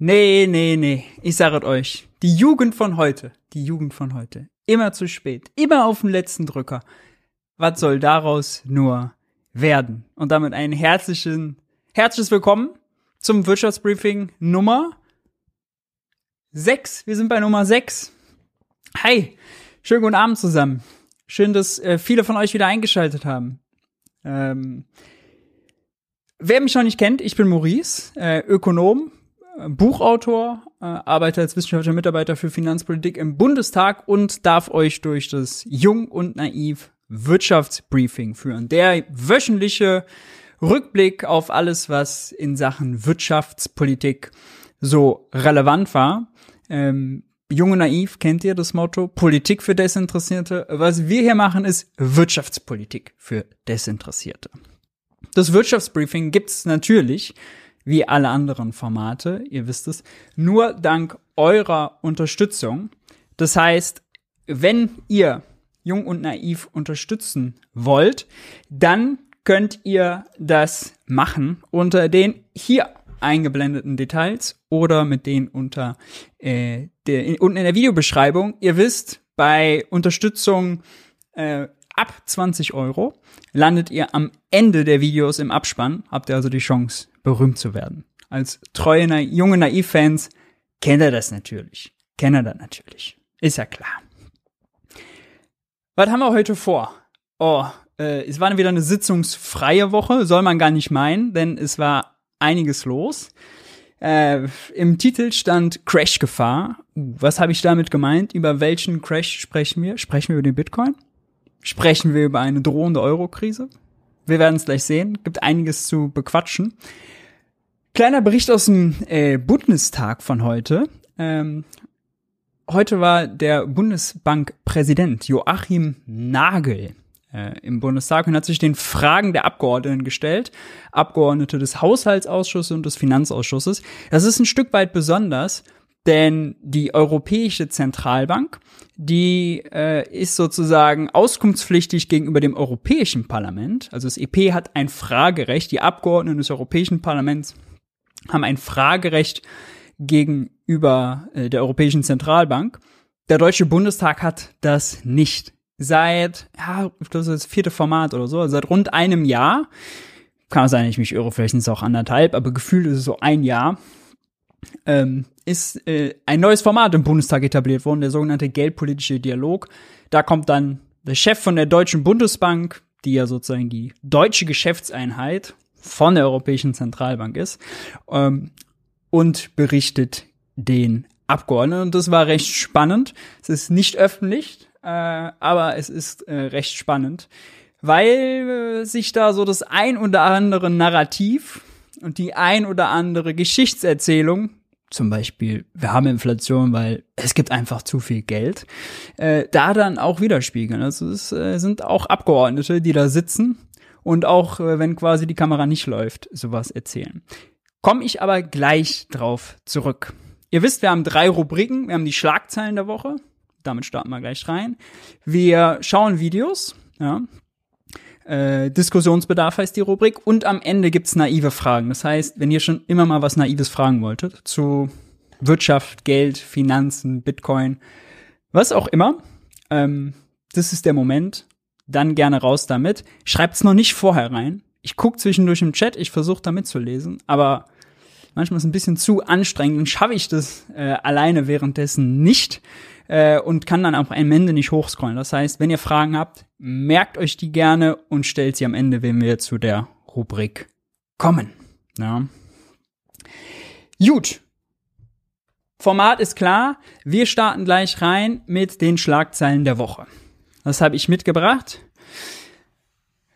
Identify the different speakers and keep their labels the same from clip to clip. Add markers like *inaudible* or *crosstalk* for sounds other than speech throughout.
Speaker 1: Nee, nee, nee. Ich sage euch, die Jugend von heute, die Jugend von heute, immer zu spät, immer auf den letzten Drücker. Was soll daraus nur werden? Und damit ein herzlichen, herzliches Willkommen zum Wirtschaftsbriefing Nummer 6. Wir sind bei Nummer 6. Hi, schönen guten Abend zusammen. Schön, dass äh, viele von euch wieder eingeschaltet haben. Ähm, wer mich noch nicht kennt, ich bin Maurice, äh, Ökonom, Buchautor, äh, arbeite als wissenschaftlicher Mitarbeiter für Finanzpolitik im Bundestag und darf euch durch das Jung und Naiv Wirtschaftsbriefing führen. Der wöchentliche Rückblick auf alles, was in Sachen Wirtschaftspolitik so relevant war. Ähm, Junge Naiv kennt ihr das Motto, Politik für Desinteressierte. Was wir hier machen, ist Wirtschaftspolitik für Desinteressierte. Das Wirtschaftsbriefing gibt's natürlich, wie alle anderen Formate, ihr wisst es, nur dank eurer Unterstützung. Das heißt, wenn ihr Jung und Naiv unterstützen wollt, dann könnt ihr das machen unter den hier eingeblendeten Details oder mit denen unter äh, der, unten in der Videobeschreibung. Ihr wisst, bei Unterstützung äh, ab 20 Euro landet ihr am Ende der Videos im Abspann, habt ihr also die Chance, berühmt zu werden. Als treue, na junge Naiv-Fans kennt ihr das natürlich. Kennt ihr das natürlich. Ist ja klar. Was haben wir heute vor? Oh, äh, es war wieder eine sitzungsfreie Woche, soll man gar nicht meinen, denn es war einiges los. Äh, Im Titel stand Crash-Gefahr. Uh, was habe ich damit gemeint? Über welchen Crash sprechen wir? Sprechen wir über den Bitcoin? Sprechen wir über eine drohende Euro-Krise? Wir werden es gleich sehen. Gibt einiges zu bequatschen. Kleiner Bericht aus dem äh, Bundestag von heute. Ähm, heute war der Bundesbankpräsident Joachim Nagel äh, im Bundestag und hat sich den Fragen der Abgeordneten gestellt, Abgeordnete des Haushaltsausschusses und des Finanzausschusses. Das ist ein Stück weit besonders, denn die Europäische Zentralbank, die äh, ist sozusagen auskunftspflichtig gegenüber dem Europäischen Parlament. Also das EP hat ein Fragerecht. Die Abgeordneten des Europäischen Parlaments haben ein Fragerecht gegenüber äh, der Europäischen Zentralbank. Der Deutsche Bundestag hat das nicht seit, ja, ich glaube, das vierte Format oder so, seit rund einem Jahr. Kann sein, ich mich irre, vielleicht sind es auch anderthalb, aber gefühlt ist es so ein Jahr. Ähm, ist äh, ein neues Format im Bundestag etabliert worden, der sogenannte geldpolitische Dialog. Da kommt dann der Chef von der Deutschen Bundesbank, die ja sozusagen die deutsche Geschäftseinheit von der Europäischen Zentralbank ist, ähm, und berichtet den Abgeordneten. Und das war recht spannend. Es ist nicht öffentlich, äh, aber es ist äh, recht spannend, weil äh, sich da so das ein oder andere Narrativ und die ein oder andere Geschichtserzählung zum Beispiel, wir haben Inflation, weil es gibt einfach zu viel Geld, äh, da dann auch widerspiegeln. Also es äh, sind auch Abgeordnete, die da sitzen und auch, äh, wenn quasi die Kamera nicht läuft, sowas erzählen. Komme ich aber gleich drauf zurück. Ihr wisst, wir haben drei Rubriken. Wir haben die Schlagzeilen der Woche, damit starten wir gleich rein. Wir schauen Videos, ja. Äh, Diskussionsbedarf heißt die Rubrik. Und am Ende gibt's naive Fragen. Das heißt, wenn ihr schon immer mal was Naives fragen wolltet zu Wirtschaft, Geld, Finanzen, Bitcoin, was auch immer, ähm, das ist der Moment. Dann gerne raus damit. Schreibt's noch nicht vorher rein. Ich guck zwischendurch im Chat, ich versuche da mitzulesen, aber manchmal ist es ein bisschen zu anstrengend und schaffe ich das äh, alleine währenddessen nicht äh, und kann dann auch am Ende nicht hochscrollen. Das heißt, wenn ihr Fragen habt, merkt euch die gerne und stellt sie am Ende, wenn wir zu der Rubrik kommen. Ja. Gut. Format ist klar. Wir starten gleich rein mit den Schlagzeilen der Woche. Das habe ich mitgebracht.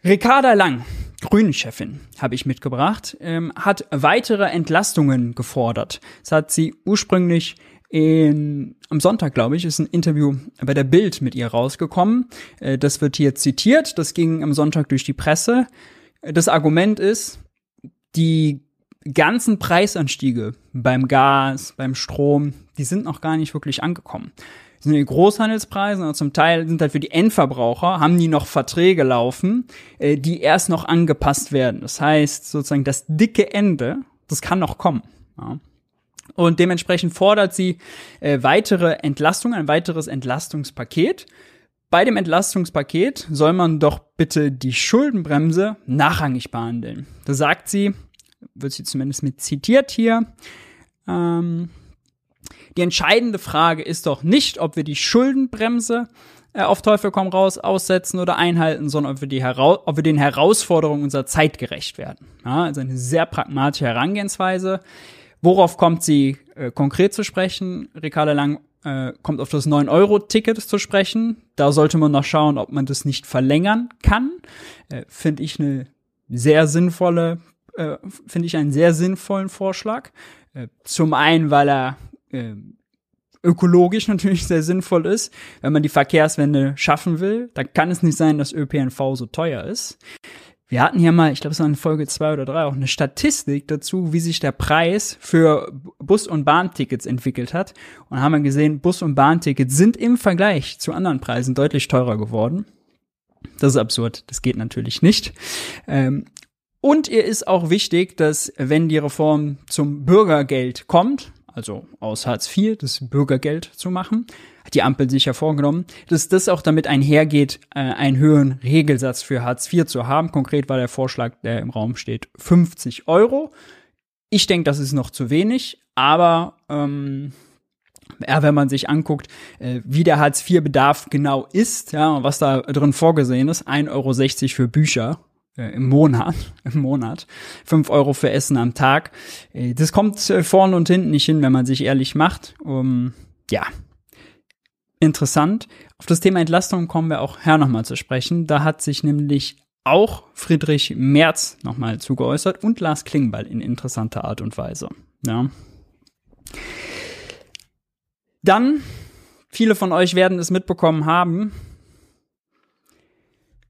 Speaker 1: Ricarda Lang, Grünen-Chefin, habe ich mitgebracht, ähm, hat weitere Entlastungen gefordert. Das hat sie ursprünglich in, am Sonntag, glaube ich, ist ein Interview bei der Bild mit ihr rausgekommen. Äh, das wird hier zitiert. Das ging am Sonntag durch die Presse. Das Argument ist, die ganzen Preisanstiege beim Gas, beim Strom, die sind noch gar nicht wirklich angekommen. Sind die Großhandelspreise und zum Teil sind halt für die Endverbraucher, haben die noch Verträge laufen, äh, die erst noch angepasst werden. Das heißt sozusagen das dicke Ende, das kann noch kommen. Ja. Und dementsprechend fordert sie äh, weitere Entlastungen, ein weiteres Entlastungspaket. Bei dem Entlastungspaket soll man doch bitte die Schuldenbremse nachrangig behandeln. Da sagt sie, wird sie zumindest mit zitiert hier, ähm, die entscheidende Frage ist doch nicht, ob wir die Schuldenbremse äh, auf Teufel komm raus aussetzen oder einhalten, sondern ob wir, die Hera ob wir den Herausforderungen unserer Zeit gerecht werden. Ja, also eine sehr pragmatische Herangehensweise. Worauf kommt sie äh, konkret zu sprechen? Ricarda Lang äh, kommt auf das 9-Euro-Ticket zu sprechen. Da sollte man noch schauen, ob man das nicht verlängern kann. Äh, Finde ich eine sehr sinnvolle, äh, finde ich einen sehr sinnvollen Vorschlag. Äh, zum einen, weil er äh, ökologisch natürlich sehr sinnvoll ist. Wenn man die Verkehrswende schaffen will, dann kann es nicht sein, dass ÖPNV so teuer ist. Wir hatten hier mal, ich glaube, es war in Folge zwei oder drei, auch eine Statistik dazu, wie sich der Preis für Bus- und Bahntickets entwickelt hat. Und haben wir gesehen, Bus- und Bahntickets sind im Vergleich zu anderen Preisen deutlich teurer geworden. Das ist absurd. Das geht natürlich nicht. Ähm, und ihr ist auch wichtig, dass wenn die Reform zum Bürgergeld kommt, also aus Hartz IV das Bürgergeld zu machen, hat die Ampel sich ja vorgenommen, dass das auch damit einhergeht, äh, einen höheren Regelsatz für Hartz IV zu haben. Konkret war der Vorschlag, der im Raum steht, 50 Euro. Ich denke, das ist noch zu wenig, aber ähm, ja, wenn man sich anguckt, äh, wie der Hartz-IV-Bedarf genau ist, ja, was da drin vorgesehen ist, 1,60 Euro für Bücher, im Monat, *laughs* im Monat, fünf Euro für Essen am Tag. Äh, das kommt äh, vorne und hinten nicht hin, wenn man sich ehrlich macht. Um, ja, interessant. Auf das Thema Entlastung kommen wir auch her nochmal zu sprechen. Da hat sich nämlich auch Friedrich Merz nochmal zugeäußert und Lars Klingbeil in interessanter Art und Weise. Ja. Dann, viele von euch werden es mitbekommen haben,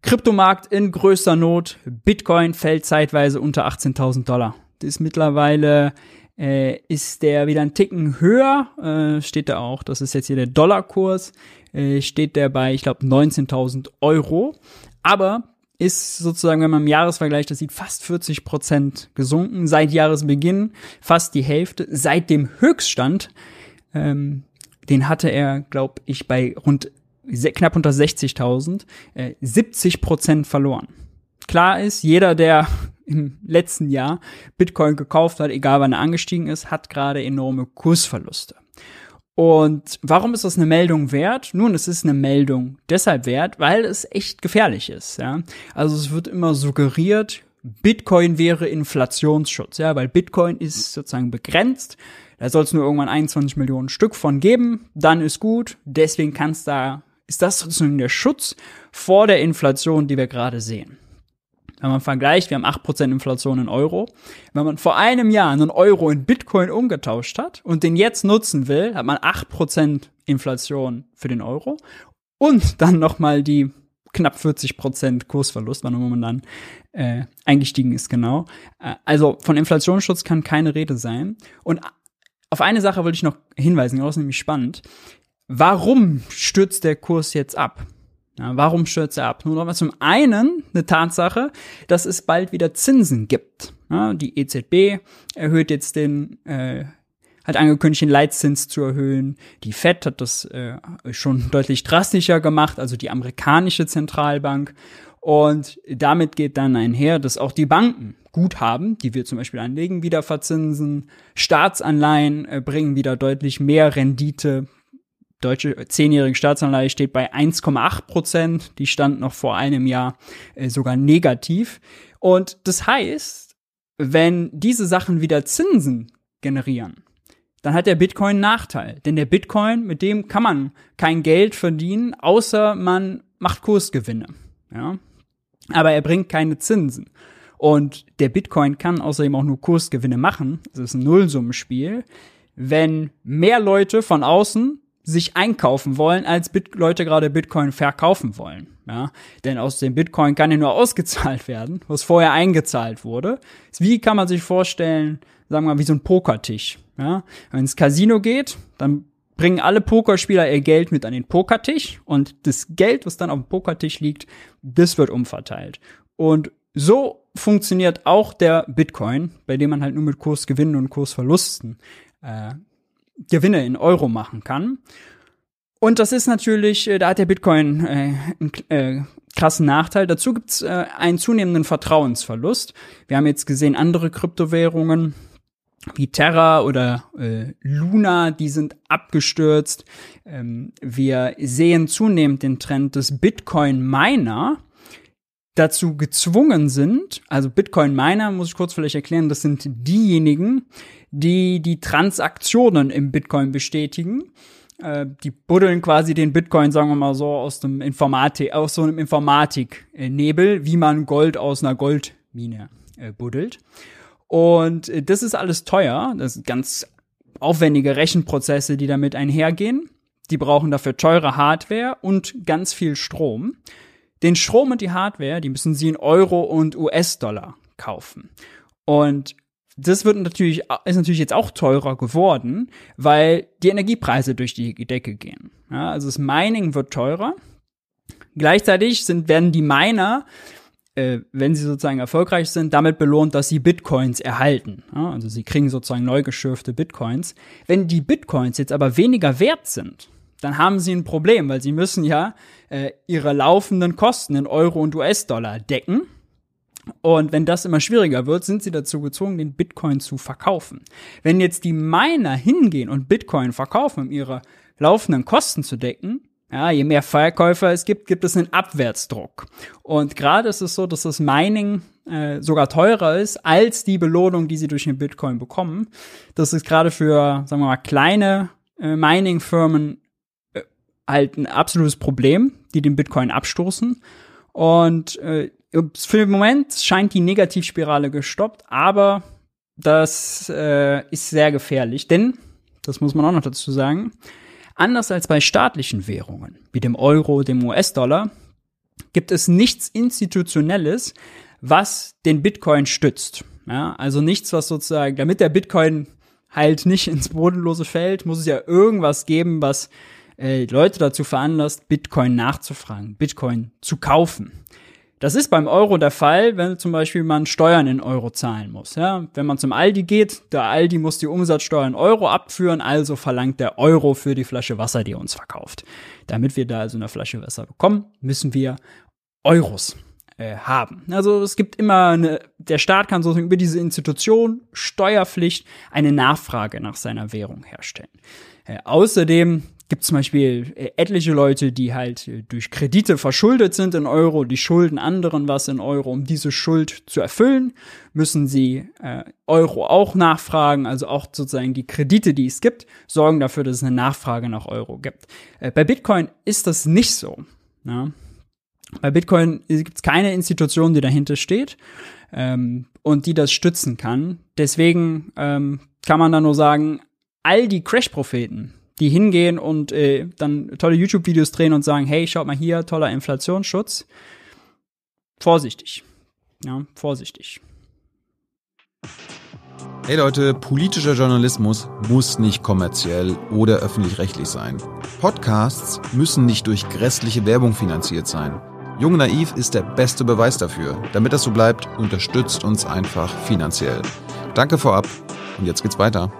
Speaker 1: Kryptomarkt in größter Not. Bitcoin fällt zeitweise unter 18.000 Dollar. Das ist mittlerweile äh, ist der wieder ein Ticken höher, äh, steht da auch, das ist jetzt hier der Dollarkurs, äh, steht der bei, ich glaube, 19.000 Euro. Aber ist sozusagen, wenn man im Jahresvergleich das sieht, fast 40 Prozent gesunken. Seit Jahresbeginn fast die Hälfte. Seit dem Höchststand, ähm, den hatte er, glaube ich, bei rund knapp unter 60.000, äh, 70 Prozent verloren. Klar ist, jeder, der *laughs* im letzten Jahr Bitcoin gekauft hat, egal wann er angestiegen ist, hat gerade enorme Kursverluste. Und warum ist das eine Meldung wert? Nun, es ist eine Meldung deshalb wert, weil es echt gefährlich ist. Ja? Also es wird immer suggeriert, Bitcoin wäre Inflationsschutz, ja, weil Bitcoin ist sozusagen begrenzt. Da soll es nur irgendwann 21 Millionen Stück von geben, dann ist gut. Deswegen kann es da ist das sozusagen der Schutz vor der Inflation, die wir gerade sehen. Wenn man vergleicht, wir haben 8% Inflation in Euro. Wenn man vor einem Jahr einen Euro in Bitcoin umgetauscht hat und den jetzt nutzen will, hat man 8% Inflation für den Euro und dann nochmal die knapp 40% Kursverlust, wann man dann äh, eingestiegen ist, genau. Äh, also von Inflationsschutz kann keine Rede sein. Und auf eine Sache wollte ich noch hinweisen, das ist nämlich spannend. Warum stürzt der Kurs jetzt ab? Ja, warum stürzt er ab? Nun aber zum einen eine Tatsache, dass es bald wieder Zinsen gibt. Ja, die EZB erhöht jetzt den, äh, hat angekündigt, den Leitzins zu erhöhen. Die Fed hat das äh, schon deutlich drastischer gemacht, also die amerikanische Zentralbank. Und damit geht dann einher, dass auch die Banken Guthaben, die wir zum Beispiel anlegen, wieder verzinsen. Staatsanleihen äh, bringen wieder deutlich mehr Rendite deutsche zehnjährige Staatsanleihe steht bei 1,8 Prozent. Die stand noch vor einem Jahr äh, sogar negativ. Und das heißt, wenn diese Sachen wieder Zinsen generieren, dann hat der Bitcoin Nachteil. Denn der Bitcoin, mit dem kann man kein Geld verdienen, außer man macht Kursgewinne. Ja? Aber er bringt keine Zinsen. Und der Bitcoin kann außerdem auch nur Kursgewinne machen. Das ist ein Nullsummenspiel. Wenn mehr Leute von außen sich einkaufen wollen, als Bit Leute gerade Bitcoin verkaufen wollen. Ja, denn aus dem Bitcoin kann ja nur *laughs* ausgezahlt werden, was vorher eingezahlt wurde. Wie kann man sich vorstellen, sagen wir mal, wie so ein Pokertisch. Ja, wenn ins Casino geht, dann bringen alle Pokerspieler ihr Geld mit an den Pokertisch und das Geld, was dann auf dem Pokertisch liegt, das wird umverteilt. Und so funktioniert auch der Bitcoin, bei dem man halt nur mit Kursgewinnen und Kursverlusten äh, Gewinne in Euro machen kann. Und das ist natürlich, äh, da hat der Bitcoin äh, einen äh, krassen Nachteil. Dazu gibt's äh, einen zunehmenden Vertrauensverlust. Wir haben jetzt gesehen, andere Kryptowährungen wie Terra oder äh, Luna, die sind abgestürzt. Ähm, wir sehen zunehmend den Trend, dass Bitcoin-Miner dazu gezwungen sind, also Bitcoin-Miner, muss ich kurz vielleicht erklären, das sind diejenigen, die die Transaktionen im Bitcoin bestätigen äh, die buddeln quasi den Bitcoin, sagen wir mal so, aus dem Informatik, aus so einem Informatiknebel, wie man Gold aus einer Goldmine äh, buddelt. Und äh, das ist alles teuer. Das sind ganz aufwendige Rechenprozesse, die damit einhergehen. Die brauchen dafür teure Hardware und ganz viel Strom. Den Strom und die Hardware, die müssen sie in Euro und US-Dollar kaufen. Und das wird natürlich, ist natürlich jetzt auch teurer geworden, weil die Energiepreise durch die Decke gehen. Ja, also das Mining wird teurer. Gleichzeitig sind, werden die Miner, äh, wenn sie sozusagen erfolgreich sind, damit belohnt, dass sie Bitcoins erhalten. Ja, also sie kriegen sozusagen neu geschürfte Bitcoins. Wenn die Bitcoins jetzt aber weniger wert sind, dann haben sie ein Problem, weil sie müssen ja äh, ihre laufenden Kosten in Euro und US-Dollar decken. Und wenn das immer schwieriger wird, sind sie dazu gezwungen, den Bitcoin zu verkaufen. Wenn jetzt die Miner hingehen und Bitcoin verkaufen, um ihre laufenden Kosten zu decken, ja, je mehr Verkäufer es gibt, gibt es einen Abwärtsdruck. Und gerade ist es so, dass das Mining äh, sogar teurer ist als die Belohnung, die sie durch den Bitcoin bekommen. Das ist gerade für, sagen wir mal, kleine äh, Mining-Firmen halt ein absolutes Problem, die den Bitcoin abstoßen. Und äh, für den Moment scheint die Negativspirale gestoppt, aber das äh, ist sehr gefährlich, denn, das muss man auch noch dazu sagen, anders als bei staatlichen Währungen, wie dem Euro, dem US-Dollar, gibt es nichts Institutionelles, was den Bitcoin stützt. Ja, also nichts, was sozusagen, damit der Bitcoin halt nicht ins Bodenlose fällt, muss es ja irgendwas geben, was äh, Leute dazu veranlasst, Bitcoin nachzufragen, Bitcoin zu kaufen. Das ist beim Euro der Fall, wenn zum Beispiel man Steuern in Euro zahlen muss. Ja? Wenn man zum Aldi geht, der Aldi muss die Umsatzsteuer in Euro abführen, also verlangt der Euro für die Flasche Wasser, die er uns verkauft. Damit wir da also eine Flasche Wasser bekommen, müssen wir Euros äh, haben. Also es gibt immer eine, der Staat kann sozusagen über diese Institution, Steuerpflicht, eine Nachfrage nach seiner Währung herstellen. Äh, außerdem gibt zum Beispiel äh, etliche Leute, die halt äh, durch Kredite verschuldet sind in Euro, die schulden anderen was in Euro. Um diese Schuld zu erfüllen, müssen sie äh, Euro auch nachfragen. Also auch sozusagen die Kredite, die es gibt, sorgen dafür, dass es eine Nachfrage nach Euro gibt. Äh, bei Bitcoin ist das nicht so. Ja? Bei Bitcoin gibt es keine Institution, die dahinter steht ähm, und die das stützen kann. Deswegen ähm, kann man da nur sagen, all die Crash-Propheten, die hingehen und äh, dann tolle YouTube-Videos drehen und sagen, hey, schaut mal hier, toller Inflationsschutz. Vorsichtig. Ja, vorsichtig.
Speaker 2: Hey Leute, politischer Journalismus muss nicht kommerziell oder öffentlich-rechtlich sein. Podcasts müssen nicht durch grässliche Werbung finanziert sein. Jung Naiv ist der beste Beweis dafür. Damit das so bleibt, unterstützt uns einfach finanziell. Danke vorab und jetzt geht's weiter.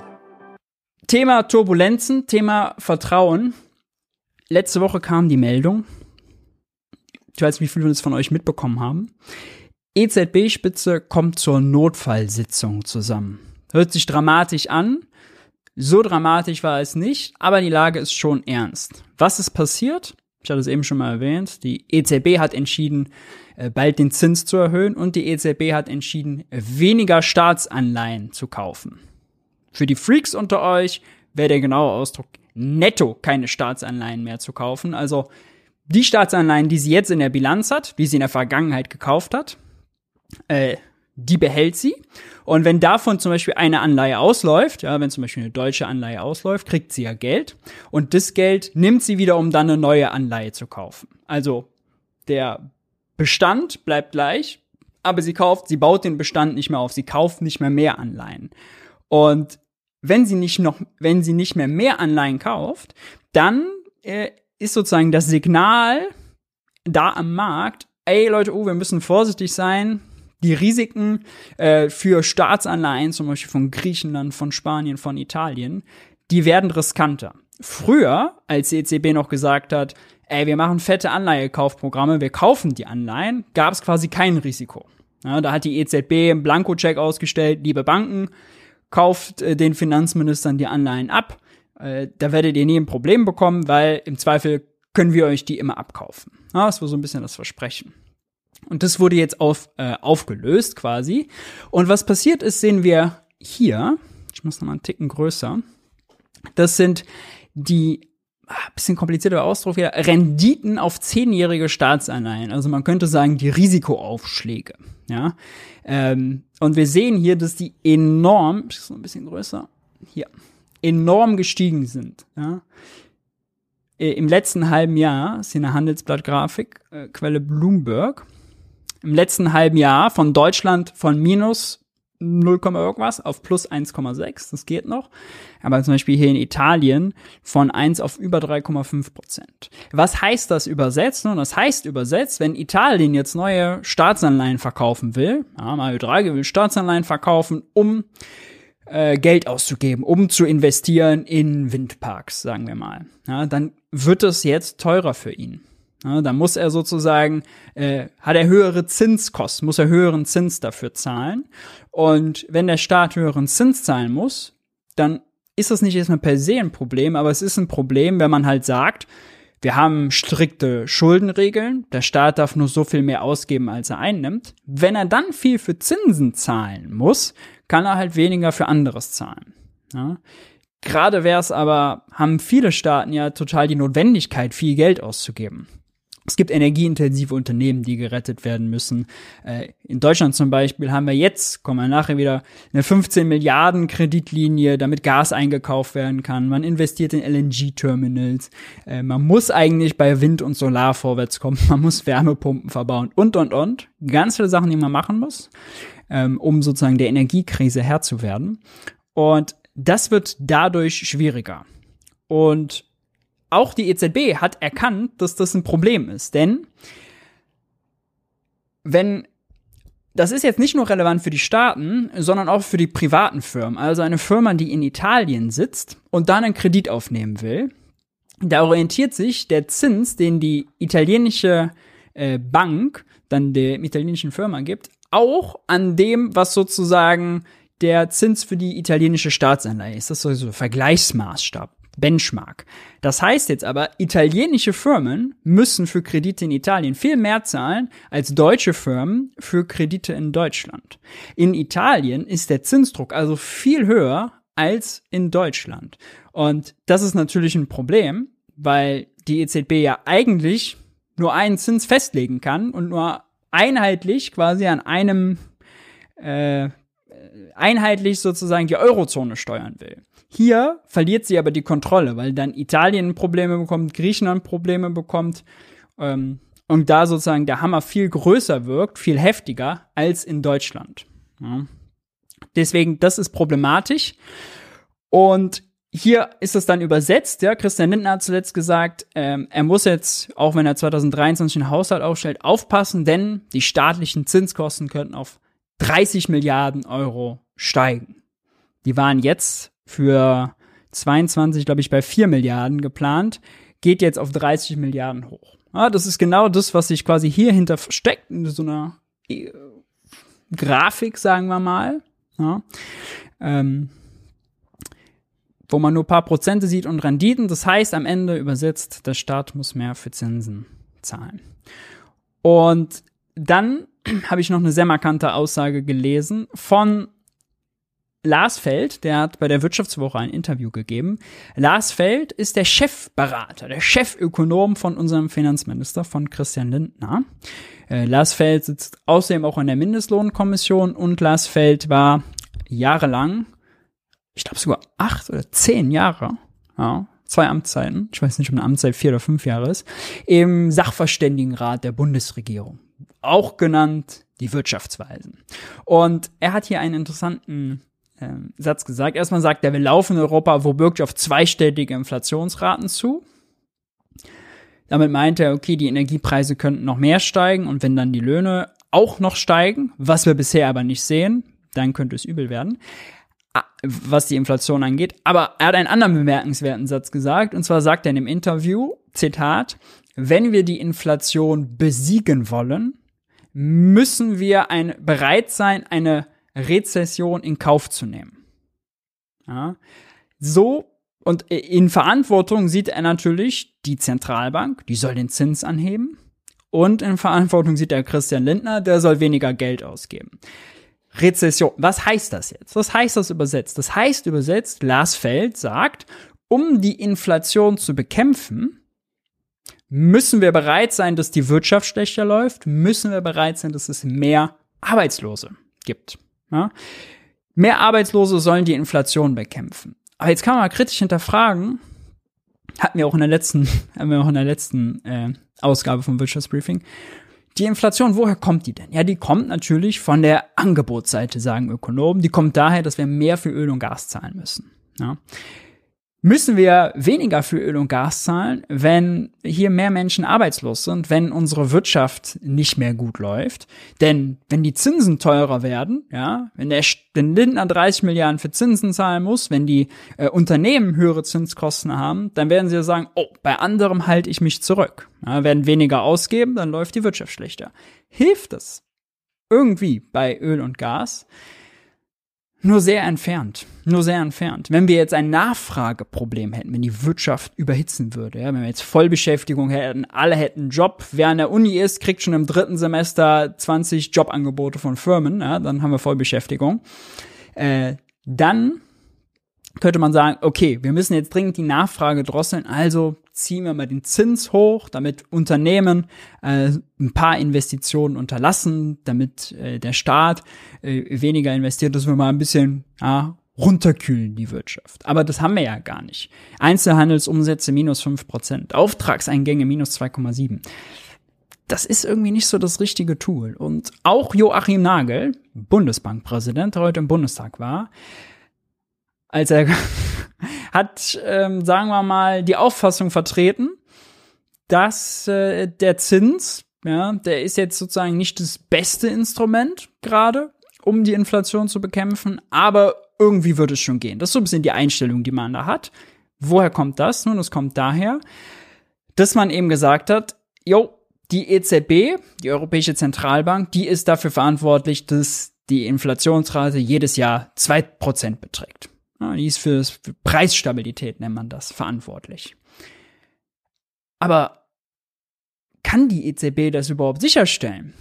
Speaker 1: Thema Turbulenzen, Thema Vertrauen. Letzte Woche kam die Meldung, ich weiß nicht, wie viele von euch mitbekommen haben. EZB-Spitze kommt zur Notfallsitzung zusammen. Hört sich dramatisch an. So dramatisch war es nicht, aber die Lage ist schon ernst. Was ist passiert? Ich hatte es eben schon mal erwähnt. Die EZB hat entschieden, äh, bald den Zins zu erhöhen und die EZB hat entschieden, weniger Staatsanleihen zu kaufen. Für die Freaks unter euch wäre der genaue Ausdruck netto keine Staatsanleihen mehr zu kaufen. Also die Staatsanleihen, die sie jetzt in der Bilanz hat, die sie in der Vergangenheit gekauft hat, äh, die behält sie. Und wenn davon zum Beispiel eine Anleihe ausläuft, ja, wenn zum Beispiel eine deutsche Anleihe ausläuft, kriegt sie ja Geld. Und das Geld nimmt sie wieder, um dann eine neue Anleihe zu kaufen. Also der Bestand bleibt gleich, aber sie kauft, sie baut den Bestand nicht mehr auf, sie kauft nicht mehr mehr Anleihen. Und wenn sie nicht noch, wenn sie nicht mehr mehr Anleihen kauft, dann äh, ist sozusagen das Signal da am Markt, ey Leute, oh, wir müssen vorsichtig sein, Die Risiken äh, für Staatsanleihen, zum Beispiel von Griechenland, von Spanien, von Italien, die werden riskanter. Früher, als die EZB noch gesagt hat, ey, wir machen fette Anleihekaufprogramme, wir kaufen die Anleihen, gab es quasi kein Risiko. Ja, da hat die EZB einen Blankocheck ausgestellt, liebe Banken, kauft äh, den Finanzministern die Anleihen ab. Äh, da werdet ihr nie ein Problem bekommen, weil im Zweifel können wir euch die immer abkaufen. Ja, das war so ein bisschen das Versprechen. Und das wurde jetzt auf, äh, aufgelöst quasi. Und was passiert ist, sehen wir hier. Ich muss noch mal einen Ticken größer. Das sind die bisschen komplizierter Ausdruck wieder, Renditen auf zehnjährige Staatsanleihen. Also man könnte sagen, die Risikoaufschläge. Ja. Ähm, und wir sehen hier, dass die enorm, ist noch ein bisschen größer, hier, enorm gestiegen sind. Ja. Äh, Im letzten halben Jahr, ist hier eine Handelsblattgrafik, äh, Quelle Bloomberg, im letzten halben Jahr von Deutschland von minus 0, irgendwas auf plus 1,6, das geht noch. Aber zum Beispiel hier in Italien von 1 auf über 3,5 Prozent. Was heißt das übersetzt? Nun, das heißt übersetzt, wenn Italien jetzt neue Staatsanleihen verkaufen will, ja, Mario Draghi will Staatsanleihen verkaufen, um äh, Geld auszugeben, um zu investieren in Windparks, sagen wir mal, ja, dann wird es jetzt teurer für ihn. Ja, da muss er sozusagen, äh, hat er höhere Zinskosten, muss er höheren Zins dafür zahlen. Und wenn der Staat höheren Zins zahlen muss, dann ist das nicht erstmal per se ein Problem, aber es ist ein Problem, wenn man halt sagt, wir haben strikte Schuldenregeln, der Staat darf nur so viel mehr ausgeben, als er einnimmt. Wenn er dann viel für Zinsen zahlen muss, kann er halt weniger für anderes zahlen. Ja? Gerade wäre es aber, haben viele Staaten ja total die Notwendigkeit, viel Geld auszugeben. Es gibt energieintensive Unternehmen, die gerettet werden müssen. Äh, in Deutschland zum Beispiel haben wir jetzt, kommen wir nachher wieder, eine 15 Milliarden Kreditlinie, damit Gas eingekauft werden kann. Man investiert in LNG-Terminals. Äh, man muss eigentlich bei Wind und Solar vorwärts kommen. *laughs* Man muss Wärmepumpen verbauen und, und, und. Ganz viele Sachen, die man machen muss, ähm, um sozusagen der Energiekrise Herr zu werden. Und das wird dadurch schwieriger. Und auch die EZB hat erkannt, dass das ein Problem ist. Denn wenn das ist jetzt nicht nur relevant für die Staaten, sondern auch für die privaten Firmen. Also eine Firma, die in Italien sitzt und dann einen Kredit aufnehmen will, da orientiert sich der Zins, den die italienische äh, Bank dann der italienischen Firma gibt, auch an dem, was sozusagen der Zins für die italienische Staatsanleihe ist. Das ist so ein Vergleichsmaßstab. Benchmark. Das heißt jetzt aber, italienische Firmen müssen für Kredite in Italien viel mehr zahlen als deutsche Firmen für Kredite in Deutschland. In Italien ist der Zinsdruck also viel höher als in Deutschland. Und das ist natürlich ein Problem, weil die EZB ja eigentlich nur einen Zins festlegen kann und nur einheitlich quasi an einem äh, einheitlich sozusagen die Eurozone steuern will. Hier verliert sie aber die Kontrolle, weil dann Italien Probleme bekommt, Griechenland Probleme bekommt ähm, und da sozusagen der Hammer viel größer wirkt, viel heftiger als in Deutschland. Ja. Deswegen, das ist problematisch. Und hier ist es dann übersetzt, ja, Christian Lindner hat zuletzt gesagt, ähm, er muss jetzt, auch wenn er 2023 einen Haushalt aufstellt, aufpassen, denn die staatlichen Zinskosten könnten auf 30 Milliarden Euro steigen. Die waren jetzt für 22, glaube ich, bei 4 Milliarden geplant, geht jetzt auf 30 Milliarden hoch. Ja, das ist genau das, was sich quasi hier hinter versteckt, in so einer äh, Grafik, sagen wir mal. Ja, ähm, wo man nur paar Prozente sieht und Renditen. Das heißt, am Ende übersetzt, der Staat muss mehr für Zinsen zahlen. Und dann *clears throat* habe ich noch eine sehr markante Aussage gelesen von Lars Feld, der hat bei der Wirtschaftswoche ein Interview gegeben. Lars Feld ist der Chefberater, der Chefökonom von unserem Finanzminister, von Christian Lindner. Äh, Lars Feld sitzt außerdem auch in der Mindestlohnkommission und Lars Feld war jahrelang, ich glaube sogar acht oder zehn Jahre, ja, zwei Amtszeiten, ich weiß nicht, ob eine Amtszeit vier oder fünf Jahre ist, im Sachverständigenrat der Bundesregierung. Auch genannt die Wirtschaftsweisen. Und er hat hier einen interessanten ähm, Satz gesagt. Erstmal sagt er, wir laufen in Europa womöglich auf zweistellige Inflationsraten zu. Damit meint er, okay, die Energiepreise könnten noch mehr steigen und wenn dann die Löhne auch noch steigen, was wir bisher aber nicht sehen. Dann könnte es übel werden, was die Inflation angeht. Aber er hat einen anderen bemerkenswerten Satz gesagt. Und zwar sagt er in dem Interview, Zitat, wenn wir die Inflation besiegen wollen, müssen wir ein, bereit sein, eine Rezession in Kauf zu nehmen. Ja. So und in Verantwortung sieht er natürlich die Zentralbank, die soll den Zins anheben. Und in Verantwortung sieht er Christian Lindner, der soll weniger Geld ausgeben. Rezession, was heißt das jetzt? Was heißt das übersetzt? Das heißt übersetzt, Lars Feld sagt, um die Inflation zu bekämpfen, müssen wir bereit sein, dass die Wirtschaft schlechter läuft, müssen wir bereit sein, dass es mehr Arbeitslose gibt. Ja? Mehr Arbeitslose sollen die Inflation bekämpfen. Aber jetzt kann man mal kritisch hinterfragen, hatten wir auch in der letzten, *laughs* haben wir auch in der letzten äh, Ausgabe vom Wirtschaftsbriefing. Die Inflation, woher kommt die denn? Ja, die kommt natürlich von der Angebotsseite, sagen Ökonomen. Die kommt daher, dass wir mehr für Öl und Gas zahlen müssen. Ja müssen wir weniger für Öl und Gas zahlen, wenn hier mehr Menschen arbeitslos sind, wenn unsere Wirtschaft nicht mehr gut läuft. Denn wenn die Zinsen teurer werden, ja, wenn der wenn Lindner 30 Milliarden für Zinsen zahlen muss, wenn die äh, Unternehmen höhere Zinskosten haben, dann werden sie sagen, oh, bei anderem halte ich mich zurück. Ja, werden weniger ausgeben, dann läuft die Wirtschaft schlechter. Hilft es irgendwie bei Öl und Gas? Nur sehr entfernt. Nur sehr entfernt. Wenn wir jetzt ein Nachfrageproblem hätten, wenn die Wirtschaft überhitzen würde, ja, wenn wir jetzt Vollbeschäftigung hätten, alle hätten einen Job, wer an der Uni ist, kriegt schon im dritten Semester 20 Jobangebote von Firmen, ja, dann haben wir Vollbeschäftigung. Äh, dann könnte man sagen, okay, wir müssen jetzt dringend die Nachfrage drosseln, also ziehen wir mal den Zins hoch, damit Unternehmen äh, ein paar Investitionen unterlassen, damit äh, der Staat äh, weniger investiert, dass wir mal ein bisschen ja, runterkühlen die Wirtschaft. Aber das haben wir ja gar nicht. Einzelhandelsumsätze minus fünf Prozent, Auftragseingänge minus 2,7. Das ist irgendwie nicht so das richtige Tool. Und auch Joachim Nagel, Bundesbankpräsident, der heute im Bundestag war, als er *laughs* hat, ähm, sagen wir mal, die Auffassung vertreten, dass äh, der Zins, ja, der ist jetzt sozusagen nicht das beste Instrument gerade, um die Inflation zu bekämpfen, aber irgendwie wird es schon gehen. Das ist so ein bisschen die Einstellung, die man da hat. Woher kommt das? Nun, es kommt daher, dass man eben gesagt hat, jo, die EZB, die Europäische Zentralbank, die ist dafür verantwortlich, dass die Inflationsrate jedes Jahr zwei Prozent beträgt. Die ist für, für Preisstabilität, nennt man das, verantwortlich. Aber kann die EZB das überhaupt sicherstellen?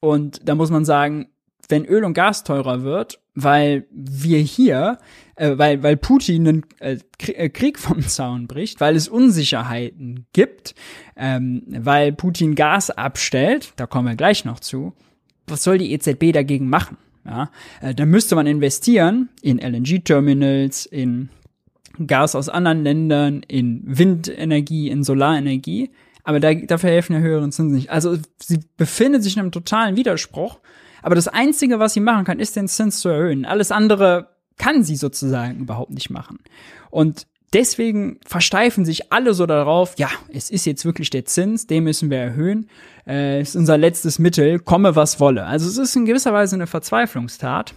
Speaker 1: Und da muss man sagen, wenn Öl und Gas teurer wird, weil wir hier, äh, weil, weil Putin einen äh, äh Krieg vom *laughs* Zaun bricht, weil es Unsicherheiten gibt, ähm, weil Putin Gas abstellt, da kommen wir gleich noch zu, was soll die EZB dagegen machen? Ja, äh, da müsste man investieren in LNG-Terminals, in Gas aus anderen Ländern, in Windenergie, in Solarenergie. Aber da, dafür helfen ja höheren Zinsen nicht. Also sie befindet sich in einem totalen Widerspruch. Aber das Einzige, was sie machen kann, ist den Zins zu erhöhen. Alles andere kann sie sozusagen überhaupt nicht machen. Und deswegen versteifen sich alle so darauf, ja, es ist jetzt wirklich der Zins, den müssen wir erhöhen. Äh, ist unser letztes Mittel, komme was wolle. Also es ist in gewisser Weise eine Verzweiflungstat.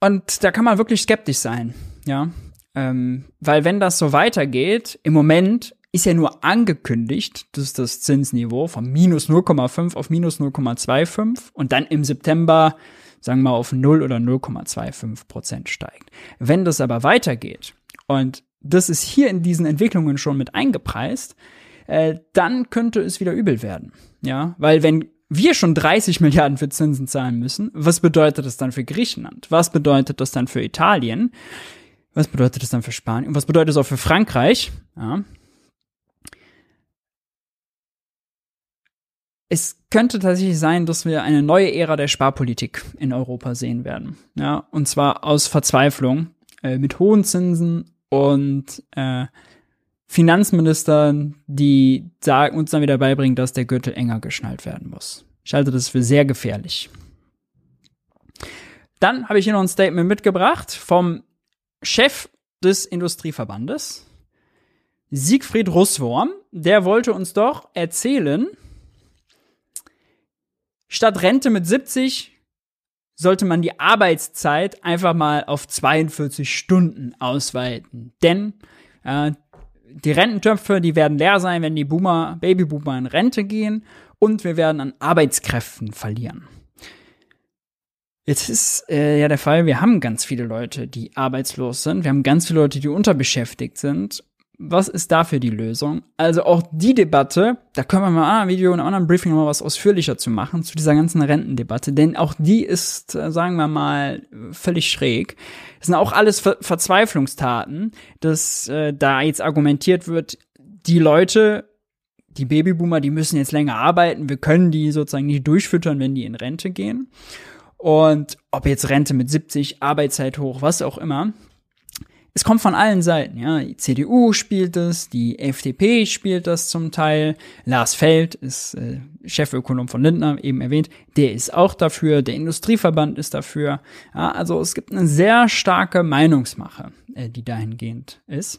Speaker 1: Und da kann man wirklich skeptisch sein, ja. Ähm, weil wenn das so weitergeht, im Moment ist ja nur angekündigt, dass das Zinsniveau von minus 0,5 auf minus 0,25 und dann im September sagen wir mal, auf 0 oder 0,25 Prozent steigt. Wenn das aber weitergeht, und das ist hier in diesen Entwicklungen schon mit eingepreist, äh, dann könnte es wieder übel werden. Ja, weil wenn wir schon 30 Milliarden für Zinsen zahlen müssen, was bedeutet das dann für Griechenland? Was bedeutet das dann für Italien? Was bedeutet das dann für Spanien? Und was bedeutet das auch für Frankreich? Ja, es könnte tatsächlich sein, dass wir eine neue Ära der Sparpolitik in Europa sehen werden. Ja, und zwar aus Verzweiflung äh, mit hohen Zinsen und äh, Finanzministern, die sagen, uns dann wieder beibringen, dass der Gürtel enger geschnallt werden muss. Ich halte das für sehr gefährlich. Dann habe ich hier noch ein Statement mitgebracht vom Chef des Industrieverbandes, Siegfried Russwurm. Der wollte uns doch erzählen, statt Rente mit 70 sollte man die Arbeitszeit einfach mal auf 42 Stunden ausweiten. Denn äh, die Rententöpfe, die werden leer sein, wenn die Boomer, Babyboomer in Rente gehen und wir werden an Arbeitskräften verlieren. Jetzt ist äh, ja der Fall, wir haben ganz viele Leute, die arbeitslos sind. Wir haben ganz viele Leute, die unterbeschäftigt sind. Was ist dafür die Lösung? Also auch die Debatte, da können wir mal in einem Video, in einem anderen Briefing noch was ausführlicher zu machen, zu dieser ganzen Rentendebatte, denn auch die ist, äh, sagen wir mal, völlig schräg. Das sind auch alles Ver Verzweiflungstaten, dass äh, da jetzt argumentiert wird, die Leute, die Babyboomer, die müssen jetzt länger arbeiten, wir können die sozusagen nicht durchfüttern, wenn die in Rente gehen. Und ob jetzt Rente mit 70, Arbeitszeit hoch, was auch immer, es kommt von allen Seiten, ja. Die CDU spielt das, die FDP spielt das zum Teil. Lars Feld ist äh, Chefökonom von Lindner, eben erwähnt, der ist auch dafür, der Industrieverband ist dafür. Ja, also es gibt eine sehr starke Meinungsmache, äh, die dahingehend ist.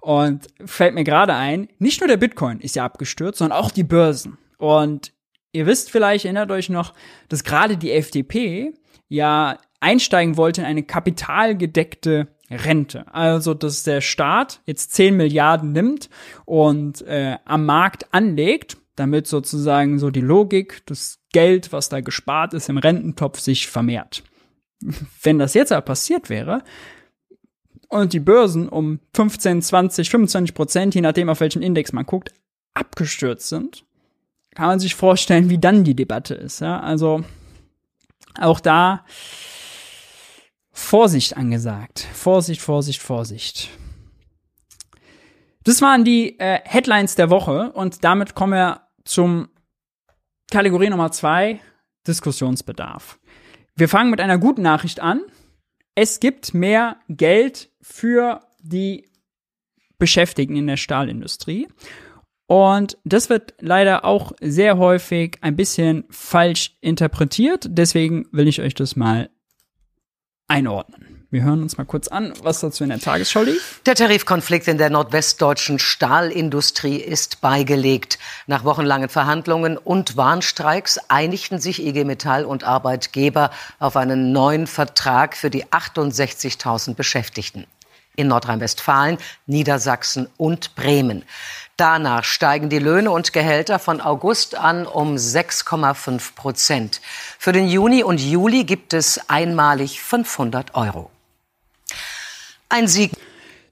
Speaker 1: Und fällt mir gerade ein, nicht nur der Bitcoin ist ja abgestürzt, sondern auch die Börsen. Und ihr wisst vielleicht, erinnert euch noch, dass gerade die FDP ja einsteigen wollte in eine kapitalgedeckte Rente. Also, dass der Staat jetzt 10 Milliarden nimmt und äh, am Markt anlegt, damit sozusagen so die Logik, das Geld, was da gespart ist im Rententopf, sich vermehrt. *laughs* Wenn das jetzt aber passiert wäre und die Börsen um 15, 20, 25 Prozent, je nachdem auf welchen Index man guckt, abgestürzt sind, kann man sich vorstellen, wie dann die Debatte ist. Ja? Also auch da Vorsicht angesagt. Vorsicht, Vorsicht, Vorsicht. Das waren die äh, Headlines der Woche und damit kommen wir zum Kategorie Nummer zwei, Diskussionsbedarf. Wir fangen mit einer guten Nachricht an. Es gibt mehr Geld für die Beschäftigten in der Stahlindustrie. Und das wird leider auch sehr häufig ein bisschen falsch interpretiert. Deswegen will ich euch das mal einordnen. Wir hören uns mal kurz an, was dazu in der Tagesschau lief.
Speaker 3: Der Tarifkonflikt in der nordwestdeutschen Stahlindustrie ist beigelegt. Nach wochenlangen Verhandlungen und Warnstreiks einigten sich IG Metall und Arbeitgeber auf einen neuen Vertrag für die 68.000 Beschäftigten in Nordrhein-Westfalen, Niedersachsen und Bremen. Danach steigen die Löhne und Gehälter von August an um 6,5 Prozent. Für den Juni und Juli gibt es einmalig 500 Euro.
Speaker 1: Ein Sieg.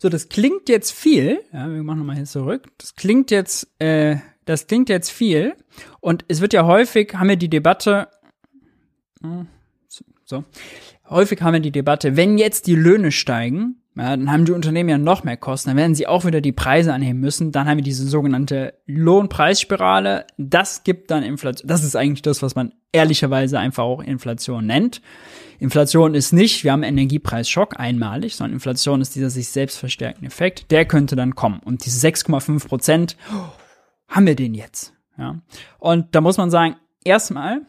Speaker 1: So, das klingt jetzt viel. Ja, wir machen nochmal hier zurück. Das klingt jetzt, äh, das klingt jetzt viel. Und es wird ja häufig, haben wir die Debatte, hm, so, häufig haben wir die Debatte, wenn jetzt die Löhne steigen, ja, dann haben die Unternehmen ja noch mehr Kosten, dann werden sie auch wieder die Preise anheben müssen. Dann haben wir diese sogenannte Lohnpreisspirale. Das gibt dann Inflation. Das ist eigentlich das, was man ehrlicherweise einfach auch Inflation nennt. Inflation ist nicht, wir haben Energiepreisschock einmalig, sondern Inflation ist dieser sich selbst verstärkende Effekt. Der könnte dann kommen. Und diese 6,5 Prozent, oh, haben wir den jetzt? Ja. Und da muss man sagen, erstmal,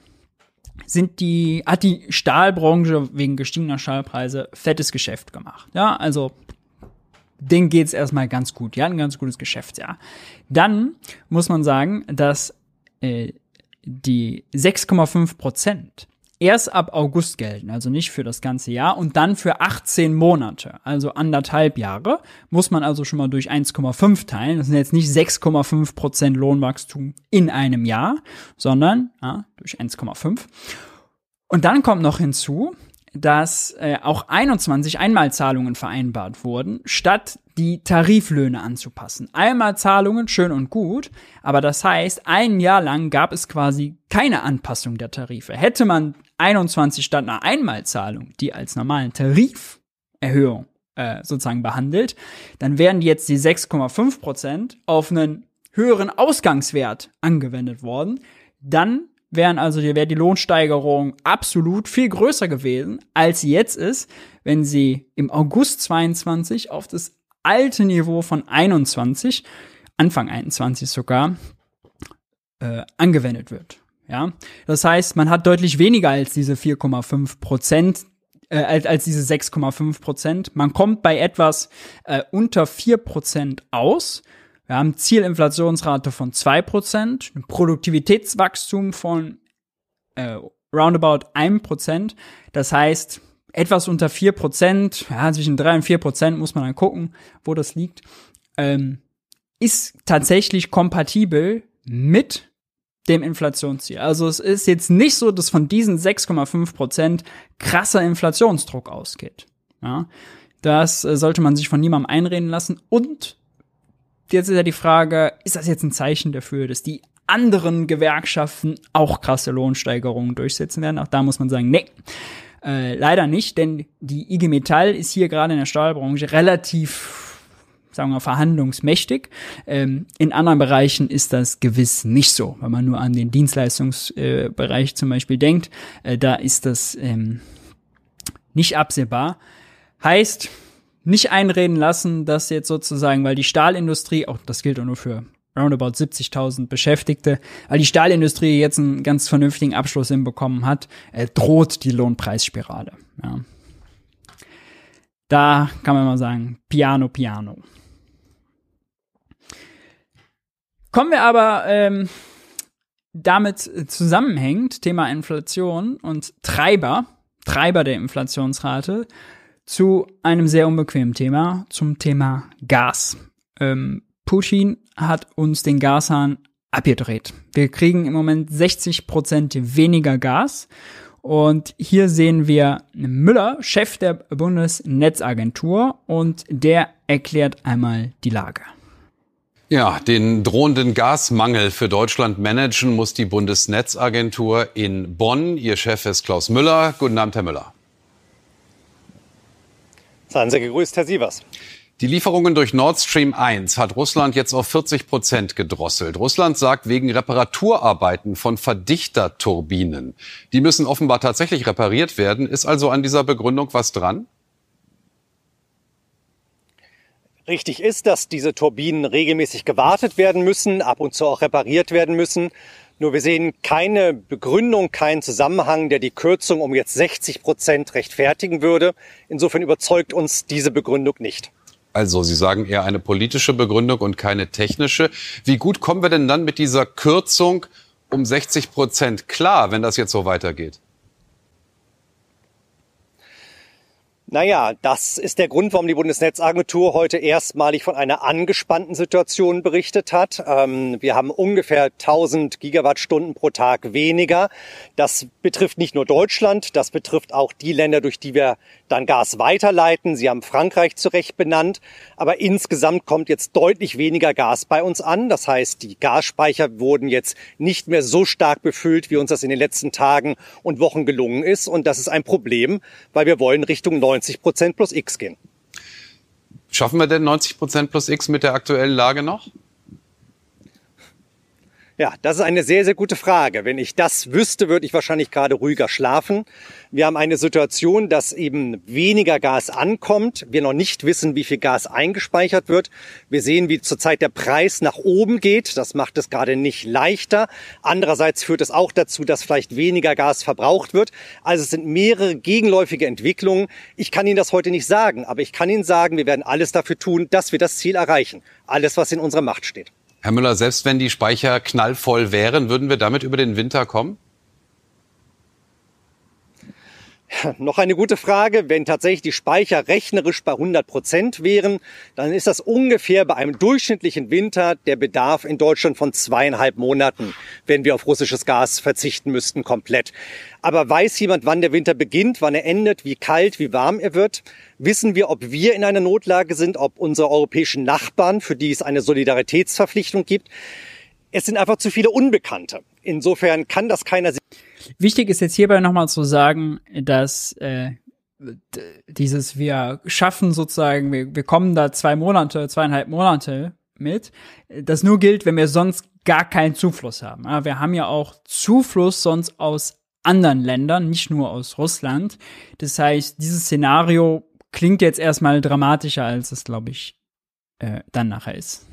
Speaker 1: sind die, hat die Stahlbranche wegen gestiegener Stahlpreise fettes Geschäft gemacht. Ja, also denen geht's erstmal ganz gut. Die hatten ein ganz gutes Geschäftsjahr. Dann muss man sagen, dass äh, die 6,5 Prozent erst ab August gelten, also nicht für das ganze Jahr und dann für 18 Monate, also anderthalb Jahre, muss man also schon mal durch 1,5 teilen. Das sind jetzt nicht 6,5 Prozent Lohnwachstum in einem Jahr, sondern ja, durch 1,5. Und dann kommt noch hinzu, dass äh, auch 21 Einmalzahlungen vereinbart wurden, statt die Tariflöhne anzupassen. Einmalzahlungen schön und gut, aber das heißt, ein Jahr lang gab es quasi keine Anpassung der Tarife. Hätte man 21 statt einer Einmalzahlung, die als normalen Tariferhöhung äh, sozusagen behandelt, dann wären jetzt die 6,5 Prozent auf einen höheren Ausgangswert angewendet worden. Dann wären also wäre die Lohnsteigerung absolut viel größer gewesen, als sie jetzt ist, wenn sie im August 22 auf das alte Niveau von 21, Anfang 21 sogar, äh, angewendet wird. Ja, das heißt, man hat deutlich weniger als diese 4,5 Prozent, äh, als, als diese 6,5 Prozent. Man kommt bei etwas äh, unter 4 Prozent aus. Wir haben Zielinflationsrate von 2%, ein Produktivitätswachstum von äh, roundabout 1%. Das heißt, etwas unter 4%, ja, zwischen 3 und 4% muss man dann gucken, wo das liegt, ähm, ist tatsächlich kompatibel mit dem Inflationsziel. Also es ist jetzt nicht so, dass von diesen 6,5% krasser Inflationsdruck ausgeht. Ja, das äh, sollte man sich von niemandem einreden lassen. Und jetzt ist ja die Frage, ist das jetzt ein Zeichen dafür, dass die anderen Gewerkschaften auch krasse Lohnsteigerungen durchsetzen werden? Auch da muss man sagen, nee. Äh, leider nicht, denn die IG Metall ist hier gerade in der Stahlbranche relativ sagen wir, verhandlungsmächtig. Ähm, in anderen Bereichen ist das gewiss nicht so. Wenn man nur an den Dienstleistungsbereich äh, zum Beispiel denkt, äh, da ist das ähm, nicht absehbar. Heißt, nicht einreden lassen, dass jetzt sozusagen, weil die Stahlindustrie, auch das gilt auch nur für roundabout 70.000 Beschäftigte, weil die Stahlindustrie jetzt einen ganz vernünftigen Abschluss hinbekommen hat, äh, droht die Lohnpreisspirale. Ja. Da kann man mal sagen, piano, piano. Kommen wir aber ähm, damit zusammenhängt, Thema Inflation und Treiber, Treiber der Inflationsrate, zu einem sehr unbequemen Thema, zum Thema Gas. Ähm, Putin hat uns den Gashahn abgedreht. Wir kriegen im Moment 60 Prozent weniger Gas. Und hier sehen wir Müller, Chef der Bundesnetzagentur, und der erklärt einmal die Lage.
Speaker 4: Ja, den drohenden Gasmangel für Deutschland managen muss die Bundesnetzagentur in Bonn. Ihr Chef ist Klaus Müller. Guten Abend, Herr Müller.
Speaker 5: Seien Sie gegrüßt, Herr Sievers.
Speaker 4: Die Lieferungen durch Nord Stream 1 hat Russland jetzt auf 40 Prozent gedrosselt. Russland sagt wegen Reparaturarbeiten von Verdichterturbinen. Die müssen offenbar tatsächlich repariert werden. Ist also an dieser Begründung was dran?
Speaker 5: Richtig ist, dass diese Turbinen regelmäßig gewartet werden müssen, ab und zu auch repariert werden müssen. Nur wir sehen keine Begründung, keinen Zusammenhang, der die Kürzung um jetzt 60 Prozent rechtfertigen würde. Insofern überzeugt uns diese Begründung nicht.
Speaker 4: Also, Sie sagen eher eine politische Begründung und keine technische. Wie gut kommen wir denn dann mit dieser Kürzung um 60 Prozent klar, wenn das jetzt so weitergeht?
Speaker 5: Naja, das ist der Grund, warum die Bundesnetzagentur heute erstmalig von einer angespannten Situation berichtet hat. Ähm, wir haben ungefähr 1000 Gigawattstunden pro Tag weniger. Das betrifft nicht nur Deutschland, das betrifft auch die Länder, durch die wir dann Gas weiterleiten. Sie haben Frankreich zu Recht benannt. Aber insgesamt kommt jetzt deutlich weniger Gas bei uns an. Das heißt, die Gasspeicher wurden jetzt nicht mehr so stark befüllt, wie uns das in den letzten Tagen und Wochen gelungen ist. Und das ist ein Problem, weil wir wollen Richtung 90 90 Prozent plus X gehen.
Speaker 4: Schaffen wir denn 90 Prozent plus X mit der aktuellen Lage noch?
Speaker 5: Ja, das ist eine sehr, sehr gute Frage. Wenn ich das wüsste, würde ich wahrscheinlich gerade ruhiger schlafen. Wir haben eine Situation, dass eben weniger Gas ankommt. Wir noch nicht wissen, wie viel Gas eingespeichert wird. Wir sehen, wie zurzeit der Preis nach oben geht. Das macht es gerade nicht leichter. Andererseits führt es auch dazu, dass vielleicht weniger Gas verbraucht wird. Also es sind mehrere gegenläufige Entwicklungen. Ich kann Ihnen das heute nicht sagen, aber ich kann Ihnen sagen, wir werden alles dafür tun, dass wir das Ziel erreichen. Alles, was in unserer Macht steht.
Speaker 4: Herr Müller, selbst wenn die Speicher knallvoll wären, würden wir damit über den Winter kommen?
Speaker 5: Noch eine gute Frage. Wenn tatsächlich die Speicher rechnerisch bei 100 Prozent wären, dann ist das ungefähr bei einem durchschnittlichen Winter der Bedarf in Deutschland von zweieinhalb Monaten, wenn wir auf russisches Gas verzichten müssten komplett. Aber weiß jemand, wann der Winter beginnt, wann er endet, wie kalt, wie warm er wird? Wissen wir, ob wir in einer Notlage sind, ob unsere europäischen Nachbarn, für die es eine Solidaritätsverpflichtung gibt? Es sind einfach zu viele Unbekannte. Insofern kann das keiner
Speaker 1: Wichtig ist jetzt hierbei nochmal zu sagen, dass äh, dieses wir schaffen sozusagen, wir, wir kommen da zwei Monate, zweieinhalb Monate mit, das nur gilt, wenn wir sonst gar keinen Zufluss haben. Ja, wir haben ja auch Zufluss sonst aus anderen Ländern, nicht nur aus Russland. Das heißt, dieses Szenario klingt jetzt erstmal dramatischer, als es, glaube ich, äh, dann nachher ist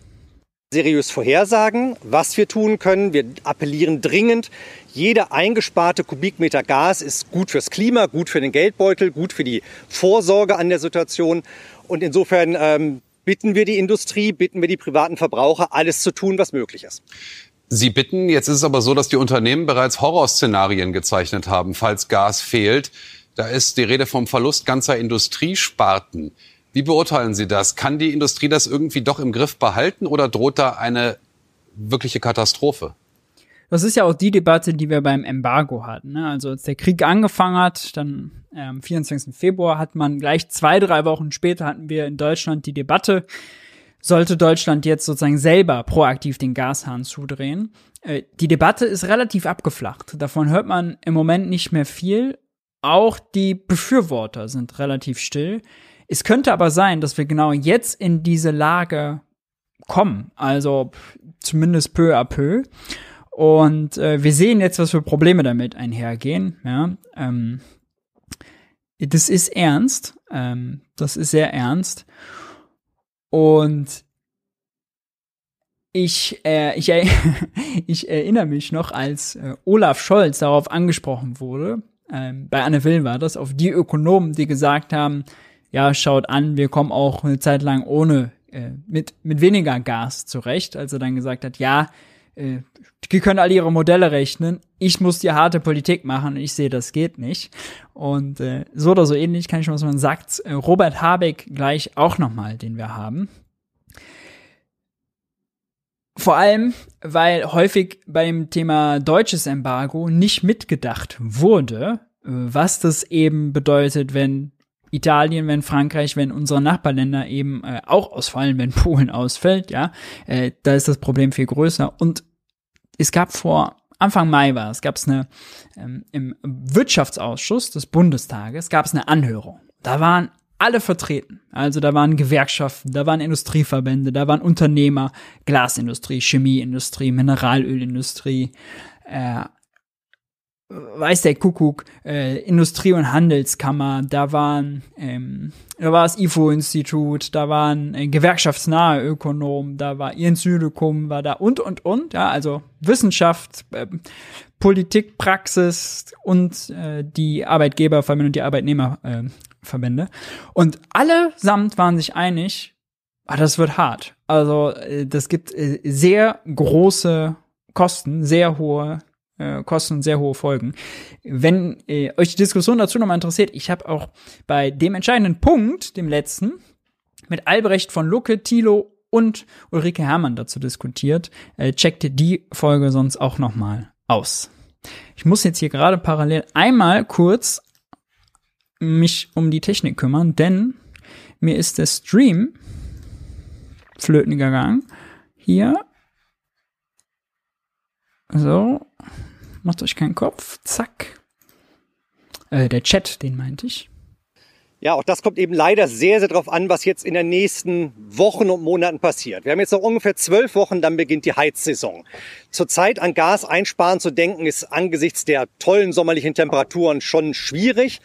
Speaker 5: seriös vorhersagen, was wir tun können. Wir appellieren dringend. Jeder eingesparte Kubikmeter Gas ist gut fürs Klima, gut für den Geldbeutel, gut für die Vorsorge an der Situation. Und insofern ähm, bitten wir die Industrie, bitten wir die privaten Verbraucher, alles zu tun, was möglich ist.
Speaker 4: Sie bitten, jetzt ist es aber so, dass die Unternehmen bereits Horrorszenarien gezeichnet haben, falls Gas fehlt. Da ist die Rede vom Verlust ganzer Industriesparten. Wie beurteilen Sie das? Kann die Industrie das irgendwie doch im Griff behalten oder droht da eine wirkliche Katastrophe?
Speaker 1: Das ist ja auch die Debatte, die wir beim Embargo hatten. Ne? Also als der Krieg angefangen hat, dann am 24. Februar hat man gleich zwei, drei Wochen später hatten wir in Deutschland die Debatte, sollte Deutschland jetzt sozusagen selber proaktiv den Gashahn zudrehen. Äh, die Debatte ist relativ abgeflacht. Davon hört man im Moment nicht mehr viel. Auch die Befürworter sind relativ still. Es könnte aber sein, dass wir genau jetzt in diese Lage kommen. Also zumindest peu à peu. Und äh, wir sehen jetzt, was für Probleme damit einhergehen. Ja, ähm, das ist ernst. Ähm, das ist sehr ernst. Und ich, äh, ich, äh, *laughs* ich erinnere mich noch, als äh, Olaf Scholz darauf angesprochen wurde, ähm, bei Anne Will war das, auf die Ökonomen, die gesagt haben, ja, schaut an, wir kommen auch eine Zeit lang ohne, äh, mit, mit weniger Gas zurecht, als er dann gesagt hat, ja, äh, die können alle ihre Modelle rechnen, ich muss die harte Politik machen und ich sehe, das geht nicht. Und äh, so oder so ähnlich kann ich schon, was man sagt, äh, Robert Habeck gleich auch nochmal, den wir haben. Vor allem, weil häufig beim Thema deutsches Embargo nicht mitgedacht wurde, äh, was das eben bedeutet, wenn Italien, wenn Frankreich, wenn unsere Nachbarländer eben äh, auch ausfallen, wenn *laughs* Polen ausfällt, ja, äh, da ist das Problem viel größer. Und es gab vor Anfang Mai war es, gab es eine ähm, im Wirtschaftsausschuss des Bundestages gab es eine Anhörung. Da waren alle vertreten. Also da waren Gewerkschaften, da waren Industrieverbände, da waren Unternehmer, Glasindustrie, Chemieindustrie, Mineralölindustrie, äh, weiß der Kuckuck, äh, Industrie- und Handelskammer, da waren, ähm, da war das IFO-Institut, da waren äh, gewerkschaftsnahe Ökonomen, da war Jens Südekum, war da und, und, und, ja, also Wissenschaft, äh, Politik, Praxis und äh, die Arbeitgeberverbände und die Arbeitnehmerverbände. Äh, und allesamt waren sich einig, ah, das wird hart. Also äh, das gibt äh, sehr große Kosten, sehr hohe äh, Kosten und sehr hohe Folgen. Wenn äh, euch die Diskussion dazu nochmal interessiert, ich habe auch bei dem entscheidenden Punkt, dem letzten, mit Albrecht von Lucke, Thilo und Ulrike Hermann dazu diskutiert. Äh, checkt die Folge sonst auch nochmal aus. Ich muss jetzt hier gerade parallel einmal kurz mich um die Technik kümmern, denn mir ist der Stream flöten gegangen. Hier. So, macht euch keinen Kopf. Zack. Äh, der Chat, den meinte ich.
Speaker 5: Ja, auch das kommt eben leider sehr, sehr darauf an, was jetzt in den nächsten Wochen und Monaten passiert. Wir haben jetzt noch ungefähr zwölf Wochen, dann beginnt die Heizsaison. Zurzeit an Gas einsparen zu denken, ist angesichts der tollen sommerlichen Temperaturen schon schwierig.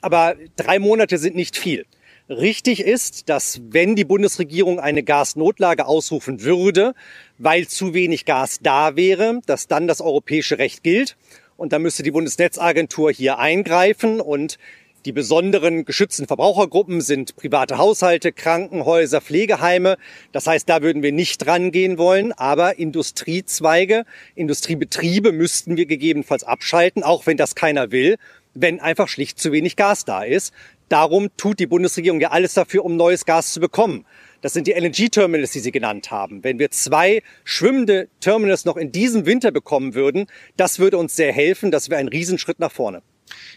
Speaker 5: Aber drei Monate sind nicht viel. Richtig ist, dass wenn die Bundesregierung eine Gasnotlage ausrufen würde, weil zu wenig Gas da wäre, dass dann das europäische Recht gilt. Und dann müsste die Bundesnetzagentur hier eingreifen und die besonderen geschützten Verbrauchergruppen sind private Haushalte, Krankenhäuser, Pflegeheime. Das heißt, da würden wir nicht rangehen wollen. Aber Industriezweige, Industriebetriebe müssten wir gegebenenfalls abschalten, auch wenn das keiner will, wenn einfach schlicht zu wenig Gas da ist. Darum tut die Bundesregierung ja alles dafür, um neues Gas zu bekommen. Das sind die LNG-Terminals, die Sie genannt haben. Wenn wir zwei schwimmende Terminals noch in diesem Winter bekommen würden, das würde uns sehr helfen. Das wäre ein Riesenschritt nach vorne.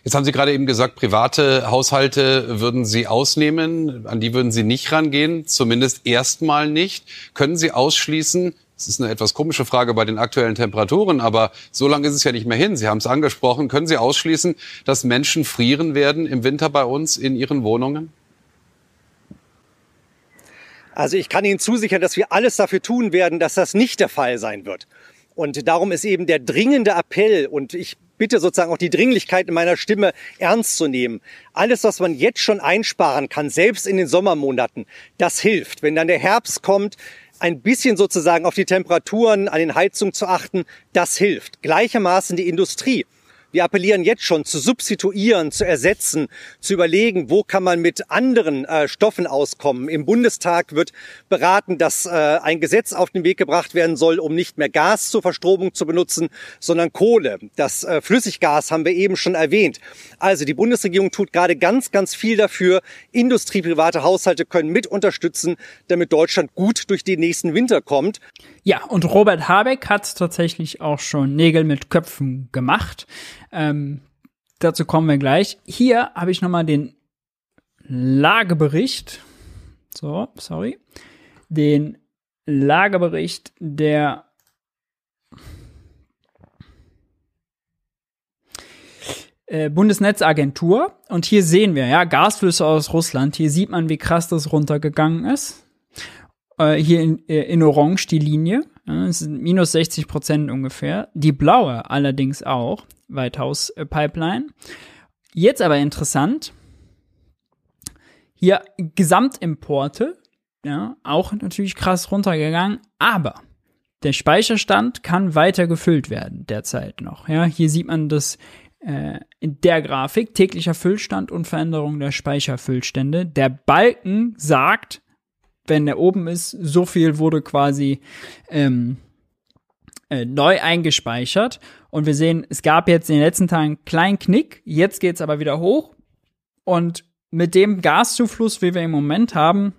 Speaker 4: Jetzt haben Sie gerade eben gesagt, private Haushalte würden Sie ausnehmen, an die würden Sie nicht rangehen, zumindest erstmal nicht. Können Sie ausschließen, das ist eine etwas komische Frage bei den aktuellen Temperaturen, aber so lange ist es ja nicht mehr hin. Sie haben es angesprochen. Können Sie ausschließen, dass Menschen frieren werden im Winter bei uns in ihren Wohnungen?
Speaker 5: Also ich kann Ihnen zusichern, dass wir alles dafür tun werden, dass das nicht der Fall sein wird. Und darum ist eben der dringende Appell und ich bitte sozusagen auch die Dringlichkeit in meiner Stimme ernst zu nehmen. Alles, was man jetzt schon einsparen kann, selbst in den Sommermonaten, das hilft. Wenn dann der Herbst kommt, ein bisschen sozusagen auf die Temperaturen an den Heizungen zu achten, das hilft. Gleichermaßen die Industrie. Wir appellieren jetzt schon zu substituieren, zu ersetzen, zu überlegen, wo kann man mit anderen äh, Stoffen auskommen. Im Bundestag wird beraten, dass äh, ein Gesetz auf den Weg gebracht werden soll, um nicht mehr Gas zur Verstromung zu benutzen, sondern Kohle. Das äh, Flüssiggas haben wir eben schon erwähnt. Also die Bundesregierung tut gerade ganz, ganz viel dafür. Industrie, private Haushalte können mit unterstützen, damit Deutschland gut durch den nächsten Winter kommt.
Speaker 1: Ja, und Robert Habeck hat tatsächlich auch schon Nägel mit Köpfen gemacht. Ähm, dazu kommen wir gleich. Hier habe ich nochmal den Lagebericht. So, sorry. Den Lagebericht der äh, Bundesnetzagentur. Und hier sehen wir, ja, Gasflüsse aus Russland. Hier sieht man, wie krass das runtergegangen ist. Äh, hier in, äh, in Orange die Linie. Es sind minus 60 Prozent ungefähr. Die blaue allerdings auch. White Pipeline. Jetzt aber interessant. Hier Gesamtimporte. Ja, auch natürlich krass runtergegangen. Aber der Speicherstand kann weiter gefüllt werden derzeit noch. Ja, hier sieht man das äh, in der Grafik täglicher Füllstand und Veränderung der Speicherfüllstände. Der Balken sagt, wenn der oben ist, so viel wurde quasi ähm, äh, neu eingespeichert. Und wir sehen, es gab jetzt in den letzten Tagen einen kleinen Knick, jetzt geht es aber wieder hoch. Und mit dem Gaszufluss, wie wir im Moment haben,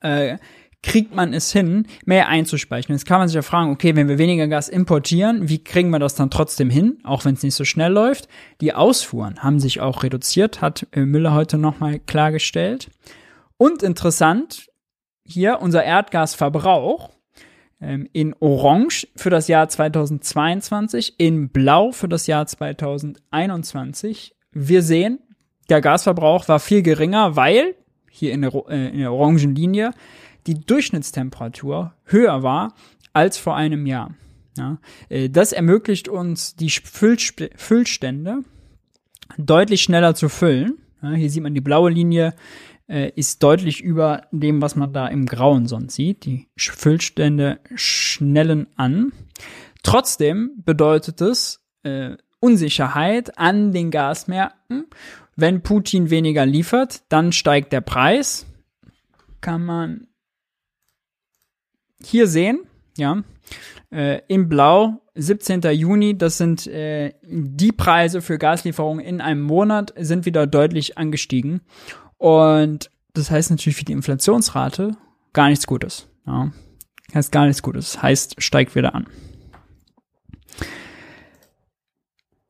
Speaker 1: äh, kriegt man es hin, mehr einzuspeichern. Jetzt kann man sich ja fragen, okay, wenn wir weniger Gas importieren, wie kriegen wir das dann trotzdem hin, auch wenn es nicht so schnell läuft? Die Ausfuhren haben sich auch reduziert, hat äh, Müller heute nochmal klargestellt. Und interessant, hier unser Erdgasverbrauch ähm, in Orange für das Jahr 2022, in Blau für das Jahr 2021. Wir sehen, der Gasverbrauch war viel geringer, weil hier in der, äh, in der orangen Linie die Durchschnittstemperatur höher war als vor einem Jahr. Ja, äh, das ermöglicht uns, die Füllstände deutlich schneller zu füllen. Ja, hier sieht man die blaue Linie äh, ist deutlich über dem, was man da im Grauen sonst sieht. Die Füllstände schnellen an. Trotzdem bedeutet es äh, Unsicherheit an den Gasmärkten. Wenn Putin weniger liefert, dann steigt der Preis. Kann man hier sehen, ja, äh, in Blau, 17. Juni, das sind äh, die Preise für Gaslieferungen in einem Monat, sind wieder deutlich angestiegen. Und das heißt natürlich für die Inflationsrate gar nichts Gutes. Ja. Heißt gar nichts Gutes. Heißt, steigt wieder an.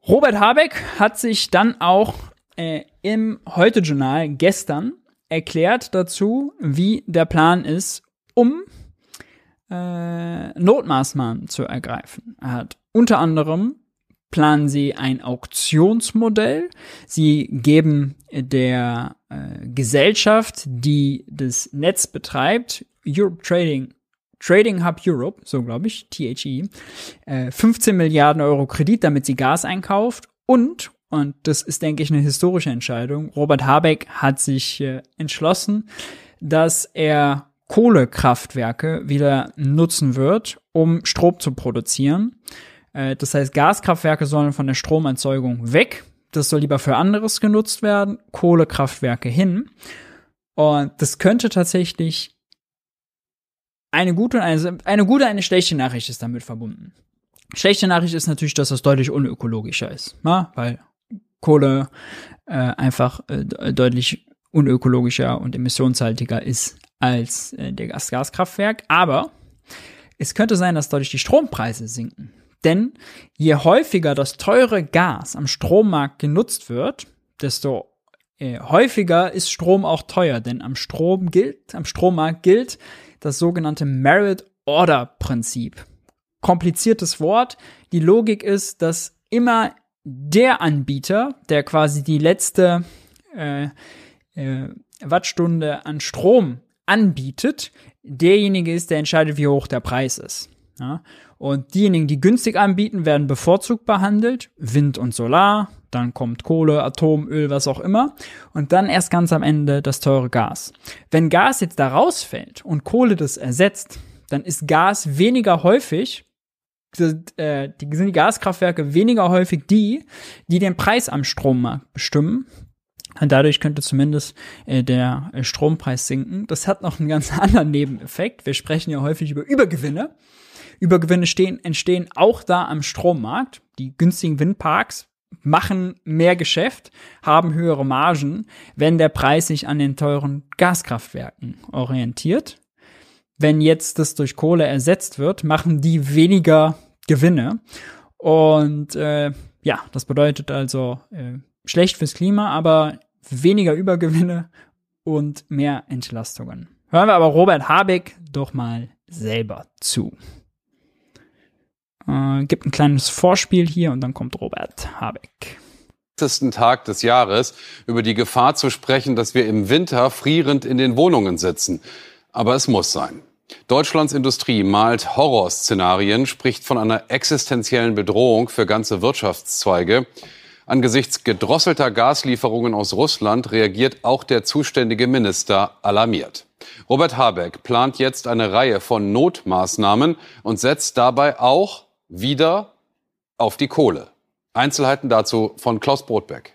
Speaker 1: Robert Habeck hat sich dann auch äh, im Heute-Journal gestern erklärt dazu, wie der Plan ist, um äh, Notmaßnahmen zu ergreifen. Er hat unter anderem planen sie ein Auktionsmodell. Sie geben der äh, Gesellschaft, die das Netz betreibt, Europe Trading, Trading Hub Europe, so glaube ich, THE, äh, 15 Milliarden Euro Kredit, damit sie Gas einkauft und und das ist, denke ich, eine historische Entscheidung. Robert Habeck hat sich äh, entschlossen, dass er Kohlekraftwerke wieder nutzen wird, um Strom zu produzieren. Äh, das heißt, Gaskraftwerke sollen von der Stromerzeugung weg. Das soll lieber für anderes genutzt werden. Kohlekraftwerke hin. Und das könnte tatsächlich eine gute und eine, eine gute, eine schlechte Nachricht ist damit verbunden. Schlechte Nachricht ist natürlich, dass das deutlich unökologischer ist, na? weil Kohle äh, einfach äh, deutlich unökologischer und emissionshaltiger ist als äh, der Gas Gaskraftwerk. Aber es könnte sein, dass dadurch die Strompreise sinken. Denn je häufiger das teure Gas am Strommarkt genutzt wird, desto äh, häufiger ist Strom auch teuer. Denn am Strom gilt, am Strommarkt gilt das sogenannte Merit Order Prinzip. Kompliziertes Wort. Die Logik ist, dass immer der Anbieter, der quasi die letzte äh, äh, Wattstunde an Strom anbietet, derjenige ist, der entscheidet, wie hoch der Preis ist. Ja? Und diejenigen, die günstig anbieten, werden bevorzugt behandelt. Wind und Solar, dann kommt Kohle, Atom, Öl, was auch immer. Und dann erst ganz am Ende das teure Gas. Wenn Gas jetzt da rausfällt und Kohle das ersetzt, dann ist Gas weniger häufig sind, äh, die, sind die Gaskraftwerke weniger häufig die, die den Preis am Strommarkt bestimmen. Und dadurch könnte zumindest äh, der äh, Strompreis sinken. Das hat noch einen ganz *laughs* anderen Nebeneffekt. Wir sprechen ja häufig über Übergewinne. Übergewinne stehen, entstehen auch da am Strommarkt. Die günstigen Windparks machen mehr Geschäft, haben höhere Margen, wenn der Preis sich an den teuren Gaskraftwerken orientiert. Wenn jetzt das durch Kohle ersetzt wird, machen die weniger Gewinne. Und äh, ja, das bedeutet also äh, schlecht fürs Klima, aber weniger Übergewinne und mehr Entlastungen. Hören wir aber Robert Habeck doch mal selber zu. Äh, gibt ein kleines Vorspiel hier und dann kommt Robert Habeck.
Speaker 4: Tag des Jahres über die Gefahr zu sprechen, dass wir im Winter frierend in den Wohnungen sitzen. Aber es muss sein. Deutschlands Industrie malt Horrorszenarien, spricht von einer existenziellen Bedrohung für ganze Wirtschaftszweige. Angesichts gedrosselter Gaslieferungen aus Russland reagiert auch der zuständige Minister alarmiert. Robert Habeck plant jetzt eine Reihe von Notmaßnahmen und setzt dabei auch wieder auf die Kohle. Einzelheiten dazu von Klaus Brotbeck.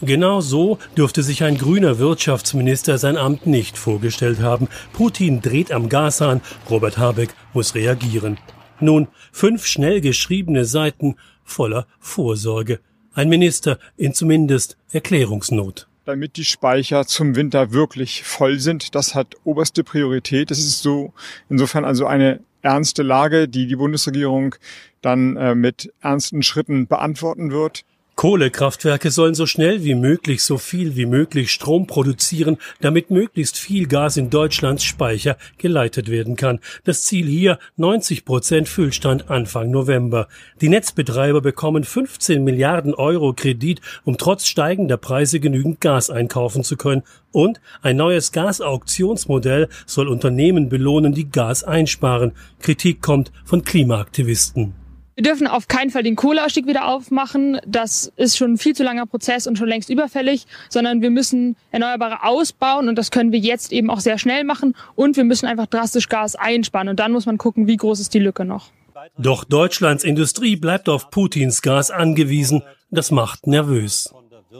Speaker 6: Genau so dürfte sich ein grüner Wirtschaftsminister sein Amt nicht vorgestellt haben. Putin dreht am Gashahn, Robert Habeck muss reagieren. Nun fünf schnell geschriebene Seiten voller Vorsorge. Ein Minister in zumindest Erklärungsnot
Speaker 7: damit die Speicher zum Winter wirklich voll sind. Das hat oberste Priorität. Das ist so insofern also eine ernste Lage, die die Bundesregierung dann äh, mit ernsten Schritten beantworten wird.
Speaker 6: Kohlekraftwerke sollen so schnell wie möglich so viel wie möglich Strom produzieren, damit möglichst viel Gas in Deutschlands Speicher geleitet werden kann. Das Ziel hier 90 Prozent Füllstand Anfang November. Die Netzbetreiber bekommen 15 Milliarden Euro Kredit, um trotz steigender Preise genügend Gas einkaufen zu können. Und ein neues Gasauktionsmodell soll Unternehmen belohnen, die Gas einsparen. Kritik kommt von Klimaaktivisten.
Speaker 8: Wir dürfen auf keinen Fall den Kohleausstieg wieder aufmachen. Das ist schon ein viel zu langer Prozess und schon längst überfällig, sondern wir müssen Erneuerbare ausbauen und das können wir jetzt eben auch sehr schnell machen und wir müssen einfach drastisch Gas einsparen und dann muss man gucken, wie groß ist die Lücke noch.
Speaker 6: Doch Deutschlands Industrie bleibt auf Putins Gas angewiesen. Das macht nervös.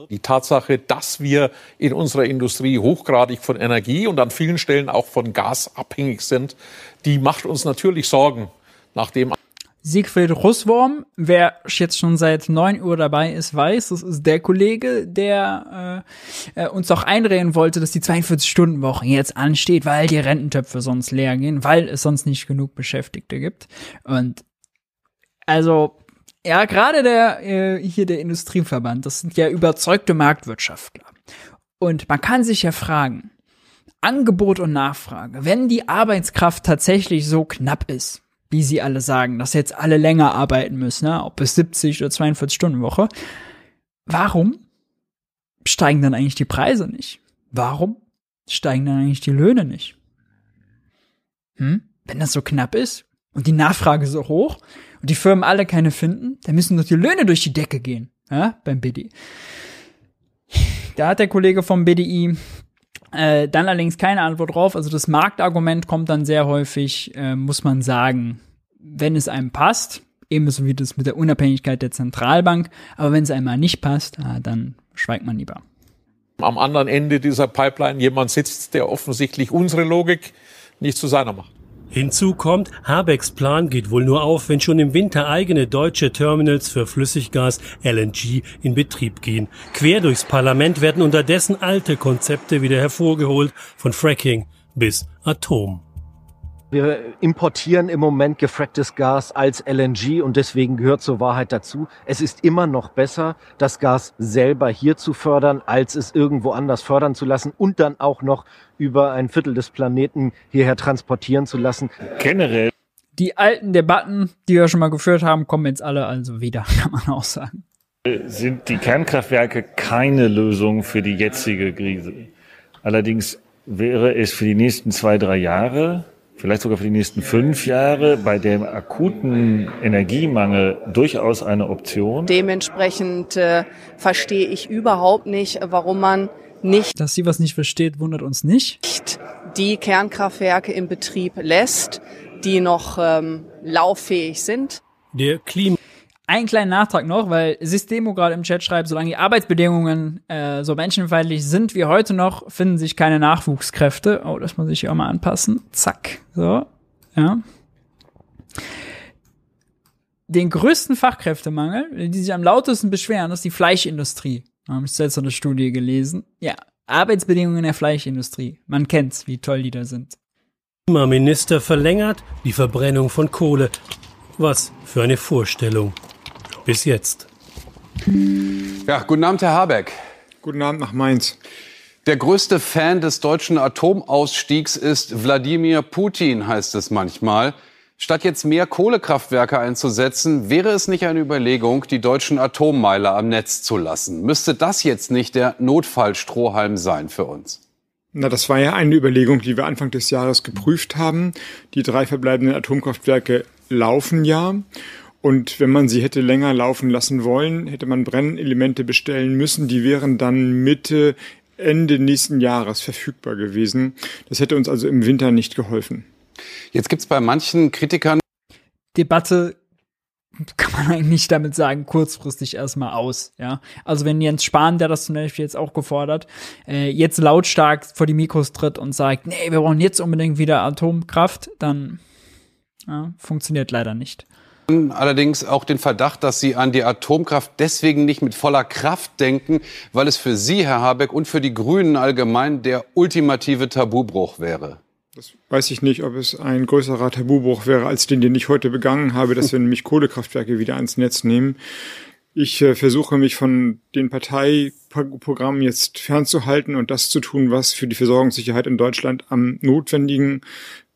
Speaker 9: Die Tatsache, dass wir in unserer Industrie hochgradig von Energie und an vielen Stellen auch von Gas abhängig sind, die macht uns natürlich Sorgen, nachdem
Speaker 1: Siegfried Russwurm, wer jetzt schon seit neun Uhr dabei ist, weiß, das ist der Kollege, der äh, äh, uns auch einreden wollte, dass die 42-Stunden-Woche jetzt ansteht, weil die Rententöpfe sonst leer gehen, weil es sonst nicht genug Beschäftigte gibt. Und also, ja, gerade der äh, hier der Industrieverband, das sind ja überzeugte Marktwirtschaftler. Und man kann sich ja fragen, Angebot und Nachfrage, wenn die Arbeitskraft tatsächlich so knapp ist, wie sie alle sagen, dass jetzt alle länger arbeiten müssen, ne? ob es 70 oder 42 Stunden Woche. Warum steigen dann eigentlich die Preise nicht? Warum steigen dann eigentlich die Löhne nicht? Hm? Wenn das so knapp ist und die Nachfrage so hoch und die Firmen alle keine finden, dann müssen doch die Löhne durch die Decke gehen, ja, beim BDI. Da hat der Kollege vom BDI äh, dann allerdings keine Antwort drauf. Also das Marktargument kommt dann sehr häufig, äh, muss man sagen, wenn es einem passt, ebenso wie das mit der Unabhängigkeit der Zentralbank. Aber wenn es einmal nicht passt, äh, dann schweigt man lieber.
Speaker 9: Am anderen Ende dieser Pipeline jemand sitzt, der offensichtlich unsere Logik nicht zu seiner macht.
Speaker 6: Hinzu kommt, Habecks Plan geht wohl nur auf, wenn schon im Winter eigene deutsche Terminals für Flüssiggas LNG in Betrieb gehen. Quer durchs Parlament werden unterdessen alte Konzepte wieder hervorgeholt, von Fracking bis Atom.
Speaker 10: Wir importieren im Moment gefracktes Gas als LNG und deswegen gehört zur Wahrheit dazu. Es ist immer noch besser, das Gas selber hier zu fördern, als es irgendwo anders fördern zu lassen und dann auch noch über ein Viertel des Planeten hierher transportieren zu lassen.
Speaker 1: Generell. Die alten Debatten, die wir schon mal geführt haben, kommen jetzt alle also wieder, *laughs* kann man auch sagen.
Speaker 11: Sind die Kernkraftwerke keine Lösung für die jetzige Krise? Allerdings wäre es für die nächsten zwei, drei Jahre vielleicht sogar für die nächsten fünf Jahre bei dem akuten Energiemangel durchaus eine Option.
Speaker 12: Dementsprechend äh, verstehe ich überhaupt nicht, warum man nicht.
Speaker 1: Dass sie was nicht versteht, wundert uns nicht.
Speaker 12: Die Kernkraftwerke in Betrieb lässt, die noch ähm, lauffähig sind.
Speaker 6: Der Klima
Speaker 1: einen kleinen Nachtrag noch, weil Systemo gerade im Chat schreibt, solange die Arbeitsbedingungen äh, so menschenfeindlich sind wie heute noch, finden sich keine Nachwuchskräfte. Oh, das muss ich hier auch mal anpassen. Zack. So. Ja. Den größten Fachkräftemangel, die sich am lautesten beschweren, ist die Fleischindustrie. Da habe ich selbst eine Studie gelesen. Ja, Arbeitsbedingungen in der Fleischindustrie. Man kennt's, wie toll die da sind.
Speaker 6: Klimaminister verlängert die Verbrennung von Kohle. Was für eine Vorstellung. Bis jetzt.
Speaker 4: Ja, guten Abend, Herr Habeck.
Speaker 7: Guten Abend nach Mainz.
Speaker 4: Der größte Fan des deutschen Atomausstiegs ist Wladimir Putin, heißt es manchmal. Statt jetzt mehr Kohlekraftwerke einzusetzen, wäre es nicht eine Überlegung, die deutschen Atommeiler am Netz zu lassen? Müsste das jetzt nicht der Notfallstrohhalm sein für uns?
Speaker 7: Na, das war ja eine Überlegung, die wir Anfang des Jahres geprüft haben. Die drei verbleibenden Atomkraftwerke laufen ja. Und wenn man sie hätte länger laufen lassen wollen, hätte man Brennelemente bestellen müssen. Die wären dann Mitte, Ende nächsten Jahres verfügbar gewesen. Das hätte uns also im Winter nicht geholfen.
Speaker 4: Jetzt gibt es bei manchen Kritikern
Speaker 1: Debatte kann man eigentlich damit sagen, kurzfristig erstmal aus, ja. Also wenn Jens Spahn, der das zum Beispiel jetzt auch gefordert, äh, jetzt lautstark vor die Mikros tritt und sagt, nee, wir brauchen jetzt unbedingt wieder Atomkraft, dann ja, funktioniert leider nicht.
Speaker 4: Allerdings auch den Verdacht, dass Sie an die Atomkraft deswegen nicht mit voller Kraft denken, weil es für Sie, Herr Habeck, und für die Grünen allgemein der ultimative Tabubruch wäre.
Speaker 7: Das weiß ich nicht, ob es ein größerer Tabubruch wäre, als den, den ich heute begangen habe, dass wir nämlich Kohlekraftwerke wieder ans Netz nehmen. Ich äh, versuche mich von den Parteiprogrammen jetzt fernzuhalten und das zu tun, was für die Versorgungssicherheit in Deutschland am notwendigen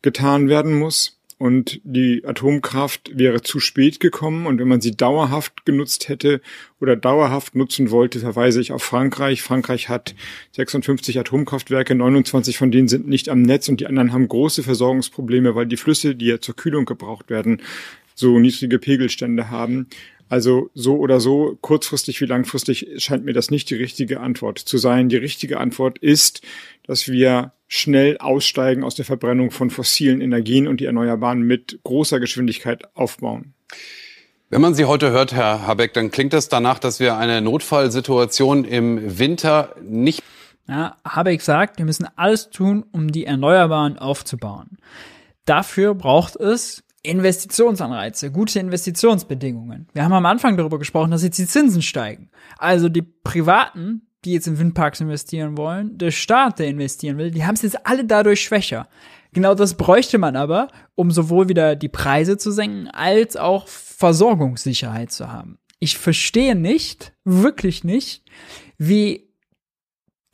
Speaker 7: getan werden muss. Und die Atomkraft wäre zu spät gekommen. Und wenn man sie dauerhaft genutzt hätte oder dauerhaft nutzen wollte, verweise ich auf Frankreich. Frankreich hat 56 Atomkraftwerke, 29 von denen sind nicht am Netz und die anderen haben große Versorgungsprobleme, weil die Flüsse, die ja zur Kühlung gebraucht werden, so niedrige Pegelstände haben. Also so oder so, kurzfristig wie langfristig, scheint mir das nicht die richtige Antwort zu sein. Die richtige Antwort ist, dass wir schnell aussteigen aus der Verbrennung von fossilen Energien und die Erneuerbaren mit großer Geschwindigkeit aufbauen.
Speaker 4: Wenn man Sie heute hört, Herr Habeck, dann klingt es danach, dass wir eine Notfallsituation im Winter nicht.
Speaker 1: Ja, Habeck sagt, wir müssen alles tun, um die Erneuerbaren aufzubauen. Dafür braucht es Investitionsanreize, gute Investitionsbedingungen. Wir haben am Anfang darüber gesprochen, dass jetzt die Zinsen steigen. Also die Privaten die jetzt in Windparks investieren wollen, der Staat, der investieren will, die haben es jetzt alle dadurch schwächer. Genau das bräuchte man aber, um sowohl wieder die Preise zu senken, als auch Versorgungssicherheit zu haben. Ich verstehe nicht, wirklich nicht, wie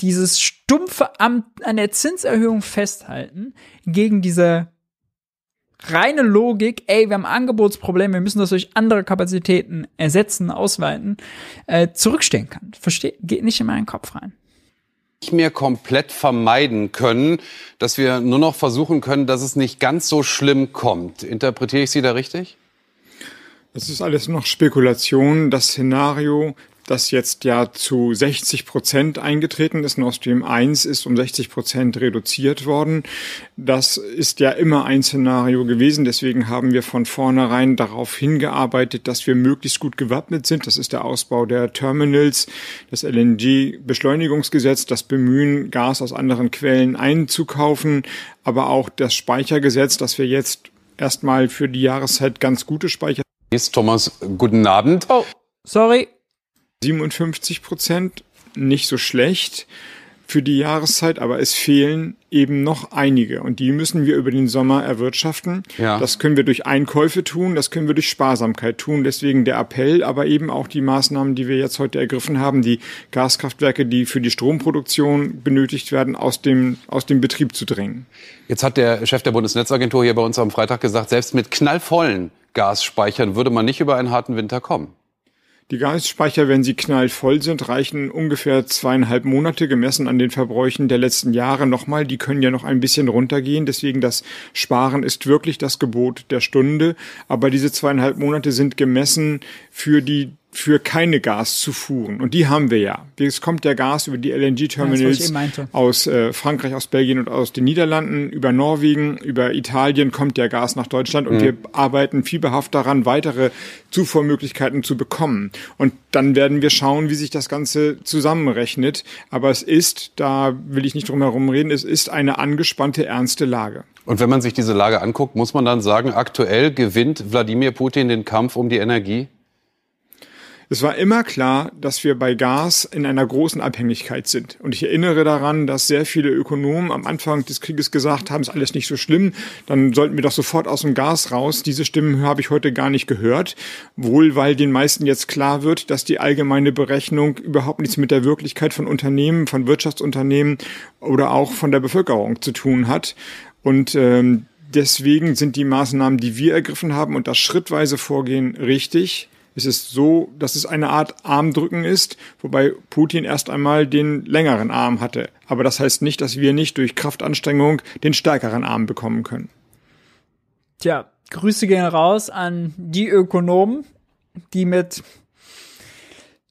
Speaker 1: dieses stumpfe Amt an der Zinserhöhung festhalten gegen diese reine Logik, ey, wir haben Angebotsprobleme, wir müssen das durch andere Kapazitäten ersetzen, ausweiten, äh, zurückstehen kann. Versteht, geht nicht in meinen Kopf rein.
Speaker 4: Nicht mehr komplett vermeiden können, dass wir nur noch versuchen können, dass es nicht ganz so schlimm kommt. Interpretiere ich Sie da richtig?
Speaker 7: Das ist alles noch Spekulation. Das Szenario, das jetzt ja zu 60 Prozent eingetreten ist. Nord Stream 1 ist um 60 Prozent reduziert worden. Das ist ja immer ein Szenario gewesen. Deswegen haben wir von vornherein darauf hingearbeitet, dass wir möglichst gut gewappnet sind. Das ist der Ausbau der Terminals, das LNG-Beschleunigungsgesetz, das Bemühen, Gas aus anderen Quellen einzukaufen, aber auch das Speichergesetz, dass wir jetzt erstmal für die Jahreszeit ganz gute Speicher.
Speaker 4: Thomas, guten Abend.
Speaker 1: Oh, sorry,
Speaker 7: 57 Prozent, nicht so schlecht für die Jahreszeit, aber es fehlen eben noch einige und die müssen wir über den Sommer erwirtschaften. Ja. Das können wir durch Einkäufe tun, das können wir durch Sparsamkeit tun. Deswegen der Appell, aber eben auch die Maßnahmen, die wir jetzt heute ergriffen haben, die Gaskraftwerke, die für die Stromproduktion benötigt werden, aus dem, aus dem Betrieb zu drängen.
Speaker 4: Jetzt hat der Chef der Bundesnetzagentur hier bei uns am Freitag gesagt, selbst mit knallvollen Gasspeichern würde man nicht über einen harten Winter kommen.
Speaker 7: Die Gasspeicher, wenn sie knallvoll sind, reichen ungefähr zweieinhalb Monate gemessen an den Verbräuchen der letzten Jahre nochmal. Die können ja noch ein bisschen runtergehen. Deswegen das Sparen ist wirklich das Gebot der Stunde. Aber diese zweieinhalb Monate sind gemessen für die für keine Gaszufuhren. Und die haben wir ja. Es kommt ja Gas über die LNG-Terminals aus äh, Frankreich, aus Belgien und aus den Niederlanden. Über Norwegen, über Italien kommt ja Gas nach Deutschland. Und
Speaker 4: Mhm.
Speaker 7: wir arbeiten fieberhaft daran, weitere Zufuhrmöglichkeiten zu bekommen. Und dann werden wir schauen, wie sich das Ganze zusammenrechnet. Aber es ist, da will ich nicht drum herum reden, es ist eine angespannte, ernste Lage.
Speaker 4: Und wenn man sich diese Lage anguckt, muss man dann sagen, aktuell gewinnt Wladimir Putin den Kampf um die Energie?
Speaker 7: Es war immer klar, dass wir bei Gas in einer großen Abhängigkeit sind. Und ich erinnere daran, dass sehr viele Ökonomen am Anfang des Krieges gesagt haben, ist alles nicht so schlimm, dann sollten wir doch sofort aus dem Gas raus. Diese Stimmen habe ich heute gar nicht gehört. Wohl, weil den meisten jetzt klar wird, dass die allgemeine Berechnung überhaupt nichts mit der Wirklichkeit von Unternehmen, von Wirtschaftsunternehmen oder auch von der Bevölkerung zu tun hat. Und ähm, deswegen sind die Maßnahmen, die wir ergriffen haben und das schrittweise Vorgehen richtig. Es ist so, dass es eine Art Armdrücken ist, wobei Putin erst einmal den längeren Arm hatte. Aber das heißt nicht, dass wir nicht durch Kraftanstrengung den stärkeren Arm bekommen können.
Speaker 1: Tja, Grüße gehen raus an die Ökonomen, die mit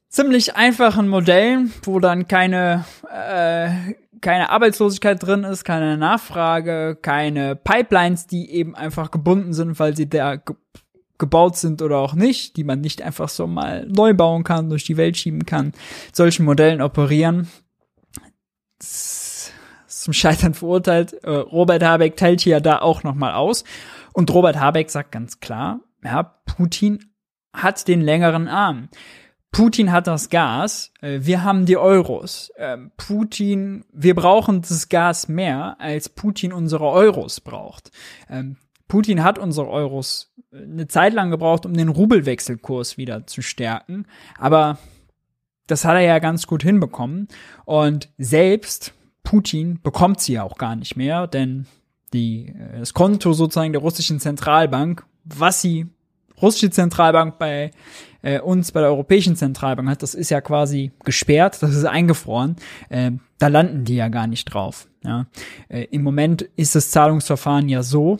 Speaker 1: ziemlich einfachen Modellen, wo dann keine, äh, keine Arbeitslosigkeit drin ist, keine Nachfrage, keine Pipelines, die eben einfach gebunden sind, weil sie ge gebaut sind oder auch nicht, die man nicht einfach so mal neu bauen kann, durch die Welt schieben kann, solchen Modellen operieren. Zum Scheitern verurteilt. Äh, Robert Habeck teilt hier da auch nochmal aus. Und Robert Habeck sagt ganz klar, ja, Putin hat den längeren Arm. Putin hat das Gas, äh, wir haben die Euros. Ähm, Putin, wir brauchen das Gas mehr, als Putin unsere Euros braucht. Ähm, Putin hat unsere Euros eine Zeit lang gebraucht, um den Rubelwechselkurs wieder zu stärken, aber das hat er ja ganz gut hinbekommen. Und selbst Putin bekommt sie ja auch gar nicht mehr, denn die, äh, das Konto sozusagen der russischen Zentralbank, was sie russische Zentralbank bei äh, uns bei der Europäischen Zentralbank hat, das ist ja quasi gesperrt, das ist eingefroren. Äh, da landen die ja gar nicht drauf. Ja. Äh, Im Moment ist das Zahlungsverfahren ja so,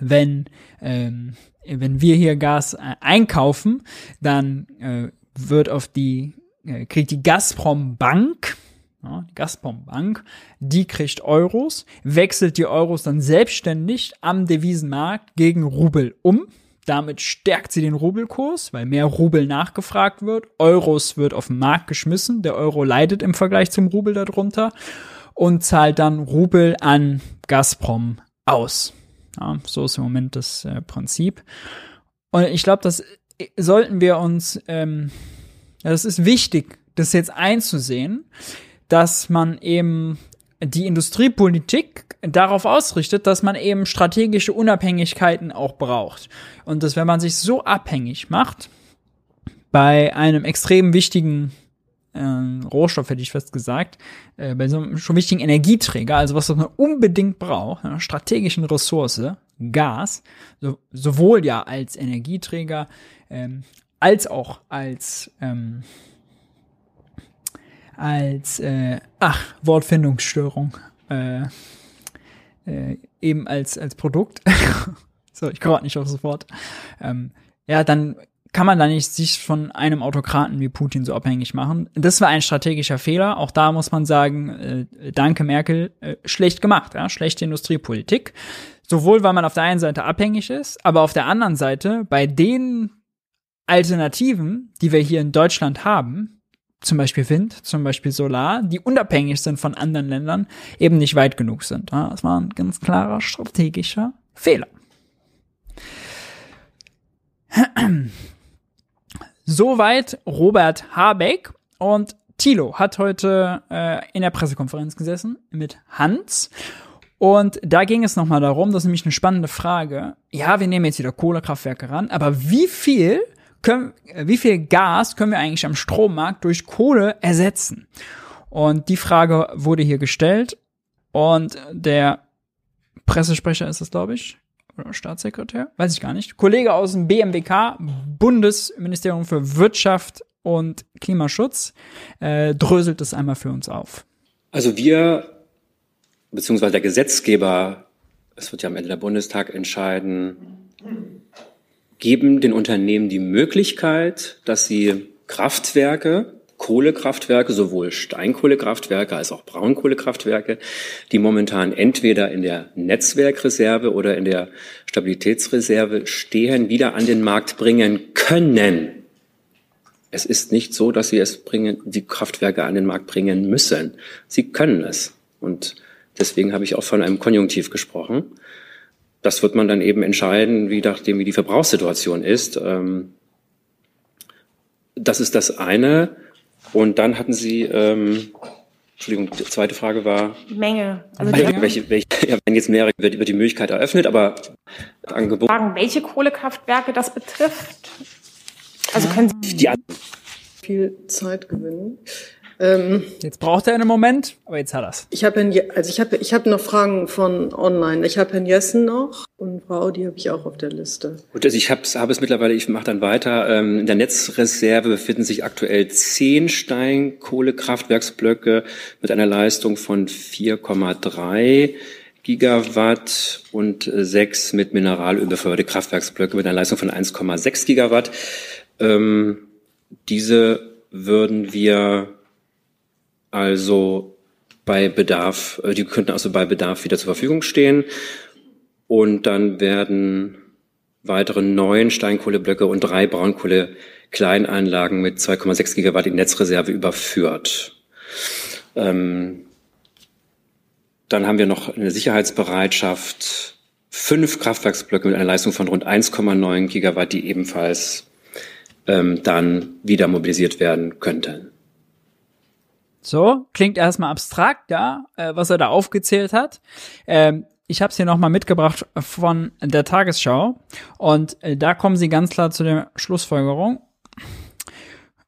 Speaker 1: wenn ähm, wenn wir hier Gas äh, einkaufen, dann äh, wird auf die äh, kriegt die Gazprom Bank die Gazprom Bank, die kriegt Euros, wechselt die Euros dann selbstständig am Devisenmarkt gegen Rubel um. Damit stärkt sie den Rubelkurs, weil mehr Rubel nachgefragt wird. Euros wird auf den Markt geschmissen. Der Euro leidet im Vergleich zum Rubel darunter und zahlt dann Rubel an Gazprom aus. Ja, so ist im Moment das äh, Prinzip. Und ich glaube, das äh, sollten wir uns, ähm, ja, das ist wichtig, das jetzt einzusehen, dass man eben die Industriepolitik darauf ausrichtet, dass man eben strategische Unabhängigkeiten auch braucht. Und dass wenn man sich so abhängig macht, bei einem extrem wichtigen äh, Rohstoff, hätte ich fast gesagt, äh, bei so einem schon wichtigen Energieträger, also was man unbedingt braucht, einer strategischen Ressource, Gas, so, sowohl ja als Energieträger, ähm, als auch als ähm, als äh, ach Wortfindungsstörung äh, äh, eben als als Produkt. *laughs* So ich komme nicht auf Wort. Ähm, ja dann kann man da nicht sich von einem Autokraten wie Putin so abhängig machen. Das war ein strategischer Fehler. Auch da muss man sagen, äh, danke Merkel, äh, schlecht gemacht, ja, schlechte Industriepolitik. Sowohl weil man auf der einen Seite abhängig ist, aber auf der anderen Seite bei den Alternativen, die wir hier in Deutschland haben, zum Beispiel Wind, zum Beispiel Solar, die unabhängig sind von anderen Ländern, eben nicht weit genug sind. Ja, das war ein ganz klarer strategischer Fehler. *clears throat* Soweit Robert Habeck und Thilo hat heute äh, in der Pressekonferenz gesessen mit Hans und da ging es nochmal darum, das ist nämlich eine spannende Frage. Ja, wir nehmen jetzt wieder Kohlekraftwerke ran, aber wie viel können, wie viel Gas können wir eigentlich am Strommarkt durch Kohle ersetzen? Und die Frage wurde hier gestellt und der Pressesprecher ist es, glaube ich, oder Staatssekretär, weiß ich gar nicht, Kollege aus dem BMWK, Bundesministerium für Wirtschaft und Klimaschutz, äh, dröselt es einmal für uns auf.
Speaker 13: Also wir, beziehungsweise der Gesetzgeber, es wird ja am Ende der Bundestag entscheiden, geben den Unternehmen die Möglichkeit, dass sie Kraftwerke, Kohlekraftwerke, sowohl Steinkohlekraftwerke als auch Braunkohlekraftwerke, die momentan entweder in der Netzwerkreserve oder in der Stabilitätsreserve stehen, wieder an den Markt bringen können. Es ist nicht so, dass sie es bringen, die Kraftwerke an den Markt bringen müssen. Sie können es. Und deswegen habe ich auch von einem Konjunktiv gesprochen. Das wird man dann eben entscheiden, wie nachdem wie die Verbrauchssituation ist. Ähm, das ist das eine. Und dann hatten Sie, ähm, Entschuldigung, die zweite Frage war
Speaker 14: Menge.
Speaker 13: Also Menge. Welche, welche, ja, wenn jetzt mehrere wird, wird die Möglichkeit eröffnet, aber Angebot.
Speaker 14: Fragen, welche Kohlekraftwerke das betrifft. Also können Sie
Speaker 13: die
Speaker 15: viel Zeit gewinnen. Ähm,
Speaker 1: jetzt braucht er einen Moment, aber jetzt hat er's.
Speaker 15: Ich habe also ich habe ich habe noch Fragen von online. Ich habe Herrn Jessen noch und Frau, die habe ich auch auf der Liste.
Speaker 13: Gut, also ich habe hab es mittlerweile, ich mache dann weiter. Ähm, in der Netzreserve befinden sich aktuell zehn Steinkohlekraftwerksblöcke mit einer Leistung von 4,3 Gigawatt und sechs mit Mineralöl befeuerte Kraftwerksblöcke mit einer Leistung von 1,6 Gigawatt. Ähm, diese würden wir also bei Bedarf, äh, die könnten also bei Bedarf wieder zur Verfügung stehen. Und dann werden weitere neun Steinkohleblöcke und drei Braunkohle-Kleinanlagen mit 2,6 Gigawatt in Netzreserve überführt. Ähm, dann haben wir noch eine Sicherheitsbereitschaft, fünf Kraftwerksblöcke mit einer Leistung von rund 1,9 Gigawatt, die ebenfalls ähm, dann wieder mobilisiert werden könnten.
Speaker 1: So, klingt erstmal abstrakt, ja, äh, was er da aufgezählt hat. Ähm, ich habe es hier nochmal mitgebracht von der Tagesschau und äh, da kommen sie ganz klar zu der Schlussfolgerung.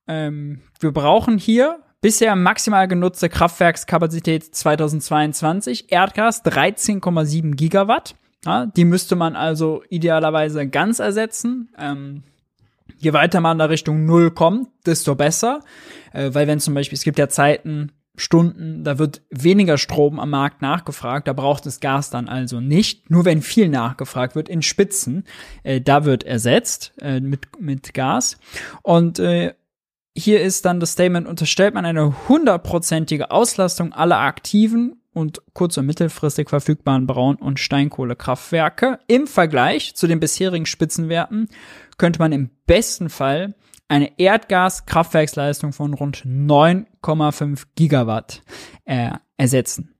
Speaker 1: Ähm, wir brauchen hier bisher maximal genutzte Kraftwerkskapazität 2022, Erdgas 13,7 Gigawatt. Die müsste man also idealerweise ganz ersetzen. Ähm, je weiter man da Richtung Null kommt, desto besser. Äh, weil wenn zum Beispiel, es gibt ja Zeiten, Stunden, da wird weniger Strom am Markt nachgefragt, da braucht es Gas dann also nicht. Nur wenn viel nachgefragt wird, in Spitzen, äh, da wird ersetzt äh, mit, mit Gas. Und äh, hier ist dann das Statement, unterstellt man eine hundertprozentige Auslastung aller aktiven und kurz- und mittelfristig verfügbaren Braun- und Steinkohlekraftwerke im Vergleich zu den bisherigen Spitzenwerten könnte man im besten Fall eine Erdgas-Kraftwerksleistung von rund 9,5 Gigawatt äh, ersetzen.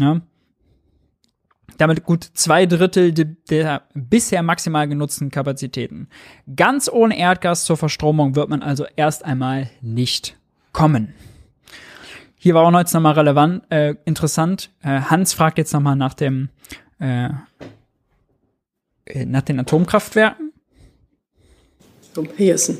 Speaker 1: Ja? Damit gut zwei Drittel de, der bisher maximal genutzten Kapazitäten. Ganz ohne Erdgas zur Verstromung wird man also erst einmal nicht kommen. Hier war auch noch jetzt nochmal relevant, äh, interessant. Äh, Hans fragt jetzt nochmal nach dem, äh, nach den Atomkraftwerken.
Speaker 15: Pearson.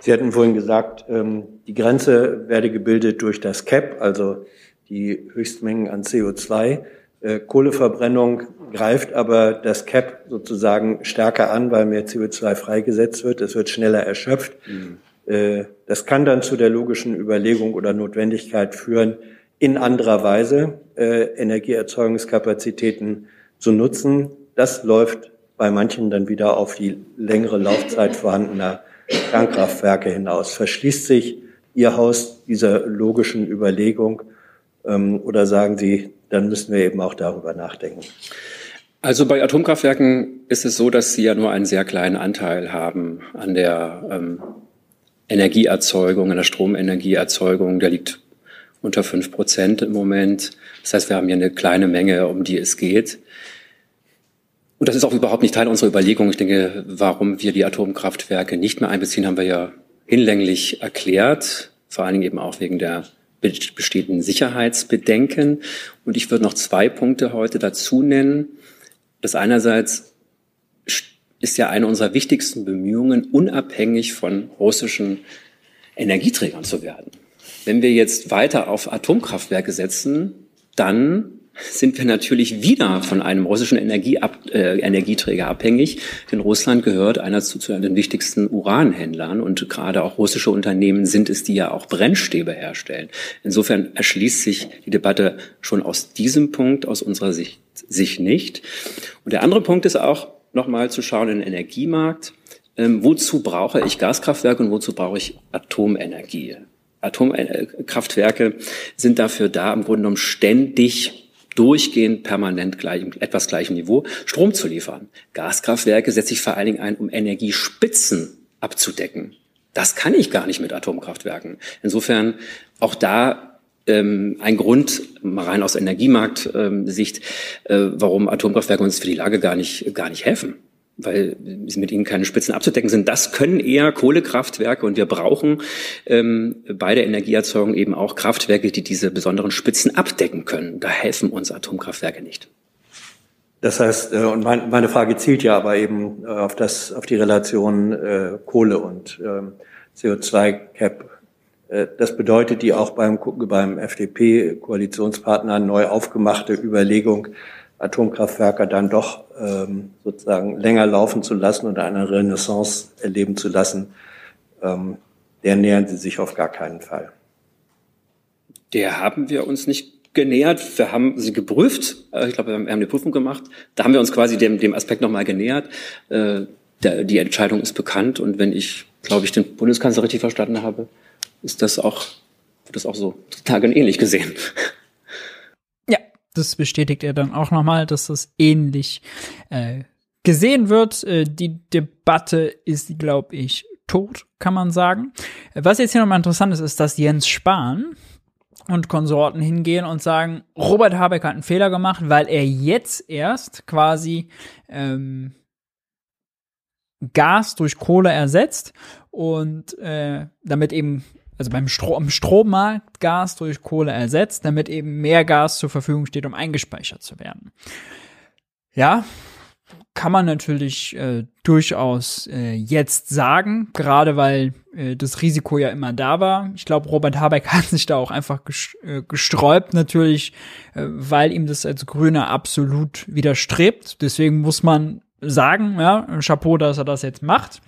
Speaker 16: Sie hatten vorhin gesagt, ähm, die Grenze werde gebildet durch das CAP, also die Höchstmengen an CO2. Äh, Kohleverbrennung greift aber das CAP sozusagen stärker an, weil mehr CO2 freigesetzt wird. Es wird schneller erschöpft. Mhm. Äh, das kann dann zu der logischen Überlegung oder Notwendigkeit führen, in anderer Weise äh, Energieerzeugungskapazitäten zu nutzen. Das läuft bei manchen dann wieder auf die längere Laufzeit vorhandener Kernkraftwerke hinaus. Verschließt sich Ihr Haus dieser logischen Überlegung ähm, oder sagen Sie, dann müssen wir eben auch darüber nachdenken?
Speaker 13: Also bei Atomkraftwerken ist es so, dass sie ja nur einen sehr kleinen Anteil haben an der ähm, Energieerzeugung, an der Stromenergieerzeugung. Der liegt unter fünf Prozent im Moment. Das heißt, wir haben hier eine kleine Menge, um die es geht. Und das ist auch überhaupt nicht Teil unserer Überlegung. Ich denke, warum wir die Atomkraftwerke nicht mehr einbeziehen, haben wir ja hinlänglich erklärt. Vor allen Dingen eben auch wegen der bestehenden Sicherheitsbedenken. Und ich würde noch zwei Punkte heute dazu nennen. Das einerseits ist ja eine unserer wichtigsten Bemühungen, unabhängig von russischen Energieträgern zu werden. Wenn wir jetzt weiter auf Atomkraftwerke setzen, dann sind wir natürlich wieder von einem russischen Energieab äh, Energieträger abhängig, denn Russland gehört einer zu, zu den wichtigsten Uranhändlern und gerade auch russische Unternehmen sind es, die ja auch Brennstäbe herstellen. Insofern erschließt sich die Debatte schon aus diesem Punkt aus unserer Sicht sich nicht. Und der andere Punkt ist auch nochmal zu schauen in den Energiemarkt. ähm, wozu brauche ich Gaskraftwerke und wozu brauche ich Atomenergie? Atomkraftwerke sind dafür da, im Grunde genommen ständig durchgehend permanent gleich, etwas gleichem Niveau Strom zu liefern. Gaskraftwerke setze ich vor allen Dingen ein, um Energiespitzen abzudecken. Das kann ich gar nicht mit Atomkraftwerken. Insofern auch da ähm, ein Grund, mal rein aus Energiemarkt-Sicht, äh, warum Atomkraftwerke uns für die Lage gar nicht, gar nicht helfen weil mit ihnen keine Spitzen abzudecken sind. Das können eher Kohlekraftwerke und wir brauchen ähm, bei der Energieerzeugung eben auch Kraftwerke, die diese besonderen Spitzen abdecken können. Da helfen uns Atomkraftwerke nicht.
Speaker 16: Das heißt, äh, und mein, meine Frage zielt ja aber eben äh, auf das, auf die Relation äh, Kohle und ähm, CO2-Cap. Äh, das bedeutet die auch beim, beim FDP-Koalitionspartner neu aufgemachte Überlegung, Atomkraftwerke dann doch ähm, sozusagen länger laufen zu lassen und eine Renaissance erleben zu lassen, ähm, der nähern Sie sich auf gar keinen Fall.
Speaker 13: Der haben wir uns nicht genähert. Wir haben sie geprüft. Äh, ich glaube, wir haben eine Prüfung gemacht. Da haben wir uns quasi dem, dem Aspekt nochmal genähert. Äh, der, die Entscheidung ist bekannt und wenn ich, glaube ich, den Bundeskanzler richtig verstanden habe, ist das auch, wird das auch so Tage ähnlich gesehen
Speaker 1: das bestätigt er dann auch nochmal, dass das ähnlich äh, gesehen wird. Äh, die Debatte ist, glaube ich, tot, kann man sagen. Was jetzt hier nochmal interessant ist, ist, dass Jens Spahn und Konsorten hingehen und sagen, Robert Habeck hat einen Fehler gemacht, weil er jetzt erst quasi ähm, Gas durch Kohle ersetzt und äh, damit eben also beim Strom, Strommarkt Gas durch Kohle ersetzt, damit eben mehr Gas zur Verfügung steht, um eingespeichert zu werden. Ja, kann man natürlich äh, durchaus äh, jetzt sagen, gerade weil äh, das Risiko ja immer da war. Ich glaube, Robert Habeck *laughs* hat sich da auch einfach äh, gesträubt, natürlich, äh, weil ihm das als Grüner absolut widerstrebt. Deswegen muss man sagen, ja, Chapeau, dass er das jetzt macht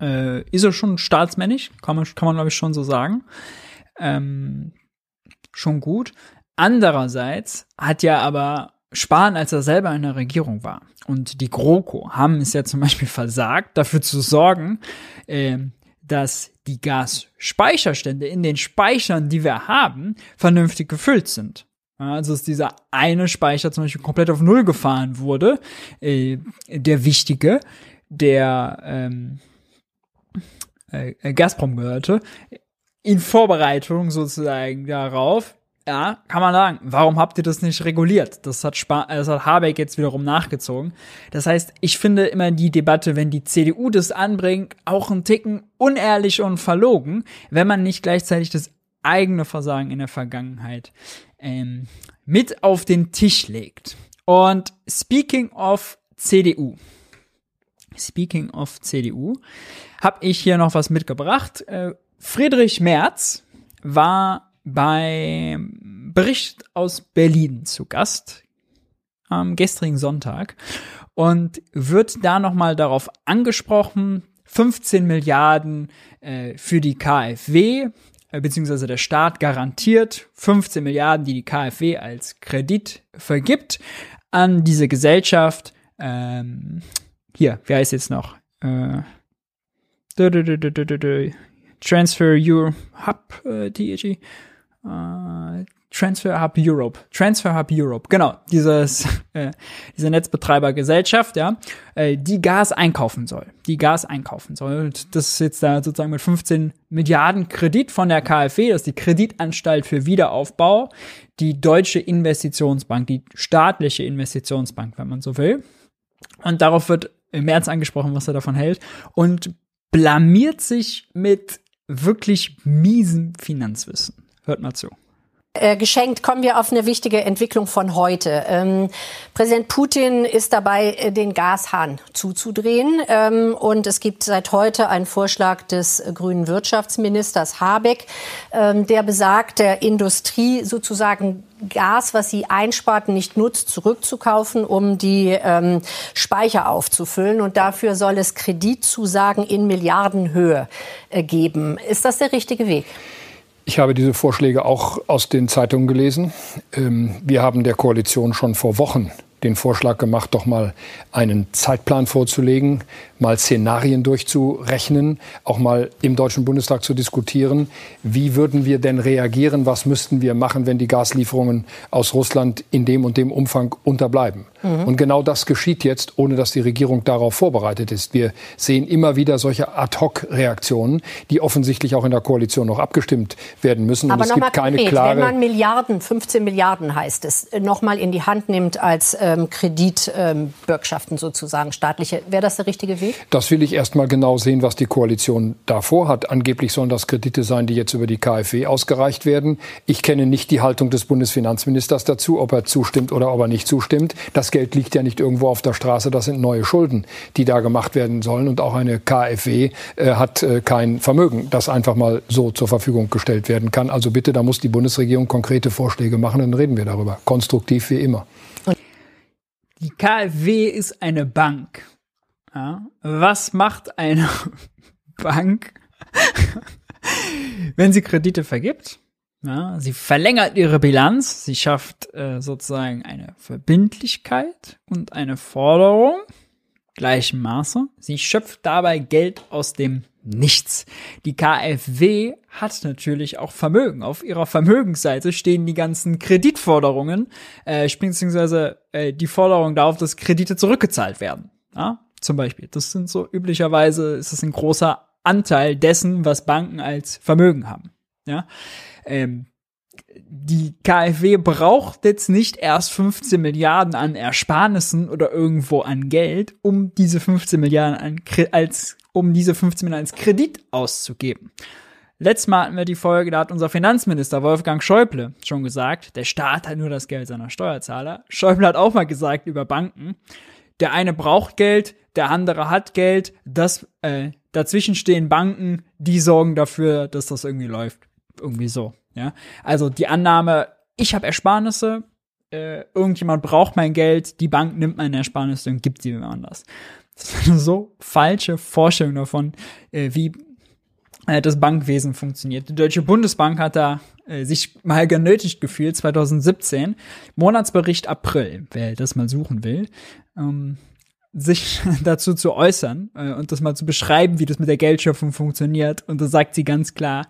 Speaker 1: äh, ist er schon staatsmännisch, kann man, kann man glaube ich schon so sagen. Ähm, schon gut. Andererseits hat ja aber Spahn, als er selber in der Regierung war und die GroKo haben es ja zum Beispiel versagt, dafür zu sorgen, äh, dass die Gasspeicherstände in den Speichern, die wir haben, vernünftig gefüllt sind. Also dass dieser eine Speicher zum Beispiel komplett auf Null gefahren wurde, äh, der wichtige, der ähm, äh, äh, Gazprom gehörte, in Vorbereitung sozusagen darauf, ja, kann man sagen, warum habt ihr das nicht reguliert? Das hat, Spa das hat Habeck jetzt wiederum nachgezogen. Das heißt, ich finde immer die Debatte, wenn die CDU das anbringt, auch ein Ticken unehrlich und verlogen, wenn man nicht gleichzeitig das eigene Versagen in der Vergangenheit ähm, mit auf den Tisch legt. Und speaking of CDU, speaking of CDU, habe ich hier noch was mitgebracht. Äh, Friedrich Merz war beim Bericht aus Berlin zu Gast am gestrigen Sonntag und wird da noch mal darauf angesprochen, 15 Milliarden äh, für die KfW, äh, beziehungsweise der Staat garantiert 15 Milliarden, die die KfW als Kredit vergibt an diese Gesellschaft. Ähm, hier, wer ist jetzt noch? Äh, Transfer Europe Hub, äh, TEG. Äh, Transfer Hub Europe. Transfer Hub Europe, genau, dieses, *laughs* äh, diese Netzbetreibergesellschaft, ja, äh, die Gas einkaufen soll. Die Gas einkaufen soll. Und das ist jetzt da sozusagen mit 15 Milliarden Kredit von der KfW, das ist die Kreditanstalt für Wiederaufbau, die deutsche Investitionsbank, die staatliche Investitionsbank, wenn man so will. Und darauf wird im März angesprochen, was er davon hält. Und blamiert sich mit wirklich miesem Finanzwissen. Hört mal zu.
Speaker 17: Äh, geschenkt kommen wir auf eine wichtige Entwicklung von heute. Ähm, Präsident Putin ist dabei, äh, den Gashahn zuzudrehen. Ähm, und es gibt seit heute einen Vorschlag des grünen Wirtschaftsministers Habeck, ähm, der besagt, der Industrie sozusagen Gas, was sie einspart, nicht nutzt, zurückzukaufen, um die ähm, Speicher aufzufüllen. Und dafür soll es Kreditzusagen in Milliardenhöhe äh, geben. Ist das der richtige Weg?
Speaker 18: Ich habe diese Vorschläge auch aus den Zeitungen gelesen. Ähm, wir haben der Koalition schon vor Wochen den Vorschlag gemacht, doch mal einen Zeitplan vorzulegen, mal Szenarien durchzurechnen, auch mal im Deutschen Bundestag zu diskutieren. Wie würden wir denn reagieren? Was müssten wir machen, wenn die Gaslieferungen aus Russland in dem und dem Umfang unterbleiben? Mhm. Und genau das geschieht jetzt, ohne dass die Regierung darauf vorbereitet ist. Wir sehen immer wieder solche Ad-hoc-Reaktionen, die offensichtlich auch in der Koalition noch abgestimmt werden müssen.
Speaker 17: Aber
Speaker 18: und es
Speaker 17: gibt
Speaker 18: keine
Speaker 17: konkret,
Speaker 18: klare.
Speaker 17: Wenn man Milliarden, 15 Milliarden heißt es, nochmal in die Hand nimmt als ähm, Kreditbürgschaften ähm, sozusagen, staatliche, wäre das der richtige Weg?
Speaker 18: Das will ich erst mal genau sehen, was die Koalition davor hat. Angeblich sollen das Kredite sein, die jetzt über die KfW ausgereicht werden. Ich kenne nicht die Haltung des Bundesfinanzministers dazu, ob er zustimmt oder ob er nicht zustimmt. Das Geld liegt ja nicht irgendwo auf der Straße, das sind neue Schulden, die da gemacht werden sollen. Und auch eine KfW äh, hat äh, kein Vermögen, das einfach mal so zur Verfügung gestellt werden kann. Also bitte, da muss die Bundesregierung konkrete Vorschläge machen, dann reden wir darüber. Konstruktiv wie immer.
Speaker 1: Die KfW ist eine Bank. Ja? Was macht eine *laughs* Bank, wenn sie Kredite vergibt? Ja, sie verlängert ihre Bilanz, sie schafft äh, sozusagen eine Verbindlichkeit und eine Forderung gleichem Maße. Sie schöpft dabei Geld aus dem Nichts. Die KfW hat natürlich auch Vermögen. Auf ihrer Vermögensseite stehen die ganzen Kreditforderungen, äh, beziehungsweise äh, die Forderung darauf, dass Kredite zurückgezahlt werden. Ja, zum Beispiel. Das sind so üblicherweise ist es ein großer Anteil dessen, was Banken als Vermögen haben. Ja, ähm, die KfW braucht jetzt nicht erst 15 Milliarden an Ersparnissen oder irgendwo an Geld, um diese 15 Milliarden an, als, um diese 15 Milliarden als Kredit auszugeben. Letztes Mal hatten wir die Folge, da hat unser Finanzminister Wolfgang Schäuble schon gesagt, der Staat hat nur das Geld seiner Steuerzahler. Schäuble hat auch mal gesagt über Banken, der eine braucht Geld, der andere hat Geld, das äh, dazwischen stehen Banken, die sorgen dafür, dass das irgendwie läuft. Irgendwie so. Ja, also die Annahme, ich habe Ersparnisse, äh, irgendjemand braucht mein Geld, die Bank nimmt meine Ersparnisse und gibt sie mir anders. Das ist eine so falsche Vorstellung davon, äh, wie äh, das Bankwesen funktioniert. Die Deutsche Bundesbank hat da äh, sich mal genötigt gefühlt, 2017, Monatsbericht April, wer das mal suchen will, ähm, sich *laughs* dazu zu äußern äh, und das mal zu beschreiben, wie das mit der Geldschöpfung funktioniert. Und da sagt sie ganz klar,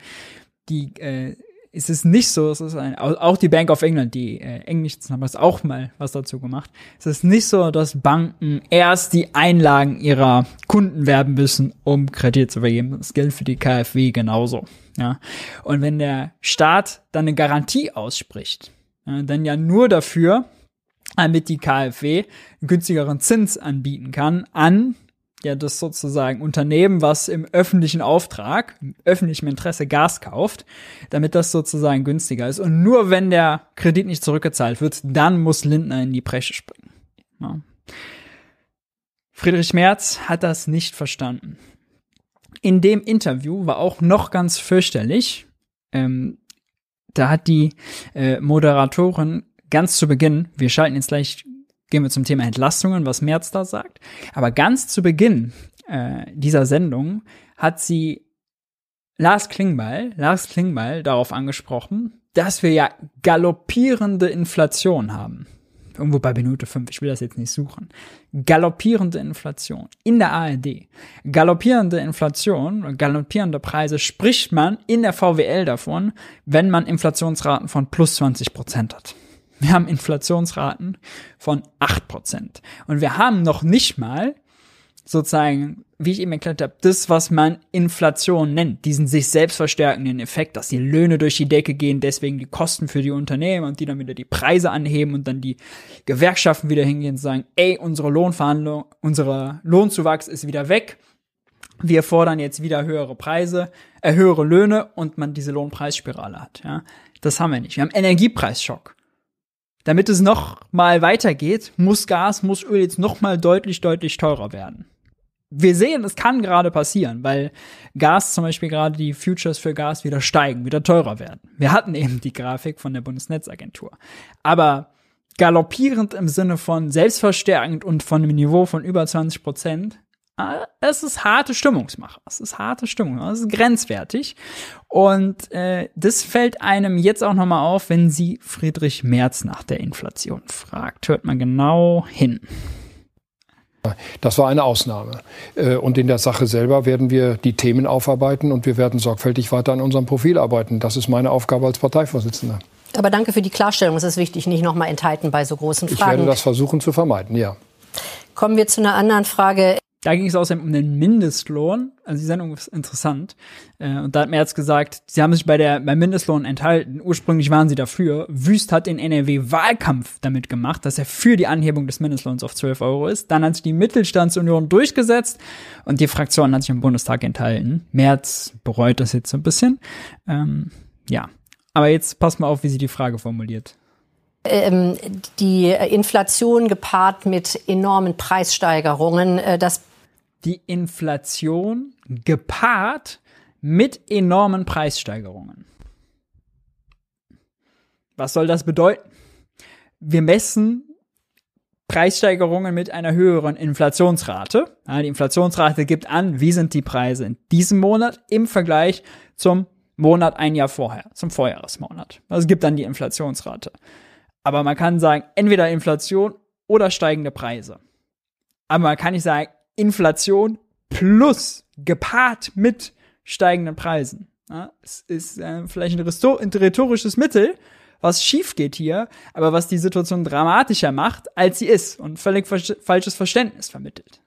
Speaker 1: die äh, es ist nicht so, es ist ein, auch die Bank of England, die äh, Englisch haben das auch mal was dazu gemacht. Es ist nicht so, dass Banken erst die Einlagen ihrer Kunden werben müssen, um Kredit zu vergeben. Das gilt für die KfW genauso. Ja. Und wenn der Staat dann eine Garantie ausspricht, ja, dann ja nur dafür, damit die KfW einen günstigeren Zins anbieten kann an ja das sozusagen Unternehmen, was im öffentlichen Auftrag, im öffentlichen Interesse Gas kauft, damit das sozusagen günstiger ist. Und nur wenn der Kredit nicht zurückgezahlt wird, dann muss Lindner in die Bresche springen. Ja. Friedrich Merz hat das nicht verstanden. In dem Interview war auch noch ganz fürchterlich. Ähm, da hat die äh, Moderatorin ganz zu Beginn, wir schalten jetzt gleich gehen wir zum Thema Entlastungen, was Merz da sagt. Aber ganz zu Beginn äh, dieser Sendung hat sie Lars Klingbeil, Lars Klingbeil darauf angesprochen, dass wir ja galoppierende Inflation haben. Irgendwo bei Minute 5, ich will das jetzt nicht suchen. Galoppierende Inflation in der ARD. Galoppierende Inflation, galoppierende Preise spricht man in der VWL davon, wenn man Inflationsraten von plus 20 Prozent hat. Wir haben Inflationsraten von 8%. Und wir haben noch nicht mal sozusagen, wie ich eben erklärt habe, das, was man Inflation nennt, diesen sich selbst verstärkenden Effekt, dass die Löhne durch die Decke gehen, deswegen die Kosten für die Unternehmen und die dann wieder die Preise anheben und dann die Gewerkschaften wieder hingehen und sagen, ey, unsere Lohnverhandlung, unser Lohnzuwachs ist wieder weg. Wir fordern jetzt wieder höhere Preise, äh, höhere Löhne und man diese Lohnpreisspirale hat, ja. Das haben wir nicht. Wir haben Energiepreisschock damit es noch mal weitergeht, muss Gas, muss Öl jetzt noch mal deutlich, deutlich teurer werden. Wir sehen, es kann gerade passieren, weil Gas zum Beispiel gerade die Futures für Gas wieder steigen, wieder teurer werden. Wir hatten eben die Grafik von der Bundesnetzagentur. Aber galoppierend im Sinne von selbstverstärkend und von einem Niveau von über 20 Prozent es ist harte Stimmungsmache. Es ist harte Stimmung. Es ist grenzwertig. Und äh, das fällt einem jetzt auch nochmal auf, wenn sie Friedrich Merz nach der Inflation fragt. Hört man genau hin.
Speaker 18: Das war eine Ausnahme. Äh, und in der Sache selber werden wir die Themen aufarbeiten und wir werden sorgfältig weiter an unserem Profil arbeiten. Das ist meine Aufgabe als Parteivorsitzender.
Speaker 17: Aber danke für die Klarstellung. Es ist wichtig, nicht nochmal enthalten bei so großen Fragen.
Speaker 18: Ich werde das versuchen zu vermeiden, ja.
Speaker 17: Kommen wir zu einer anderen Frage.
Speaker 1: Da ging es außerdem um den Mindestlohn. Also die Sendung ist interessant. Äh, und da hat Merz gesagt, sie haben sich bei der, beim Mindestlohn enthalten. Ursprünglich waren sie dafür. Wüst hat in NRW Wahlkampf damit gemacht, dass er für die Anhebung des Mindestlohns auf 12 Euro ist. Dann hat sich die Mittelstandsunion durchgesetzt und die Fraktion hat sich im Bundestag enthalten. Merz bereut das jetzt so ein bisschen. Ähm, ja. Aber jetzt passt mal auf, wie sie die Frage formuliert
Speaker 17: ähm, die Inflation gepaart mit enormen Preissteigerungen, äh, das
Speaker 1: die Inflation gepaart mit enormen Preissteigerungen. Was soll das bedeuten? Wir messen Preissteigerungen mit einer höheren Inflationsrate. Die Inflationsrate gibt an, wie sind die Preise in diesem Monat im Vergleich zum Monat ein Jahr vorher, zum Vorjahresmonat. Das gibt dann die Inflationsrate. Aber man kann sagen, entweder Inflation oder steigende Preise. Aber man kann nicht sagen, Inflation plus gepaart mit steigenden Preisen. Ja, es ist äh, vielleicht ein rhetorisches Mittel, was schief geht hier, aber was die Situation dramatischer macht, als sie ist und völlig falsches Verständnis vermittelt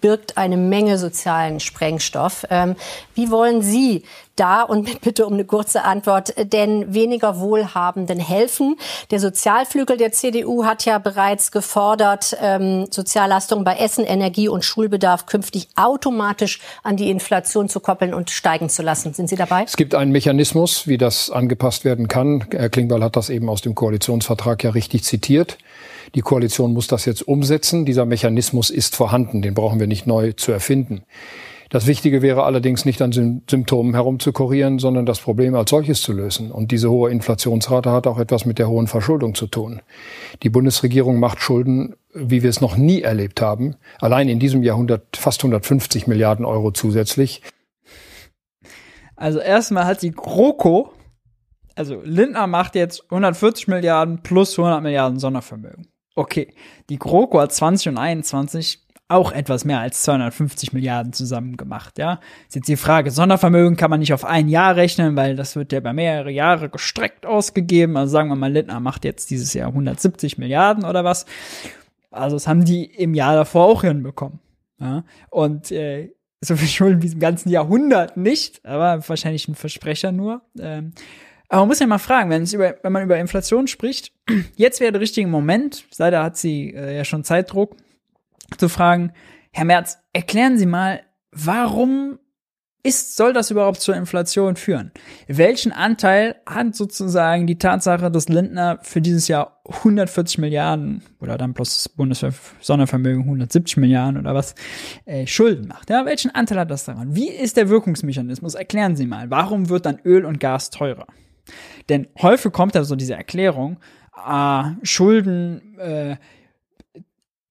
Speaker 17: birgt eine Menge sozialen Sprengstoff. Ähm, wie wollen Sie da, und *laughs* bitte um eine kurze Antwort, denn weniger Wohlhabenden helfen? Der Sozialflügel der CDU hat ja bereits gefordert, ähm, Soziallastungen bei Essen, Energie und Schulbedarf künftig automatisch an die Inflation zu koppeln und steigen zu lassen. Sind Sie dabei?
Speaker 18: Es gibt einen Mechanismus, wie das angepasst werden kann. Herr Klingbeil hat das eben aus dem Koalitionsvertrag ja richtig zitiert. Die Koalition muss das jetzt umsetzen. Dieser Mechanismus ist vorhanden. Den brauchen wir nicht neu zu erfinden. Das Wichtige wäre allerdings nicht an Symptomen herumzukurieren, sondern das Problem als solches zu lösen. Und diese hohe Inflationsrate hat auch etwas mit der hohen Verschuldung zu tun. Die Bundesregierung macht Schulden, wie wir es noch nie erlebt haben. Allein in diesem Jahrhundert fast 150 Milliarden Euro zusätzlich.
Speaker 1: Also erstmal hat die GroKo, also Lindner macht jetzt 140 Milliarden plus 100 Milliarden Sondervermögen. Okay, die GroKo hat 20 und 21 auch etwas mehr als 250 Milliarden zusammen gemacht, ja. Ist jetzt die Frage, Sondervermögen kann man nicht auf ein Jahr rechnen, weil das wird ja bei mehrere Jahre gestreckt ausgegeben. Also sagen wir mal, Lindner macht jetzt dieses Jahr 170 Milliarden oder was. Also das haben die im Jahr davor auch hinbekommen. Ja? Und äh, so viel Schulden wie im ganzen Jahrhundert nicht, aber wahrscheinlich ein Versprecher nur. Ähm, aber man muss ja mal fragen, wenn, es über, wenn man über Inflation spricht, *clears throat* jetzt wäre der richtige Moment, leider hat sie äh, ja schon Zeitdruck, zu fragen, Herr Merz, erklären Sie mal, warum ist, soll das überhaupt zur Inflation führen? Welchen Anteil hat sozusagen die Tatsache, dass Lindner für dieses Jahr 140 Milliarden oder dann plus Bundessondervermögen 170 Milliarden oder was äh, Schulden macht? Ja, welchen Anteil hat das daran? Wie ist der Wirkungsmechanismus? Erklären Sie mal. Warum wird dann Öl und Gas teurer? Denn häufig kommt da so diese Erklärung, ah, Schulden, äh,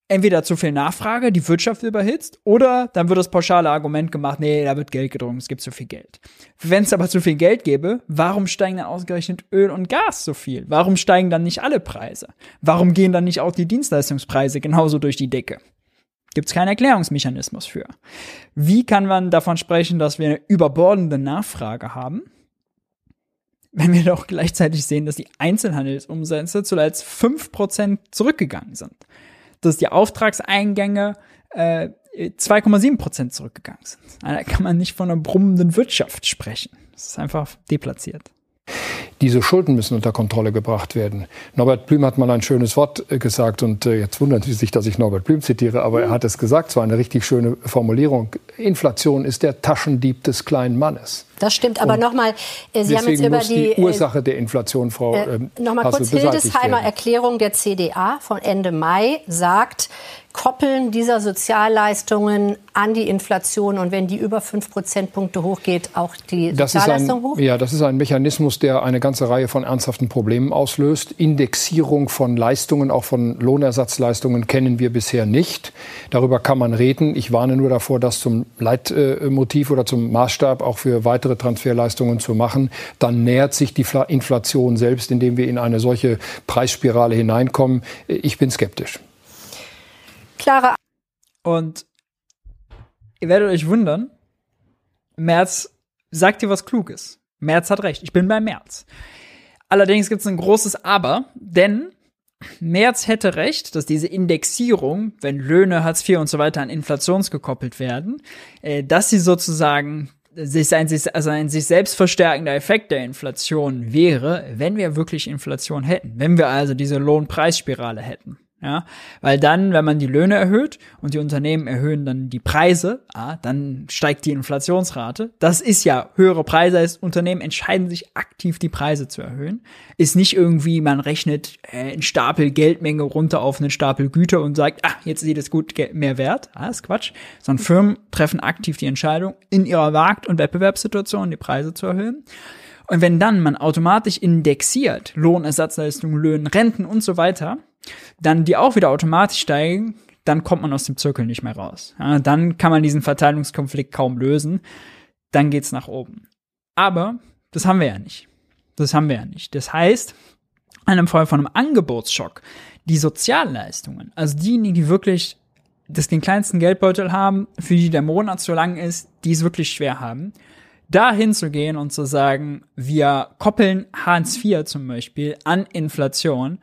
Speaker 1: entweder zu viel Nachfrage, die Wirtschaft überhitzt, oder dann wird das pauschale Argument gemacht, nee, da wird Geld gedrungen, es gibt zu viel Geld. Wenn es aber zu viel Geld gäbe, warum steigen dann ausgerechnet Öl und Gas so viel? Warum steigen dann nicht alle Preise? Warum gehen dann nicht auch die Dienstleistungspreise genauso durch die Decke? Gibt es keinen Erklärungsmechanismus für. Wie kann man davon sprechen, dass wir eine überbordende Nachfrage haben? Wenn wir doch gleichzeitig sehen, dass die Einzelhandelsumsätze zuletzt 5% zurückgegangen sind. Dass die Auftragseingänge äh, 2,7% zurückgegangen sind. Da kann man nicht von einer brummenden Wirtschaft sprechen. Das ist einfach deplatziert.
Speaker 18: Diese Schulden müssen unter Kontrolle gebracht werden. Norbert Blüm hat mal ein schönes Wort äh, gesagt und äh, jetzt wundern Sie sich, dass ich Norbert Blüm zitiere, aber er hat es gesagt, es war eine richtig schöne Formulierung. Inflation ist der Taschendieb des kleinen Mannes.
Speaker 17: Das stimmt, aber nochmal,
Speaker 18: äh, Sie haben jetzt über die, die, Ursache der Inflation, Frau äh,
Speaker 17: Nochmal kurz, Hildesheimer Erklärung der CDA von Ende Mai sagt, Koppeln dieser Sozialleistungen an die Inflation und wenn die über fünf Prozentpunkte hochgeht, auch die Sozialleistung
Speaker 18: ein,
Speaker 17: hoch?
Speaker 18: Ja, das ist ein Mechanismus, der eine ganze Reihe von ernsthaften Problemen auslöst. Indexierung von Leistungen, auch von Lohnersatzleistungen, kennen wir bisher nicht. Darüber kann man reden. Ich warne nur davor, das zum Leitmotiv oder zum Maßstab auch für weitere Transferleistungen zu machen. Dann nähert sich die Inflation selbst, indem wir in eine solche Preisspirale hineinkommen. Ich bin skeptisch
Speaker 17: klare.
Speaker 1: Und ihr werdet euch wundern, Merz sagt dir was Kluges. Merz hat recht. Ich bin bei Merz. Allerdings gibt es ein großes Aber, denn Merz hätte recht, dass diese Indexierung, wenn Löhne, Hartz IV und so weiter an inflationsgekoppelt werden, äh, dass sie sozusagen sich ein, also ein sich selbst verstärkender Effekt der Inflation wäre, wenn wir wirklich Inflation hätten. Wenn wir also diese Lohnpreisspirale hätten. Ja, weil dann, wenn man die Löhne erhöht und die Unternehmen erhöhen dann die Preise, ah, dann steigt die Inflationsrate. Das ist ja höhere Preise, heißt Unternehmen entscheiden sich aktiv die Preise zu erhöhen. Ist nicht irgendwie, man rechnet äh, einen Stapel Geldmenge runter auf einen Stapel Güter und sagt, ah, jetzt sieht es gut mehr wert. Ah, ist Quatsch. Sondern Firmen treffen aktiv die Entscheidung, in ihrer Markt- und Wettbewerbssituation die Preise zu erhöhen. Und wenn dann man automatisch indexiert, Lohnersatzleistungen, Löhnen, Renten und so weiter, dann die auch wieder automatisch steigen, dann kommt man aus dem Zirkel nicht mehr raus. Ja, dann kann man diesen Verteilungskonflikt kaum lösen. Dann geht's nach oben. Aber das haben wir ja nicht. Das haben wir ja nicht. Das heißt, in einem Fall von einem Angebotsschock, die Sozialleistungen, also diejenigen, die wirklich das den kleinsten Geldbeutel haben, für die der Monat so lang ist, die es wirklich schwer haben, da hinzugehen und zu sagen, wir koppeln Hartz IV zum Beispiel an Inflation,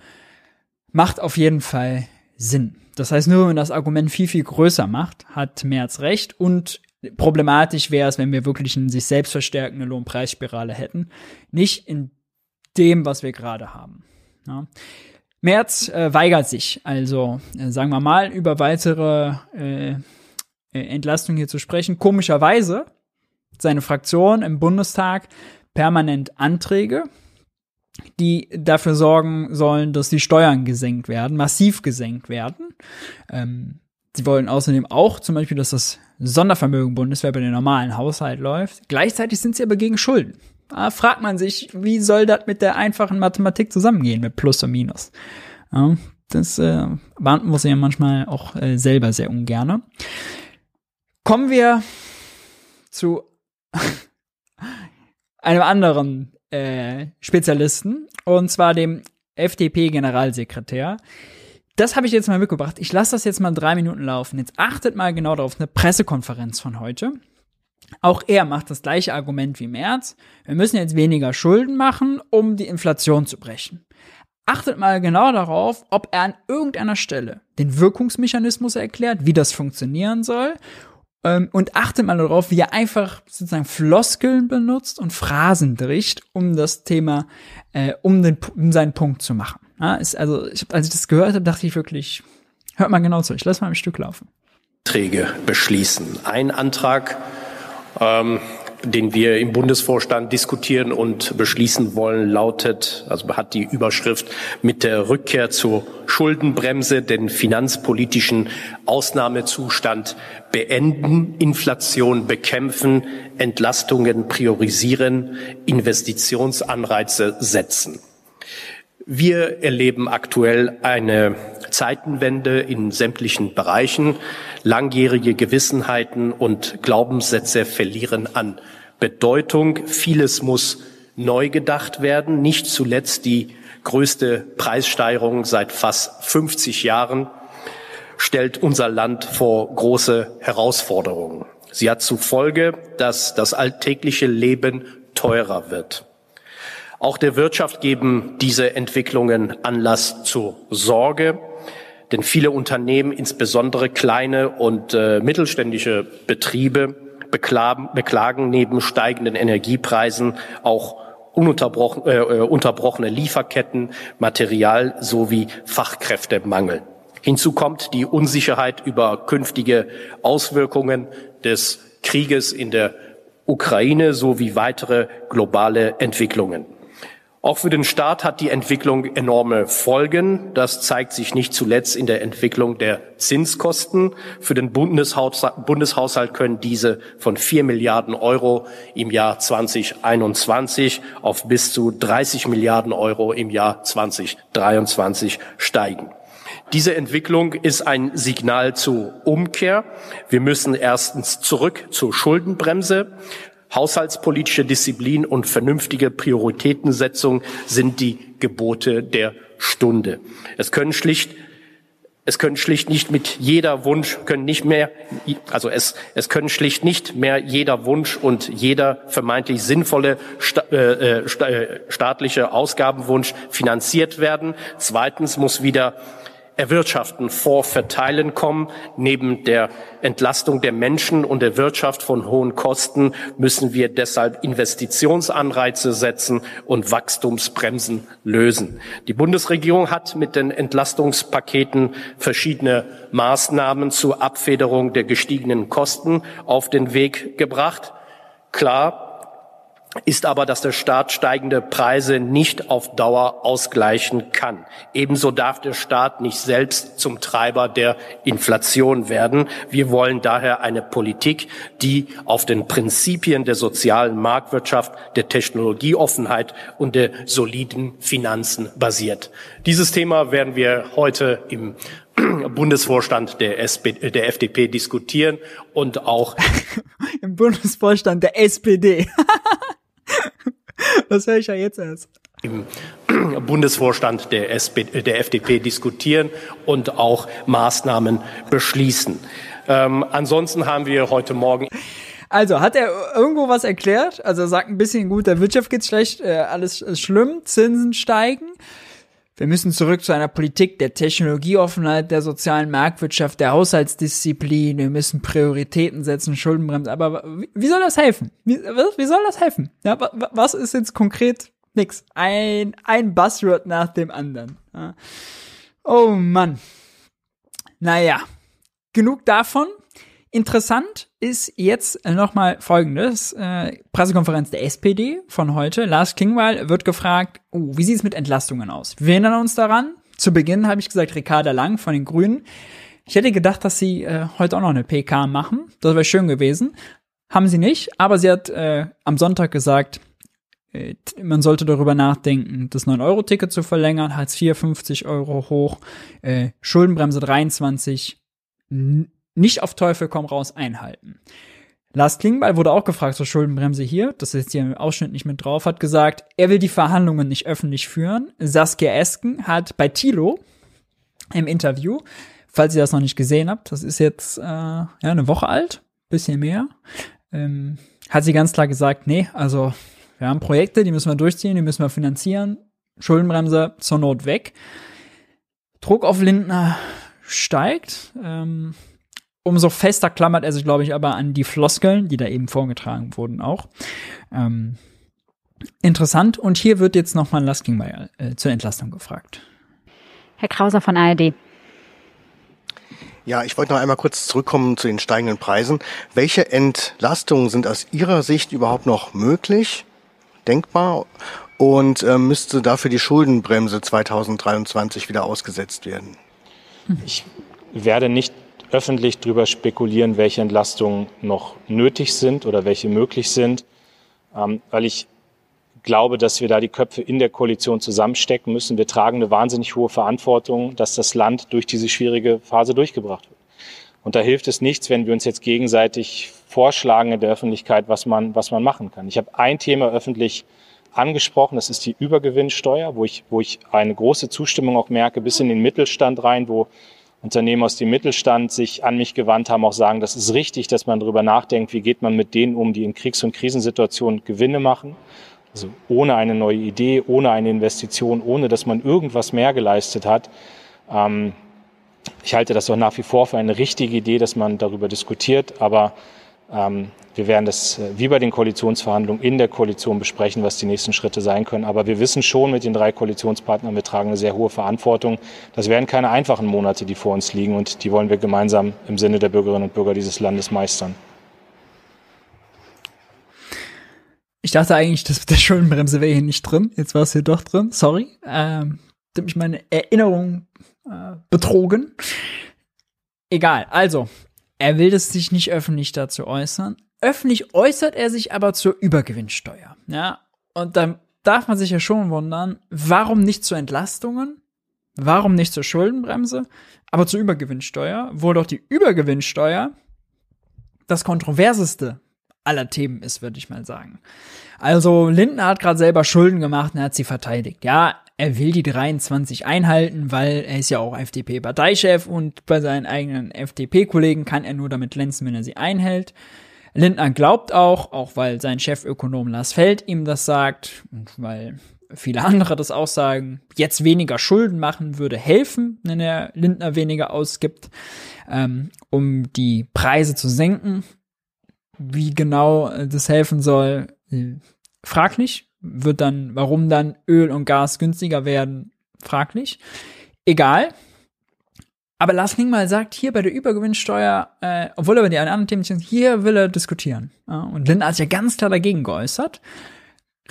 Speaker 1: macht auf jeden Fall Sinn. Das heißt, nur wenn man das Argument viel, viel größer macht, hat Merz recht und problematisch wäre es, wenn wir wirklich eine sich selbst verstärkende Lohnpreisspirale hätten. Nicht in dem, was wir gerade haben. Ja. Merz äh, weigert sich also, äh, sagen wir mal, über weitere äh, äh Entlastung hier zu sprechen. Komischerweise seine Fraktion im Bundestag permanent Anträge die dafür sorgen sollen, dass die Steuern gesenkt werden, massiv gesenkt werden. Ähm, sie wollen außerdem auch zum Beispiel, dass das Sondervermögen Bundeswehr bei den normalen Haushalt läuft. Gleichzeitig sind sie aber gegen Schulden. Da fragt man sich, wie soll das mit der einfachen Mathematik zusammengehen, mit Plus und Minus? Ja, das äh, beantworten sie ja manchmal auch äh, selber sehr ungerne. Kommen wir zu *laughs* einem anderen äh, Spezialisten, und zwar dem FDP-Generalsekretär. Das habe ich jetzt mal mitgebracht. Ich lasse das jetzt mal drei Minuten laufen. Jetzt achtet mal genau darauf, eine Pressekonferenz von heute. Auch er macht das gleiche Argument wie Merz. Wir müssen jetzt weniger Schulden machen, um die Inflation zu brechen. Achtet mal genau darauf, ob er an irgendeiner Stelle den Wirkungsmechanismus erklärt, wie das funktionieren soll und achtet mal darauf, wie er einfach sozusagen Floskeln benutzt und Phrasen bricht, um das Thema, äh, um, den, um seinen Punkt zu machen. Ja, ist also, ich, als ich das gehört habe, dachte ich wirklich, hört mal genau zu, ich lass mal ein Stück laufen.
Speaker 19: Beschließen. Ein Antrag ähm, den wir im Bundesvorstand diskutieren und beschließen wollen, lautet, also hat die Überschrift mit der Rückkehr zur Schuldenbremse, den finanzpolitischen Ausnahmezustand beenden, Inflation bekämpfen, Entlastungen priorisieren, Investitionsanreize setzen. Wir erleben aktuell eine Zeitenwende in sämtlichen Bereichen. Langjährige Gewissenheiten und Glaubenssätze verlieren an Bedeutung. Vieles muss neu gedacht werden. Nicht zuletzt die größte Preissteigerung seit fast 50 Jahren stellt unser Land vor große Herausforderungen. Sie hat zur Folge, dass das alltägliche Leben teurer wird. Auch der Wirtschaft geben diese Entwicklungen Anlass zur Sorge, denn viele Unternehmen, insbesondere kleine und äh, mittelständische Betriebe, beklagen, neben steigenden Energiepreisen auch ununterbrochen, äh, äh, unterbrochene Lieferketten, Material sowie Fachkräftemangel. Hinzu kommt die Unsicherheit über künftige Auswirkungen des Krieges in der Ukraine sowie weitere globale Entwicklungen. Auch für den Staat hat die Entwicklung enorme Folgen. Das zeigt sich nicht zuletzt in der Entwicklung der Zinskosten. Für den Bundeshaushalt können diese von 4 Milliarden Euro im Jahr 2021 auf bis zu 30 Milliarden Euro im Jahr 2023 steigen. Diese Entwicklung ist ein Signal zur Umkehr. Wir müssen erstens zurück zur Schuldenbremse. Haushaltspolitische Disziplin und vernünftige Prioritätensetzung sind die Gebote der Stunde. Es können schlicht es können schlicht nicht mit jeder Wunsch, können nicht mehr, also es, es können schlicht nicht mehr jeder Wunsch und jeder vermeintlich sinnvolle sta äh, äh, äh staatliche Ausgabenwunsch finanziert werden. Zweitens muss wieder Erwirtschaften, Vorverteilen kommen. Neben der Entlastung der Menschen und der Wirtschaft von hohen Kosten müssen wir deshalb Investitionsanreize setzen und Wachstumsbremsen lösen. Die Bundesregierung hat mit den Entlastungspaketen verschiedene Maßnahmen zur Abfederung der gestiegenen Kosten auf den Weg gebracht. Klar, ist aber, dass der Staat steigende Preise nicht auf Dauer ausgleichen kann. Ebenso darf der Staat nicht selbst zum Treiber der Inflation werden. Wir wollen daher eine Politik, die auf den Prinzipien der sozialen Marktwirtschaft, der Technologieoffenheit und der soliden Finanzen basiert. Dieses Thema werden wir heute im *clears throat* Bundesvorstand der, SPD, der FDP diskutieren und auch *laughs*
Speaker 1: im Bundesvorstand der SPD. *laughs* *laughs* Das höre ich ja jetzt erst.
Speaker 19: Im *clears throat* Bundesvorstand der, SPD, der FDP diskutieren und auch Maßnahmen beschließen. Ähm, ansonsten haben wir heute Morgen
Speaker 1: also, hat er irgendwo was erklärt? Also, er sagt ein bisschen gut, der Wirtschaft geht's schlecht, äh, alles ist schlimm, Zinsen steigen. Wir müssen zurück zu einer Politik der Technologieoffenheit, der sozialen Marktwirtschaft, der Haushaltsdisziplin. Wir müssen Prioritäten setzen, Schuldenbremse. Aber wie soll das helfen? Wie, wie soll das helfen? Ja, was ist jetzt konkret? Nix. Ein, ein Buzzword nach dem anderen. Ja. Oh Mann. Naja. Genug davon. Interessant ist jetzt nochmal Folgendes. Äh, Pressekonferenz der SPD von heute. Lars Klingbeil wird gefragt, oh, wie sieht es mit Entlastungen aus? Wir erinnern uns daran. Zu Beginn habe ich gesagt, Ricarda Lang von den Grünen. Ich hätte gedacht, dass sie äh, heute auch noch eine PK machen. Das wäre schön gewesen. Haben sie nicht, aber sie hat äh, am Sonntag gesagt, äh, man sollte darüber nachdenken, das 9-Euro-Ticket zu verlängern, Hartz IV 50 Euro hoch, äh, Schuldenbremse 23, nicht auf Teufel komm raus einhalten. Lars Klingbeil wurde auch gefragt zur Schuldenbremse hier, das ist jetzt hier im Ausschnitt nicht mit drauf, hat gesagt, er will die Verhandlungen nicht öffentlich führen. Saskia Esken hat bei Thilo im Interview, falls ihr das noch nicht gesehen habt, das ist jetzt äh, ja eine Woche alt, bisschen mehr, ähm, hat sie ganz klar gesagt, nee, also wir haben Projekte, die müssen wir durchziehen, die müssen wir finanzieren, Schuldenbremse zur Not weg. Druck auf Lindner steigt. Ähm, umso fester klammert er sich, glaube ich, aber an die Floskeln, die da eben vorgetragen wurden auch. Ähm, interessant. Und hier wird jetzt nochmal Lars Klingbeil äh, zur Entlastung gefragt.
Speaker 20: Herr Krauser von ARD.
Speaker 21: Ja, ich wollte noch einmal kurz zurückkommen zu den steigenden Preisen. Welche Entlastungen sind aus Ihrer Sicht überhaupt noch möglich, denkbar? Und äh, müsste dafür die Schuldenbremse 2023 wieder ausgesetzt werden?
Speaker 22: Ich werde nicht öffentlich darüber spekulieren, welche Entlastungen noch nötig sind oder welche möglich sind, ähm, weil ich glaube, dass wir da die Köpfe in der Koalition zusammenstecken müssen. Wir tragen eine wahnsinnig hohe Verantwortung, dass das Land durch diese schwierige Phase durchgebracht wird. Und da hilft es nichts, wenn wir uns jetzt gegenseitig vorschlagen in der Öffentlichkeit, was man, was man machen kann. Ich habe ein Thema öffentlich angesprochen, das ist die Übergewinnsteuer, wo ich, wo ich eine große Zustimmung auch merke, bis in den Mittelstand rein, wo Unternehmen aus dem Mittelstand sich an mich gewandt haben, auch sagen, das ist richtig, dass man darüber nachdenkt, wie geht man mit denen um, die in Kriegs- und Krisensituationen Gewinne machen. Also ohne eine neue Idee, ohne eine Investition, ohne dass man irgendwas mehr geleistet hat. Ähm, ich halte das auch nach wie vor für eine richtige Idee, dass man darüber diskutiert, aber wir werden das äh, wie bei den Koalitionsverhandlungen in der Koalition besprechen, was die nächsten Schritte sein können. Aber wir wissen schon mit den drei Koalitionspartnern, wir tragen eine sehr hohe Verantwortung. Das werden keine einfachen Monate, die vor uns liegen und die wollen wir gemeinsam im Sinne der Bürgerinnen und Bürger dieses Landes meistern.
Speaker 1: Ich dachte eigentlich, das mit der Schuldenbremse wäre hier nicht drin. Jetzt war es hier doch drin. Sorry. Ähm, mich meine Erinnerung äh, betrogen. Egal. Also, er will es sich nicht öffentlich dazu äußern. Öffentlich äußert er sich aber zur Übergewinnsteuer. Ja, und dann darf man sich ja schon wundern, warum nicht zu Entlastungen? Warum nicht zur Schuldenbremse? Aber zur Übergewinnsteuer, wo doch die Übergewinnsteuer das kontroverseste aller Themen ist, würde ich mal sagen. Also Lindner hat gerade selber Schulden gemacht und er hat sie verteidigt. Ja, er will die 23 einhalten, weil er ist ja auch FDP-Parteichef und bei seinen eigenen FDP-Kollegen kann er nur damit glänzen, wenn er sie einhält. Lindner glaubt auch, auch weil sein Chefökonom Lars Feld ihm das sagt und weil viele andere das auch sagen, jetzt weniger Schulden machen würde helfen, wenn er Lindner weniger ausgibt, ähm, um die Preise zu senken. Wie genau das helfen soll, fraglich. Wird dann, warum dann Öl und Gas günstiger werden, fraglich. Egal. Aber Lars Klingbeil sagt hier bei der Übergewinnsteuer, äh, obwohl er über die anderen Themen hier will er diskutieren. Ja, und Lindner hat sich ja ganz klar dagegen geäußert.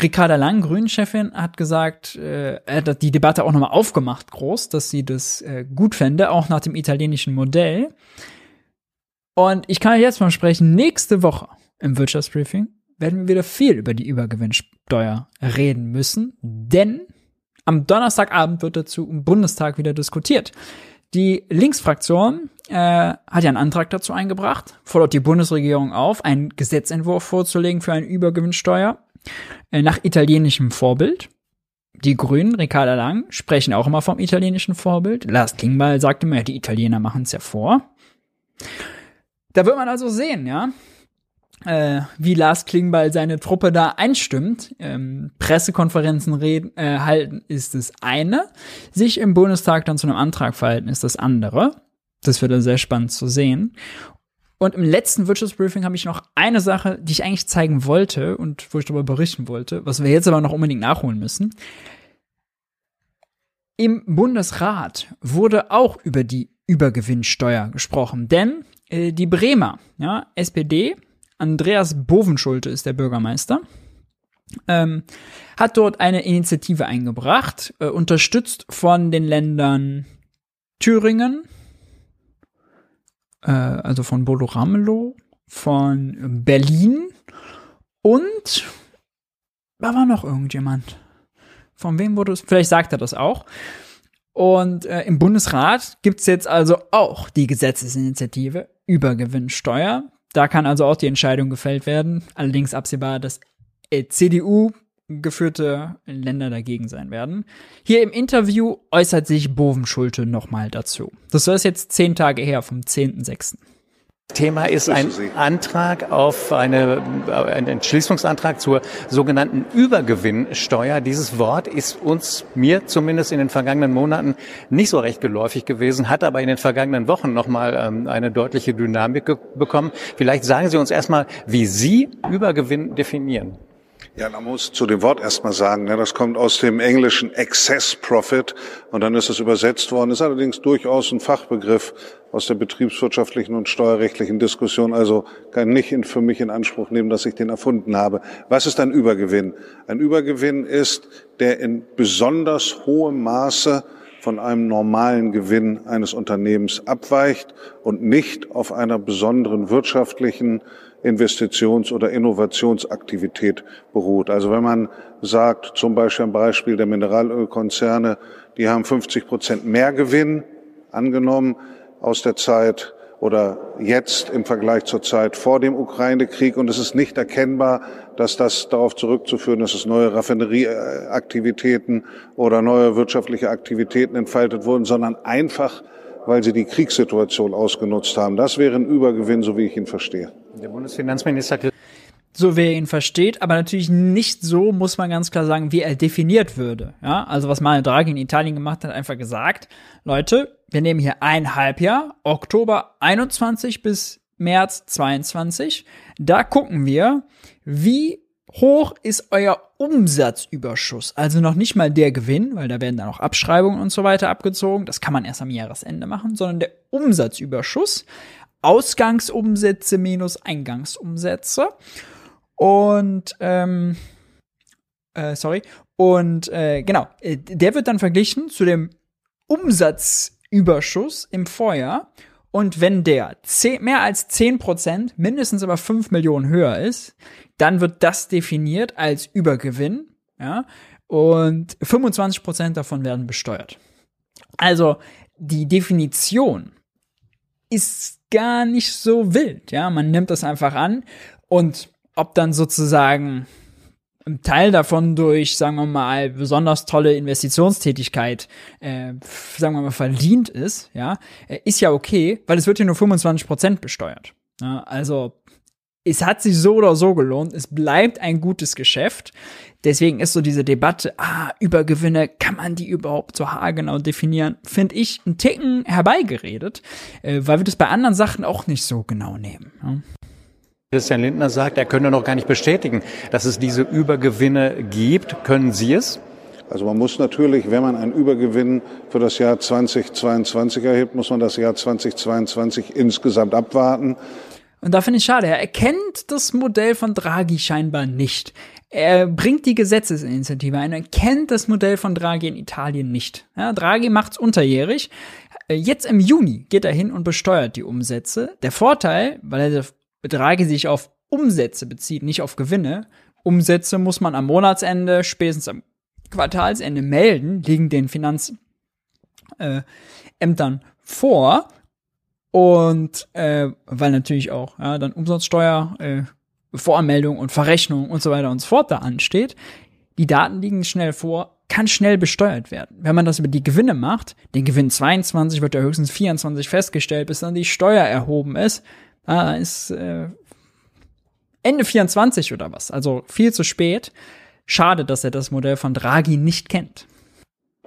Speaker 1: Ricarda Lang, Grünen-Chefin, hat gesagt, äh, hat die Debatte auch nochmal aufgemacht, groß, dass sie das äh, gut fände, auch nach dem italienischen Modell. Und ich kann jetzt mal sprechen, nächste Woche im Wirtschaftsbriefing werden wir wieder viel über die Übergewinnsteuer reden müssen, denn am Donnerstagabend wird dazu im Bundestag wieder diskutiert. Die Linksfraktion äh, hat ja einen Antrag dazu eingebracht, fordert die Bundesregierung auf, einen Gesetzentwurf vorzulegen für eine Übergewinnsteuer äh, nach italienischem Vorbild. Die Grünen, Ricarda Lang, sprechen auch immer vom italienischen Vorbild. Lars Klingbeil sagt immer, ja, die Italiener machen es ja vor. Da wird man also sehen, ja, äh, wie Lars Klingbeil seine Truppe da einstimmt. Ähm, Pressekonferenzen reden, äh, halten ist das eine. Sich im Bundestag dann zu einem Antrag verhalten ist das andere. Das wird dann sehr spannend zu sehen. Und im letzten Wirtschaftsbriefing habe ich noch eine Sache, die ich eigentlich zeigen wollte und wo ich darüber berichten wollte, was wir jetzt aber noch unbedingt nachholen müssen. Im Bundesrat wurde auch über die Übergewinnsteuer gesprochen, denn äh, die Bremer, ja, SPD, Andreas Bovenschulte ist der Bürgermeister, ähm, hat dort eine Initiative eingebracht, äh, unterstützt von den Ländern Thüringen, äh, also von Bodo Ramelow, von Berlin und da war noch irgendjemand. Von wem wurde es? Vielleicht sagt er das auch. Und äh, im Bundesrat gibt's jetzt also auch die Gesetzesinitiative Übergewinnsteuer. Da kann also auch die Entscheidung gefällt werden. Allerdings absehbar, dass äh, CDU geführte Länder dagegen sein werden. Hier im Interview äußert sich Bovenschulte nochmal dazu. Das ist jetzt zehn Tage her, vom 10.06.
Speaker 23: Thema ist ein Antrag auf eine, ein Entschließungsantrag zur sogenannten Übergewinnsteuer. Dieses Wort ist uns, mir zumindest in den vergangenen Monaten nicht so recht geläufig gewesen, hat aber in den vergangenen Wochen nochmal ähm, eine deutliche Dynamik bekommen. Vielleicht sagen Sie uns erstmal, wie Sie Übergewinn definieren.
Speaker 24: Ja, man muss zu dem Wort erstmal sagen, ne, das kommt aus dem englischen Excess Profit und dann ist es übersetzt worden, ist allerdings durchaus ein Fachbegriff aus der betriebswirtschaftlichen und steuerrechtlichen Diskussion, also kann nicht für mich in Anspruch nehmen, dass ich den erfunden habe. Was ist ein Übergewinn? Ein Übergewinn ist, der in besonders hohem Maße von einem normalen Gewinn eines Unternehmens abweicht und nicht auf einer besonderen wirtschaftlichen Investitions- oder Innovationsaktivität beruht. Also wenn man sagt, zum Beispiel am Beispiel der Mineralölkonzerne, die haben 50 Prozent mehr Gewinn angenommen aus der Zeit oder jetzt im Vergleich zur Zeit vor dem Ukraine-Krieg. Und es ist nicht erkennbar, dass das darauf zurückzuführen ist, dass neue Raffinerieaktivitäten oder neue wirtschaftliche Aktivitäten entfaltet wurden, sondern einfach, weil sie die Kriegssituation ausgenutzt haben. Das wäre ein Übergewinn, so wie ich ihn verstehe.
Speaker 23: Der Bundesfinanzminister
Speaker 1: so wie er ihn versteht, aber natürlich nicht so, muss man ganz klar sagen, wie er definiert würde. Ja, also was Mario Draghi in Italien gemacht hat, einfach gesagt, Leute, wir nehmen hier ein Halbjahr, Oktober 21 bis März 22. Da gucken wir, wie hoch ist euer Umsatzüberschuss. Also noch nicht mal der Gewinn, weil da werden dann auch Abschreibungen und so weiter abgezogen. Das kann man erst am Jahresende machen, sondern der Umsatzüberschuss. Ausgangsumsätze minus Eingangsumsätze. Und ähm, Äh, sorry. Und äh, genau, äh, der wird dann verglichen zu dem Umsatzüberschuss im Vorjahr. Und wenn der 10, mehr als 10 Prozent, mindestens aber 5 Millionen höher ist, dann wird das definiert als Übergewinn. Ja, und 25 Prozent davon werden besteuert. Also die Definition ist gar nicht so wild. Ja, man nimmt das einfach an und ob dann sozusagen ein Teil davon durch, sagen wir mal, besonders tolle Investitionstätigkeit, äh, sagen wir mal, verdient ist, ja, äh, ist ja okay, weil es wird ja nur 25 Prozent besteuert. Ja, also es hat sich so oder so gelohnt. Es bleibt ein gutes Geschäft. Deswegen ist so diese Debatte, ah, Übergewinne, kann man die überhaupt so haargenau definieren, finde ich ein Ticken herbeigeredet, äh, weil wir das bei anderen Sachen auch nicht so genau nehmen.
Speaker 23: Christian Lindner sagt, er könne noch gar nicht bestätigen, dass es diese Übergewinne gibt. Können Sie es?
Speaker 24: Also man muss natürlich, wenn man einen Übergewinn für das Jahr 2022 erhebt, muss man das Jahr 2022 insgesamt abwarten.
Speaker 1: Und da finde ich schade, er erkennt das Modell von Draghi scheinbar nicht. Er bringt die Gesetzesinitiative ein, er kennt das Modell von Draghi in Italien nicht. Ja, Draghi macht's unterjährig. Jetzt im Juni geht er hin und besteuert die Umsätze. Der Vorteil, weil er Draghi sich auf Umsätze bezieht, nicht auf Gewinne. Umsätze muss man am Monatsende, spätestens am Quartalsende melden, liegen den Finanzämtern äh, vor. Und äh, weil natürlich auch ja, dann Umsatzsteuer, äh, Voranmeldung und Verrechnung und so weiter und so fort da ansteht. Die Daten liegen schnell vor, kann schnell besteuert werden. Wenn man das über die Gewinne macht, den Gewinn 22 wird ja höchstens 24 festgestellt, bis dann die Steuer erhoben ist. Da ist äh, Ende 24 oder was, also viel zu spät. Schade, dass er das Modell von Draghi nicht kennt.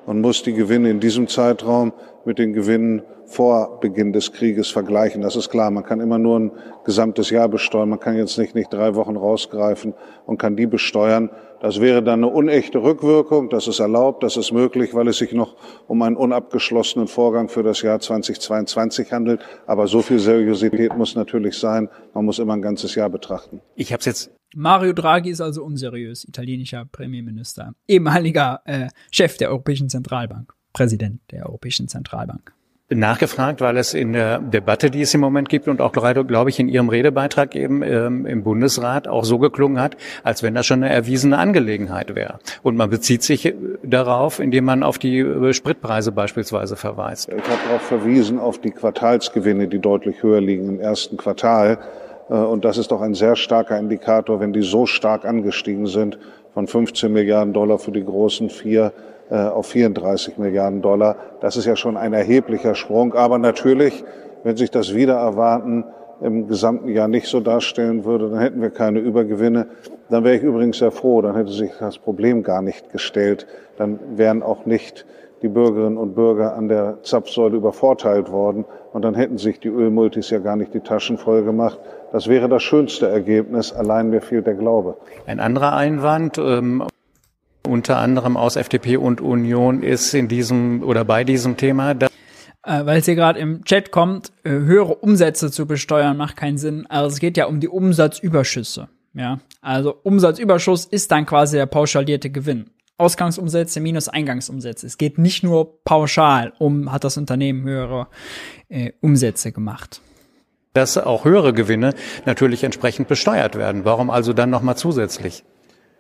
Speaker 24: Man muss die Gewinne in diesem Zeitraum mit den Gewinnen vor Beginn des Krieges vergleichen. Das ist klar. Man kann immer nur ein gesamtes Jahr besteuern. Man kann jetzt nicht, nicht drei Wochen rausgreifen und kann die besteuern. Das wäre dann eine unechte Rückwirkung. Das ist erlaubt. Das ist möglich, weil es sich noch um einen unabgeschlossenen Vorgang für das Jahr 2022 handelt. Aber so viel Seriosität muss natürlich sein. Man muss immer ein ganzes Jahr betrachten.
Speaker 23: Ich habe es jetzt
Speaker 1: Mario Draghi ist also unseriös, italienischer Premierminister, ehemaliger äh, Chef der Europäischen Zentralbank, Präsident der Europäischen Zentralbank
Speaker 23: nachgefragt, weil es in der Debatte, die es im Moment gibt und auch gerade, glaube ich, in Ihrem Redebeitrag eben ähm, im Bundesrat auch so geklungen hat, als wenn das schon eine erwiesene Angelegenheit wäre. Und man bezieht sich äh, darauf, indem man auf die äh, Spritpreise beispielsweise verweist.
Speaker 24: Ich habe darauf verwiesen, auf die Quartalsgewinne, die deutlich höher liegen im ersten Quartal. Äh, und das ist doch ein sehr starker Indikator, wenn die so stark angestiegen sind, von 15 Milliarden Dollar für die großen vier auf 34 Milliarden Dollar. Das ist ja schon ein erheblicher Sprung. Aber natürlich, wenn sich das wieder erwarten im gesamten Jahr nicht so darstellen würde, dann hätten wir keine Übergewinne. Dann wäre ich übrigens sehr froh, dann hätte sich das Problem gar nicht gestellt. Dann wären auch nicht die Bürgerinnen und Bürger an der Zapfsäule übervorteilt worden. Und dann hätten sich die Ölmultis ja gar nicht die Taschen voll gemacht. Das wäre das schönste Ergebnis. Allein mir fehlt der Glaube.
Speaker 23: Ein anderer Einwand. Ähm unter anderem aus FDP und Union ist in diesem oder bei diesem Thema,
Speaker 1: äh, weil es hier gerade im Chat kommt, äh, höhere Umsätze zu besteuern macht keinen Sinn. Also es geht ja um die Umsatzüberschüsse. Ja, also Umsatzüberschuss ist dann quasi der pauschalierte Gewinn. Ausgangsumsätze minus Eingangsumsätze. Es geht nicht nur pauschal um, hat das Unternehmen höhere äh, Umsätze gemacht.
Speaker 23: Dass auch höhere Gewinne natürlich entsprechend besteuert werden. Warum also dann nochmal zusätzlich?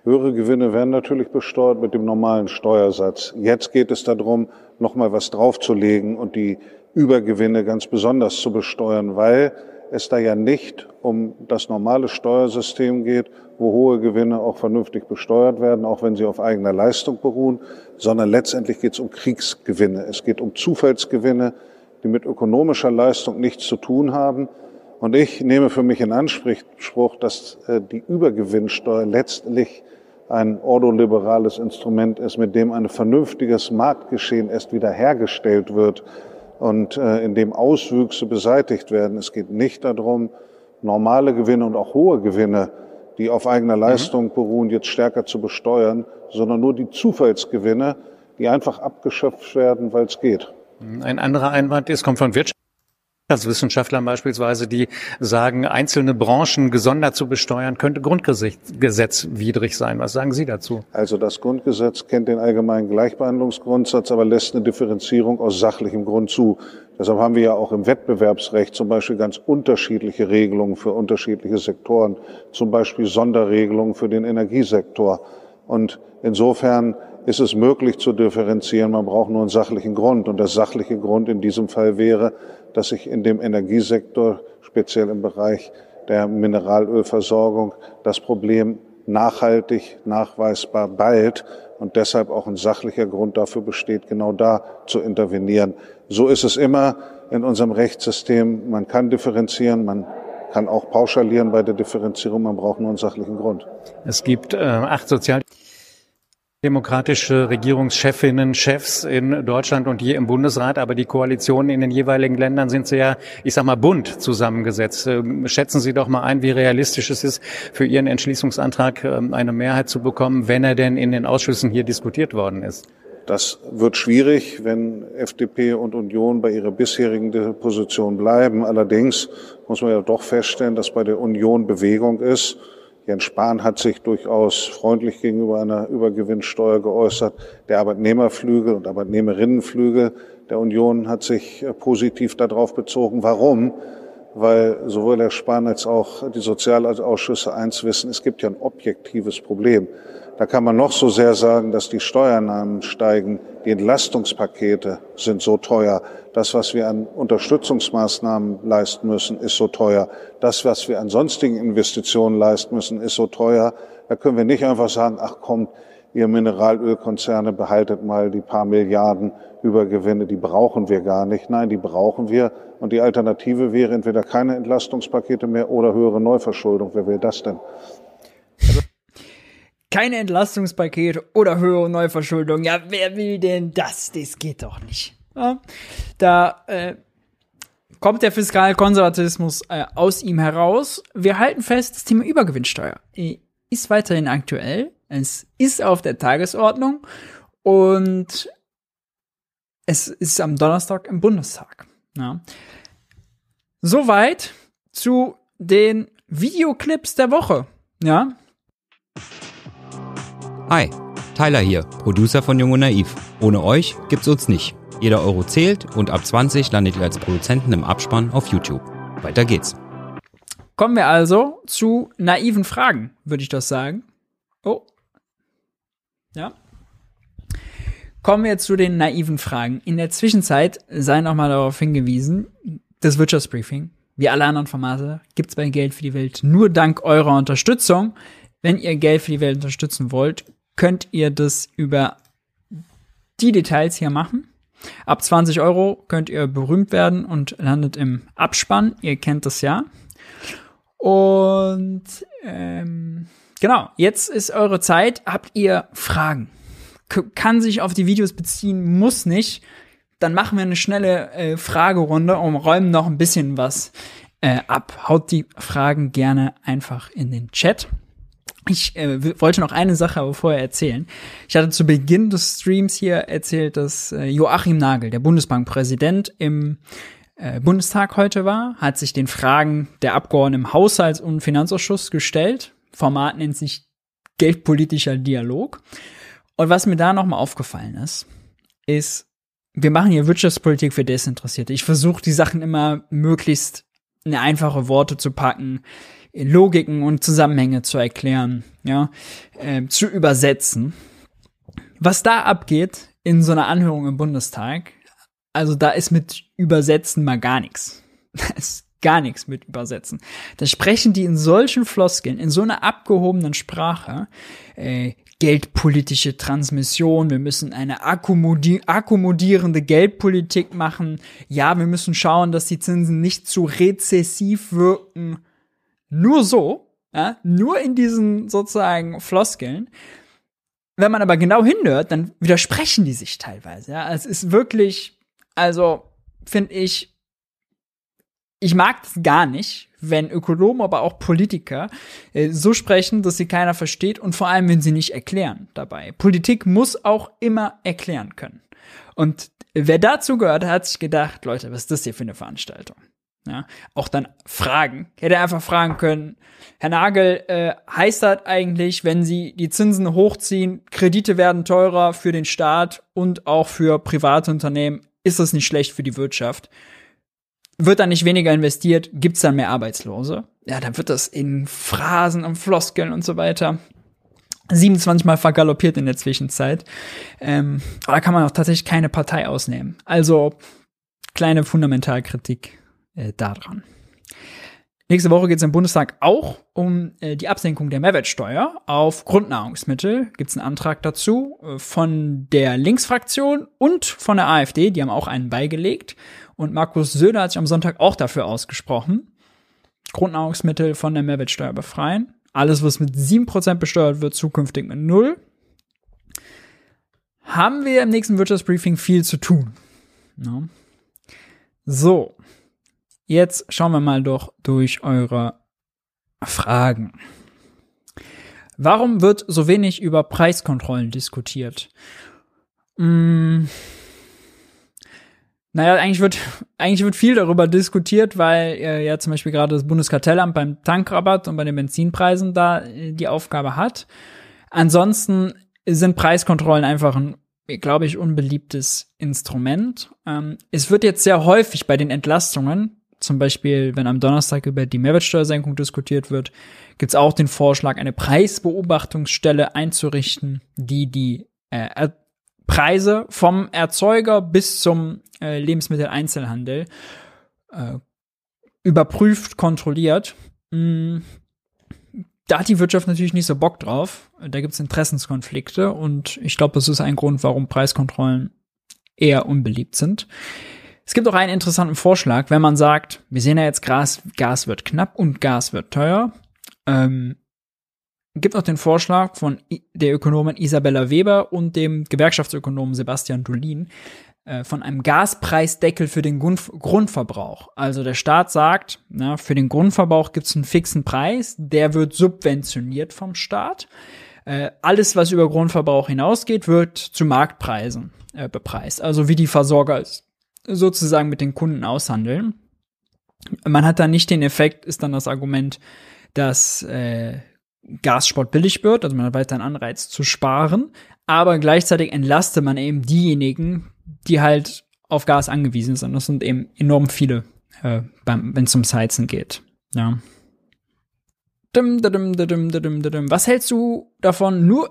Speaker 24: Höhere Gewinne werden natürlich besteuert mit dem normalen Steuersatz. Jetzt geht es darum, nochmal was draufzulegen und die Übergewinne ganz besonders zu besteuern, weil es da ja nicht um das normale Steuersystem geht, wo hohe Gewinne auch vernünftig besteuert werden, auch wenn sie auf eigener Leistung beruhen, sondern letztendlich geht es um Kriegsgewinne. Es geht um Zufallsgewinne, die mit ökonomischer Leistung nichts zu tun haben. Und ich nehme für mich in Anspruch, dass äh, die Übergewinnsteuer letztlich ein ordoliberales Instrument ist, mit dem ein vernünftiges Marktgeschehen erst wieder hergestellt wird und äh, in dem Auswüchse beseitigt werden. Es geht nicht darum, normale Gewinne und auch hohe Gewinne, die auf eigener mhm. Leistung beruhen, jetzt stärker zu besteuern, sondern nur die
Speaker 23: Wissenschaftlern beispielsweise, die sagen, einzelne Branchen gesondert zu besteuern, könnte grundgesetzwidrig sein. Was sagen Sie dazu?
Speaker 24: Also das Grundgesetz kennt den allgemeinen Gleichbehandlungsgrundsatz, aber lässt eine Differenzierung aus sachlichem Grund zu. Deshalb haben wir ja auch im Wettbewerbsrecht zum Beispiel ganz unterschiedliche Regelungen für unterschiedliche Sektoren, zum Beispiel Sonderregelungen für den Energiesektor. Und insofern ist es möglich zu differenzieren. Man braucht nur einen sachlichen Grund. Und der sachliche Grund in diesem Fall wäre, dass sich in dem Energiesektor, speziell im Bereich der Mineralölversorgung, das Problem nachhaltig, nachweisbar bald und deshalb auch ein sachlicher Grund dafür besteht, genau da zu intervenieren. So ist es immer in unserem Rechtssystem. Man kann differenzieren, man kann auch pauschalieren bei der Differenzierung, man braucht nur einen sachlichen Grund.
Speaker 23: Es gibt äh, acht Sozial demokratische Regierungschefinnen, Chefs in Deutschland und hier im Bundesrat, aber die Koalitionen in den jeweiligen Ländern sind sehr, ich sag mal, bunt zusammengesetzt. Ähm, schätzen Sie doch mal ein, wie realistisch es ist, für Ihren Entschließungsantrag ähm, eine Mehrheit zu bekommen, wenn er denn in den Ausschüssen hier diskutiert worden ist.
Speaker 24: Das wird schwierig, wenn FDP und Union bei ihrer bisherigen Position bleiben. Allerdings muss man ja doch feststellen, dass bei der Union Bewegung ist Jens Spahn hat sich durchaus freundlich gegenüber einer Übergewinnsteuer geäußert. Der Arbeitnehmerflügel und Arbeitnehmerinnenflügel der Union hat sich äh, positiv darauf bezogen. Warum? Weil sowohl Herr Spahn als auch die Sozialausschüsse eins wissen, es gibt ja ein objektives Problem. Da kann man noch so sehr sagen, dass die Steuernahmen steigen. Die Entlastungspakete sind so teuer. Das, was wir an Unterstützungsmaßnahmen leisten müssen, ist so teuer. Das, was wir an sonstigen Investitionen leisten müssen, ist so teuer. Da können wir nicht einfach sagen, ach kommt, ihr Mineralölkonzerne behaltet mal die paar Milliarden Übergewinne, die brauchen wir gar nicht. Nein, die brauchen wir. Und die Alternative wäre entweder keine Entlastungspakete mehr oder höhere Neuverschuldung. Wer will das denn?
Speaker 1: Keine Entlastungspakete oder höhere Neuverschuldung. Ja, wer will denn das? Das geht doch nicht. Ja, da äh, kommt der Fiskalkonservatismus äh, aus ihm heraus. Wir halten fest, das Thema Übergewinnsteuer äh, ist weiterhin aktuell. Es ist auf der Tagesordnung und es ist am Donnerstag im Bundestag. Ja. Soweit zu den Videoclips der Woche. Ja.
Speaker 25: Hi, Tyler hier, Producer von Jung und Naiv. Ohne euch gibt's uns nicht. Jeder Euro zählt und ab 20 landet ihr als Produzenten im Abspann auf YouTube. Weiter geht's.
Speaker 1: Kommen wir also zu naiven Fragen, würde ich das sagen. Oh. Ja. Kommen wir zu den naiven Fragen. In der Zwischenzeit sei nochmal darauf hingewiesen, das Wirtschaftsbriefing, wie alle anderen Formate, gibt's bei Geld für die Welt nur dank eurer Unterstützung. Wenn ihr Geld für die Welt unterstützen wollt, könnt ihr das über die Details hier machen. Ab 20 Euro könnt ihr berühmt werden und landet im Abspann. Ihr kennt das ja. Und ähm, genau, jetzt ist eure Zeit. Habt ihr Fragen? K kann sich auf die Videos beziehen, muss nicht. Dann machen wir eine schnelle äh, Fragerunde und räumen noch ein bisschen was äh, ab. Haut die Fragen gerne einfach in den Chat. Ich äh, wollte noch eine Sache aber vorher erzählen. Ich hatte zu Beginn des Streams hier erzählt, dass äh, Joachim Nagel, der Bundesbankpräsident, im äh, Bundestag heute war, hat sich den Fragen der Abgeordneten im Haushalts- und Finanzausschuss gestellt. Format nennt sich Geldpolitischer Dialog. Und was mir da nochmal aufgefallen ist, ist, wir machen hier Wirtschaftspolitik für Desinteressierte. Ich versuche die Sachen immer möglichst in einfache Worte zu packen Logiken und Zusammenhänge zu erklären, ja, äh, zu übersetzen. Was da abgeht in so einer Anhörung im Bundestag, also da ist mit Übersetzen mal gar nichts. *laughs* Da ist gar nichts mit Übersetzen. Da sprechen die in solchen Floskeln, in so einer abgehobenen Sprache, äh, geldpolitische Transmission, wir müssen eine akkommodi akkommodierende Geldpolitik machen. Ja, wir müssen schauen, dass die Zinsen nicht zu rezessiv wirken nur so, ja, nur in diesen sozusagen Floskeln. Wenn man aber genau hinhört, dann widersprechen die sich teilweise. Ja, es ist wirklich, also finde ich, ich mag es gar nicht, wenn Ökonomen, aber auch Politiker äh, so sprechen, dass sie keiner versteht und vor allem, wenn sie nicht erklären dabei. Politik muss auch immer erklären können. Und wer dazu gehört, hat sich gedacht, Leute, was ist das hier für eine Veranstaltung? Ja, auch dann Fragen. Hätte einfach fragen können, Herr Nagel, äh, heißt das eigentlich, wenn Sie die Zinsen hochziehen, Kredite werden teurer für den Staat und auch für private Unternehmen, ist das nicht schlecht für die Wirtschaft? Wird dann nicht weniger investiert, gibt's dann mehr Arbeitslose? Ja, dann wird das in Phrasen und Floskeln und so weiter 27 Mal vergaloppiert in der Zwischenzeit. Ähm, da kann man auch tatsächlich keine Partei ausnehmen. Also kleine Fundamentalkritik äh, daran. Nächste Woche geht es im Bundestag auch um äh, die Absenkung der Mehrwertsteuer auf Grundnahrungsmittel. Gibt es einen Antrag dazu äh, von der Linksfraktion und von der AfD. Die haben auch einen beigelegt. Und Markus Söder hat sich am Sonntag auch dafür ausgesprochen. Grundnahrungsmittel von der Mehrwertsteuer befreien. Alles, was mit 7% besteuert wird, zukünftig mit 0. Haben wir im nächsten Wirtschaftsbriefing viel zu tun. Ja. So, jetzt schauen wir mal doch durch eure Fragen. Warum wird so wenig über Preiskontrollen diskutiert? Hm, naja, eigentlich wird, *laughs* eigentlich wird viel darüber diskutiert, weil äh, ja zum Beispiel gerade das Bundeskartellamt beim Tankrabatt und bei den Benzinpreisen da äh, die Aufgabe hat. Ansonsten sind Preiskontrollen einfach ein, glaube ich, unbeliebtes Instrument. Ähm, es wird jetzt sehr häufig bei den Entlastungen, zum Beispiel, wenn am Donnerstag über die Mehrwertsteuersenkung diskutiert wird, gibt es auch den Vorschlag, eine Preisbeobachtungsstelle einzurichten, die die äh, Preise vom Erzeuger bis zum äh, Lebensmitteleinzelhandel äh, überprüft, kontrolliert. Mm, da hat die Wirtschaft natürlich nicht so Bock drauf. Da gibt es Interessenskonflikte und ich glaube, das ist ein Grund, warum Preiskontrollen eher unbeliebt sind. Es gibt auch einen interessanten Vorschlag, wenn man sagt, wir sehen ja jetzt, Gas, Gas wird knapp und Gas wird teuer. Ähm, gibt auch den Vorschlag von der Ökonomin Isabella Weber und dem Gewerkschaftsökonomen Sebastian Dolin äh, von einem Gaspreisdeckel für den Grund Grundverbrauch. Also der Staat sagt, na, für den Grundverbrauch gibt es einen fixen Preis, der wird subventioniert vom Staat. Äh, alles, was über Grundverbrauch hinausgeht, wird zu Marktpreisen äh, bepreist. Also wie die Versorger sozusagen mit den Kunden aushandeln. Man hat da nicht den Effekt, ist dann das Argument, dass äh, Gassport billig wird, also man hat weiter Anreiz zu sparen, aber gleichzeitig entlastet man eben diejenigen, die halt auf Gas angewiesen sind. Das sind eben enorm viele, äh, wenn es ums Heizen geht. Ja. Was hältst du davon, nur,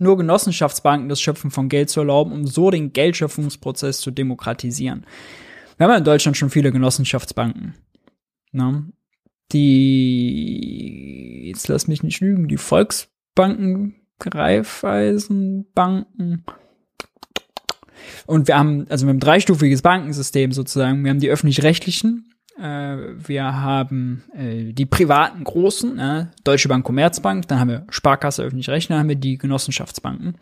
Speaker 1: nur Genossenschaftsbanken das Schöpfen von Geld zu erlauben, um so den Geldschöpfungsprozess zu demokratisieren? Wir haben ja in Deutschland schon viele Genossenschaftsbanken. Ne? Die, jetzt lass mich nicht lügen, die Volksbanken, Greifeisenbanken. Und wir haben, also wir haben ein dreistufiges Bankensystem sozusagen. Wir haben die öffentlich-rechtlichen, wir haben äh, die privaten großen, äh, Deutsche Bank, Commerzbank, dann haben wir Sparkasse, öffentlich-rechtlich, dann haben wir die Genossenschaftsbanken.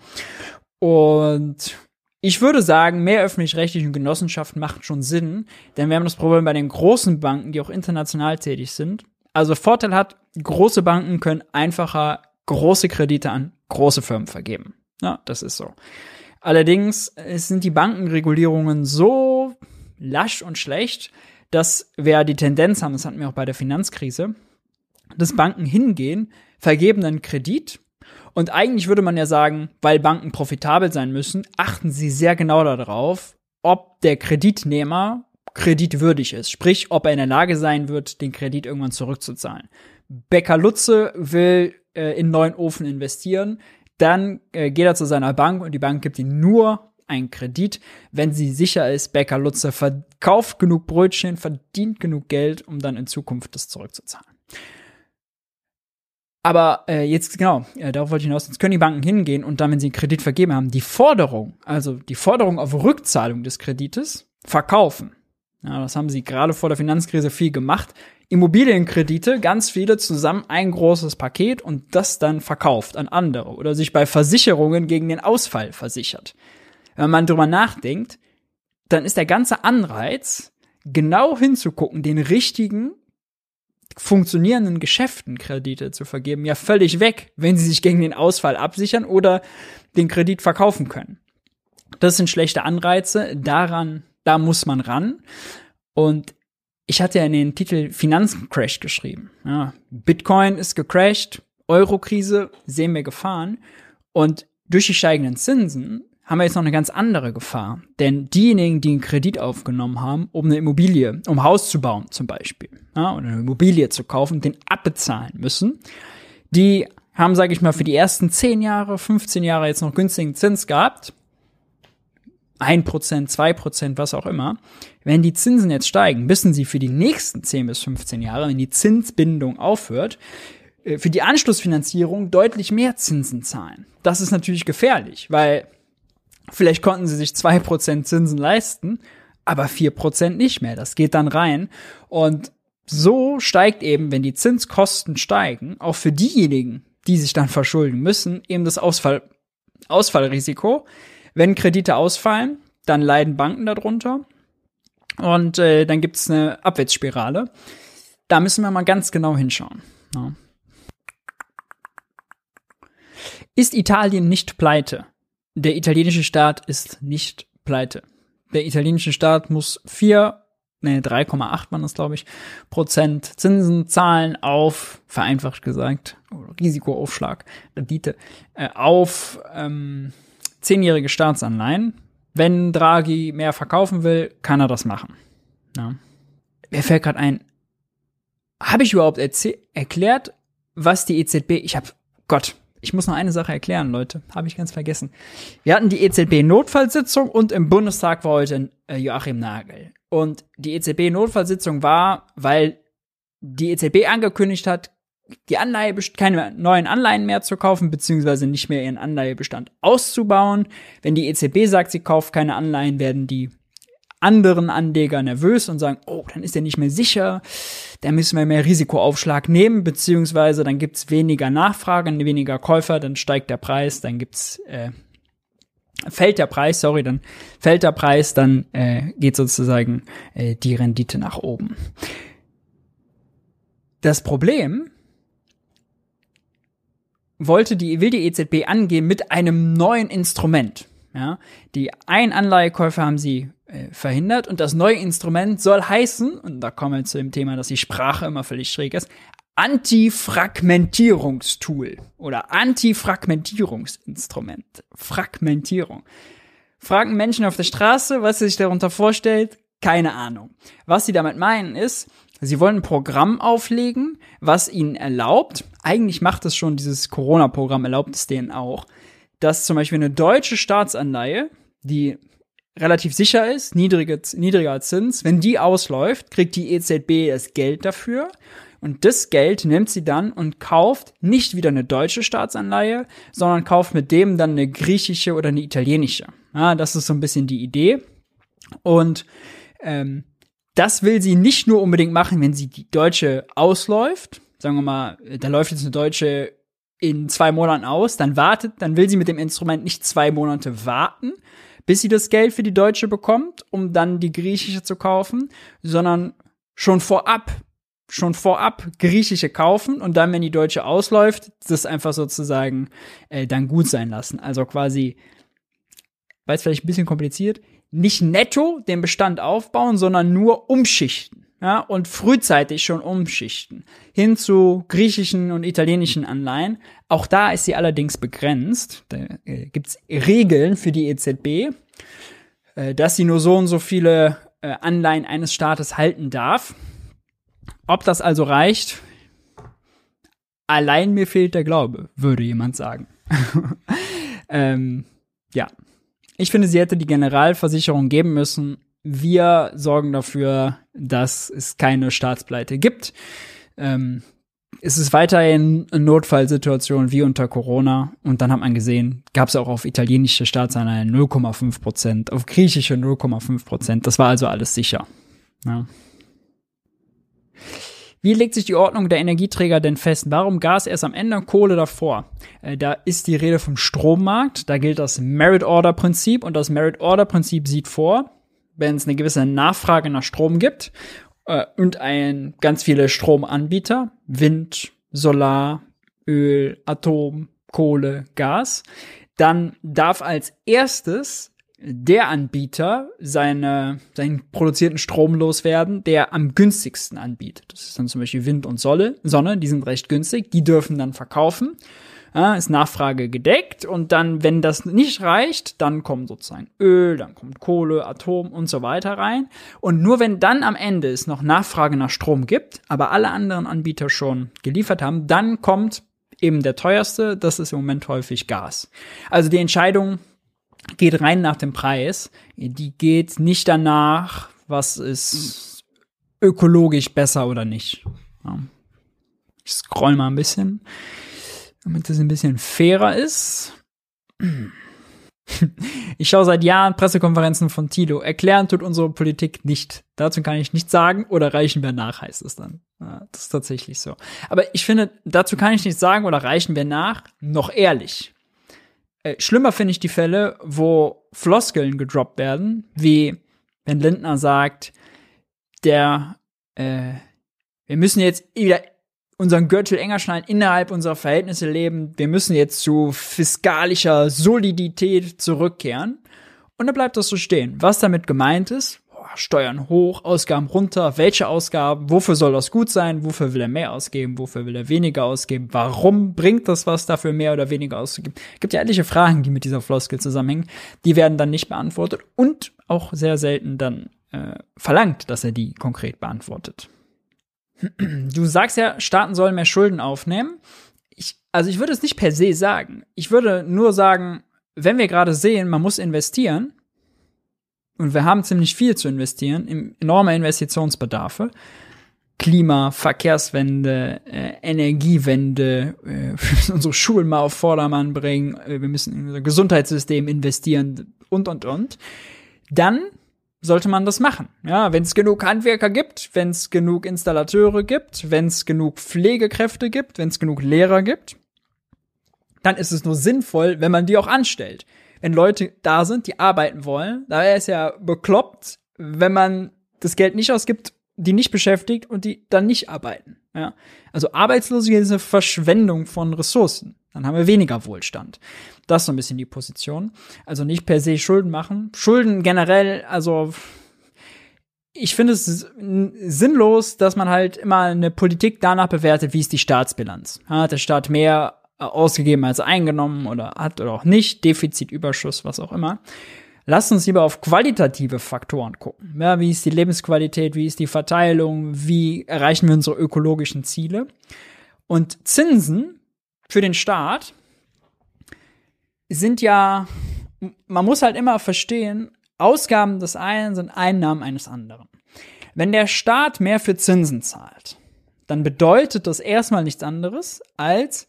Speaker 1: Und ich würde sagen, mehr öffentlich-rechtliche Genossenschaften macht schon Sinn, denn wir haben das Problem bei den großen Banken, die auch international tätig sind. Also Vorteil hat, große Banken können einfacher große Kredite an große Firmen vergeben. Ja, das ist so. Allerdings sind die Bankenregulierungen so lasch und schlecht, dass wir die Tendenz haben, das hatten wir auch bei der Finanzkrise, dass Banken hingehen, vergeben einen Kredit und eigentlich würde man ja sagen, weil Banken profitabel sein müssen, achten sie sehr genau darauf, ob der Kreditnehmer kreditwürdig ist, sprich, ob er in der Lage sein wird, den Kredit irgendwann zurückzuzahlen. Becker Lutze will äh, in neuen Ofen investieren, dann äh, geht er zu seiner Bank und die Bank gibt ihm nur einen Kredit, wenn sie sicher ist, Bäcker Lutze verkauft genug Brötchen, verdient genug Geld, um dann in Zukunft das zurückzuzahlen. Aber äh, jetzt, genau, äh, darauf wollte ich hinaus, jetzt können die Banken hingehen und dann, wenn sie einen Kredit vergeben haben, die Forderung, also die Forderung auf Rückzahlung des Kredites, verkaufen. Ja, das haben sie gerade vor der Finanzkrise viel gemacht. Immobilienkredite, ganz viele zusammen ein großes Paket und das dann verkauft an andere oder sich bei Versicherungen gegen den Ausfall versichert. Wenn man drüber nachdenkt, dann ist der ganze Anreiz, genau hinzugucken, den richtigen, funktionierenden Geschäften Kredite zu vergeben, ja völlig weg, wenn sie sich gegen den Ausfall absichern oder den Kredit verkaufen können. Das sind schlechte Anreize, daran, da muss man ran. Und ich hatte ja in den Titel Finanzencrash geschrieben. Ja, Bitcoin ist gecrashed, Eurokrise sehen wir Gefahren. Und durch die steigenden Zinsen haben wir jetzt noch eine ganz andere Gefahr. Denn diejenigen, die einen Kredit aufgenommen haben, um eine Immobilie, um ein Haus zu bauen zum Beispiel, ja, oder eine Immobilie zu kaufen, den abbezahlen müssen, die haben, sage ich mal, für die ersten 10 Jahre, 15 Jahre jetzt noch günstigen Zins gehabt. 1%, 2%, was auch immer. Wenn die Zinsen jetzt steigen, müssen sie für die nächsten 10 bis 15 Jahre, wenn die Zinsbindung aufhört, äh, für die Anschlussfinanzierung deutlich mehr Zinsen zahlen. Das ist natürlich gefährlich, weil vielleicht konnten sie sich 2% Zinsen leisten, aber 4% nicht mehr. Das geht dann rein. Und so steigt eben, wenn die Zinskosten steigen, auch für diejenigen, die sich dann verschulden müssen, eben das Ausfall, Ausfallrisiko. Wenn Kredite ausfallen, dann leiden Banken darunter. Und äh, dann gibt es eine Abwärtsspirale. Da müssen wir mal ganz genau hinschauen. Ja. Ist Italien nicht pleite? Der italienische Staat ist nicht pleite. Der italienische Staat muss vier, ne, 3,8 waren das, glaube ich, Prozent Zinsen zahlen auf, vereinfacht gesagt, Risikoaufschlag, Rendite, äh, auf ähm, zehnjährige Staatsanleihen. Wenn Draghi mehr verkaufen will, kann er das machen. Ja. Mir fällt gerade ein, habe ich überhaupt erklärt, was die EZB, ich habe, Gott, ich muss noch eine Sache erklären, Leute. Habe ich ganz vergessen. Wir hatten die EZB-Notfallsitzung und im Bundestag war heute äh, Joachim Nagel. Und die EZB-Notfallsitzung war, weil die EZB angekündigt hat, die Anleihe, keine neuen Anleihen mehr zu kaufen, beziehungsweise nicht mehr ihren Anleihebestand auszubauen. Wenn die EZB sagt, sie kauft keine Anleihen, werden die anderen Anleger nervös und sagen, oh, dann ist er nicht mehr sicher, dann müssen wir mehr Risikoaufschlag nehmen, beziehungsweise dann gibt's weniger Nachfrage, weniger Käufer, dann steigt der Preis, dann gibt's äh, fällt der Preis, sorry, dann fällt der Preis, dann äh, geht sozusagen äh, die Rendite nach oben. Das Problem wollte die, will die EZB angehen mit einem neuen Instrument. Ja, die Einanleihekäufe haben sie äh, verhindert und das neue Instrument soll heißen, und da kommen wir zu dem Thema, dass die Sprache immer völlig schräg ist, Antifragmentierungstool oder Antifragmentierungsinstrument. Fragmentierung. Fragen Menschen auf der Straße, was sie sich darunter vorstellt, keine Ahnung. Was sie damit meinen ist, sie wollen ein Programm auflegen, was ihnen erlaubt, eigentlich macht es schon dieses Corona-Programm, erlaubt es denen auch, dass zum Beispiel eine deutsche Staatsanleihe, die relativ sicher ist, niedrige, niedriger Zins, wenn die ausläuft, kriegt die EZB das Geld dafür. Und das Geld nimmt sie dann und kauft nicht wieder eine deutsche Staatsanleihe, sondern kauft mit dem dann eine griechische oder eine italienische. Ja, das ist so ein bisschen die Idee. Und ähm, das will sie nicht nur unbedingt machen, wenn sie die deutsche ausläuft. Sagen wir mal, da läuft jetzt eine deutsche in zwei Monaten aus, dann wartet, dann will sie mit dem Instrument nicht zwei Monate warten, bis sie das Geld für die deutsche bekommt, um dann die griechische zu kaufen, sondern schon vorab, schon vorab griechische kaufen und dann, wenn die deutsche ausläuft, das einfach sozusagen äh, dann gut sein lassen. Also quasi, weil es vielleicht ein bisschen kompliziert, nicht netto den Bestand aufbauen, sondern nur umschichten ja, und frühzeitig schon umschichten hin zu griechischen und italienischen Anleihen. Auch da ist sie allerdings begrenzt. Da äh, gibt's Regeln für die EZB, äh, dass sie nur so und so viele äh, Anleihen eines Staates halten darf. Ob das also reicht, allein mir fehlt der Glaube, würde jemand sagen. *laughs* ähm, ja. Ich finde, sie hätte die Generalversicherung geben müssen, wir sorgen dafür, dass es keine Staatspleite gibt. Ähm, es ist weiterhin eine Notfallsituation wie unter Corona. Und dann hat man gesehen, gab es auch auf italienische Staatsanleihen 0,5 Prozent, auf griechische 0,5 Prozent. Das war also alles sicher. Ja. Wie legt sich die Ordnung der Energieträger denn fest? Warum Gas erst am Ende, Kohle davor? Äh, da ist die Rede vom Strommarkt. Da gilt das Merit-Order-Prinzip und das Merit-Order-Prinzip sieht vor, wenn es eine gewisse Nachfrage nach Strom gibt äh, und ein ganz viele Stromanbieter, Wind, Solar, Öl, Atom, Kohle, Gas, dann darf als erstes der Anbieter seine, seinen produzierten Strom loswerden, der am günstigsten anbietet. Das ist dann zum Beispiel Wind und Sonne, Sonne, die sind recht günstig, die dürfen dann verkaufen. Ja, ist Nachfrage gedeckt und dann, wenn das nicht reicht, dann kommt sozusagen Öl, dann kommt Kohle, Atom und so weiter rein. Und nur wenn dann am Ende es noch Nachfrage nach Strom gibt, aber alle anderen Anbieter schon geliefert haben, dann kommt eben der teuerste, das ist im Moment häufig Gas. Also die Entscheidung geht rein nach dem Preis, die geht nicht danach, was ist ökologisch besser oder nicht. Ja. Ich scroll mal ein bisschen damit es ein bisschen fairer ist. Ich schaue seit Jahren Pressekonferenzen von Tilo. Erklären tut unsere Politik nicht. Dazu kann ich nichts sagen oder reichen wir nach, heißt es dann. Ja, das ist tatsächlich so. Aber ich finde, dazu kann ich nichts sagen oder reichen wir nach, noch ehrlich. Äh, schlimmer finde ich die Fälle, wo Floskeln gedroppt werden, wie wenn Lindner sagt, der, äh, wir müssen jetzt wieder unseren Gürtel enger schnallen, innerhalb unserer Verhältnisse leben. Wir müssen jetzt zu fiskalischer Solidität zurückkehren. Und da bleibt das so stehen. Was damit gemeint ist, boah, Steuern hoch, Ausgaben runter, welche Ausgaben, wofür soll das gut sein, wofür will er mehr ausgeben, wofür will er weniger ausgeben, warum bringt das was dafür mehr oder weniger auszugeben. Gibt ja etliche Fragen, die mit dieser Floskel zusammenhängen, die werden dann nicht beantwortet und auch sehr selten dann äh, verlangt, dass er die konkret beantwortet. Du sagst ja, Staaten sollen mehr Schulden aufnehmen. Ich, also ich würde es nicht per se sagen. Ich würde nur sagen, wenn wir gerade sehen, man muss investieren, und wir haben ziemlich viel zu investieren, enorme Investitionsbedarfe, Klima, Verkehrswende, äh, Energiewende, äh, wir *laughs* müssen unsere Schulen mal auf Vordermann bringen, äh, wir müssen in unser Gesundheitssystem investieren und, und, und, dann sollte man das machen. Ja, wenn es genug Handwerker gibt, wenn es genug Installateure gibt, wenn es genug Pflegekräfte gibt, wenn es genug Lehrer gibt, dann ist es nur sinnvoll, wenn man die auch anstellt. Wenn Leute da sind, die arbeiten wollen, da wäre es ja bekloppt, wenn man das Geld nicht ausgibt, die nicht beschäftigt und die dann nicht arbeiten. Ja? Also Arbeitslosigkeit ist eine Verschwendung von Ressourcen. Dann haben wir weniger Wohlstand. Das ist so ein bisschen die Position. Also nicht per se Schulden machen. Schulden generell, also ich finde es sinnlos, dass man halt immer eine Politik danach bewertet, wie ist die Staatsbilanz. Hat der Staat mehr ausgegeben als eingenommen oder hat oder auch nicht, Defizitüberschuss, was auch immer. Lasst uns lieber auf qualitative Faktoren gucken. Ja, wie ist die Lebensqualität, wie ist die Verteilung, wie erreichen wir unsere ökologischen Ziele? Und Zinsen für den Staat sind ja, man muss halt immer verstehen, Ausgaben des einen sind Einnahmen eines anderen. Wenn der Staat mehr für Zinsen zahlt, dann bedeutet das erstmal nichts anderes als,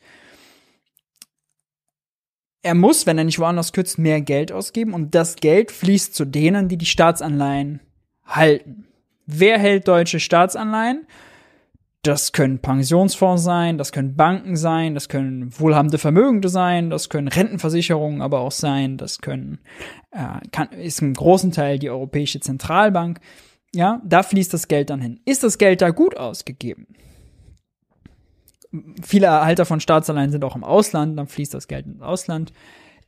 Speaker 1: er muss, wenn er nicht woanders kürzt, mehr Geld ausgeben und das Geld fließt zu denen, die die Staatsanleihen halten. Wer hält deutsche Staatsanleihen? Das können Pensionsfonds sein, das können Banken sein, das können wohlhabende Vermögende sein, das können Rentenversicherungen aber auch sein, das können, äh, kann, ist im großen Teil die Europäische Zentralbank. Ja, da fließt das Geld dann hin. Ist das Geld da gut ausgegeben? Viele Erhalter von Staatsanleihen sind auch im Ausland, dann fließt das Geld ins Ausland.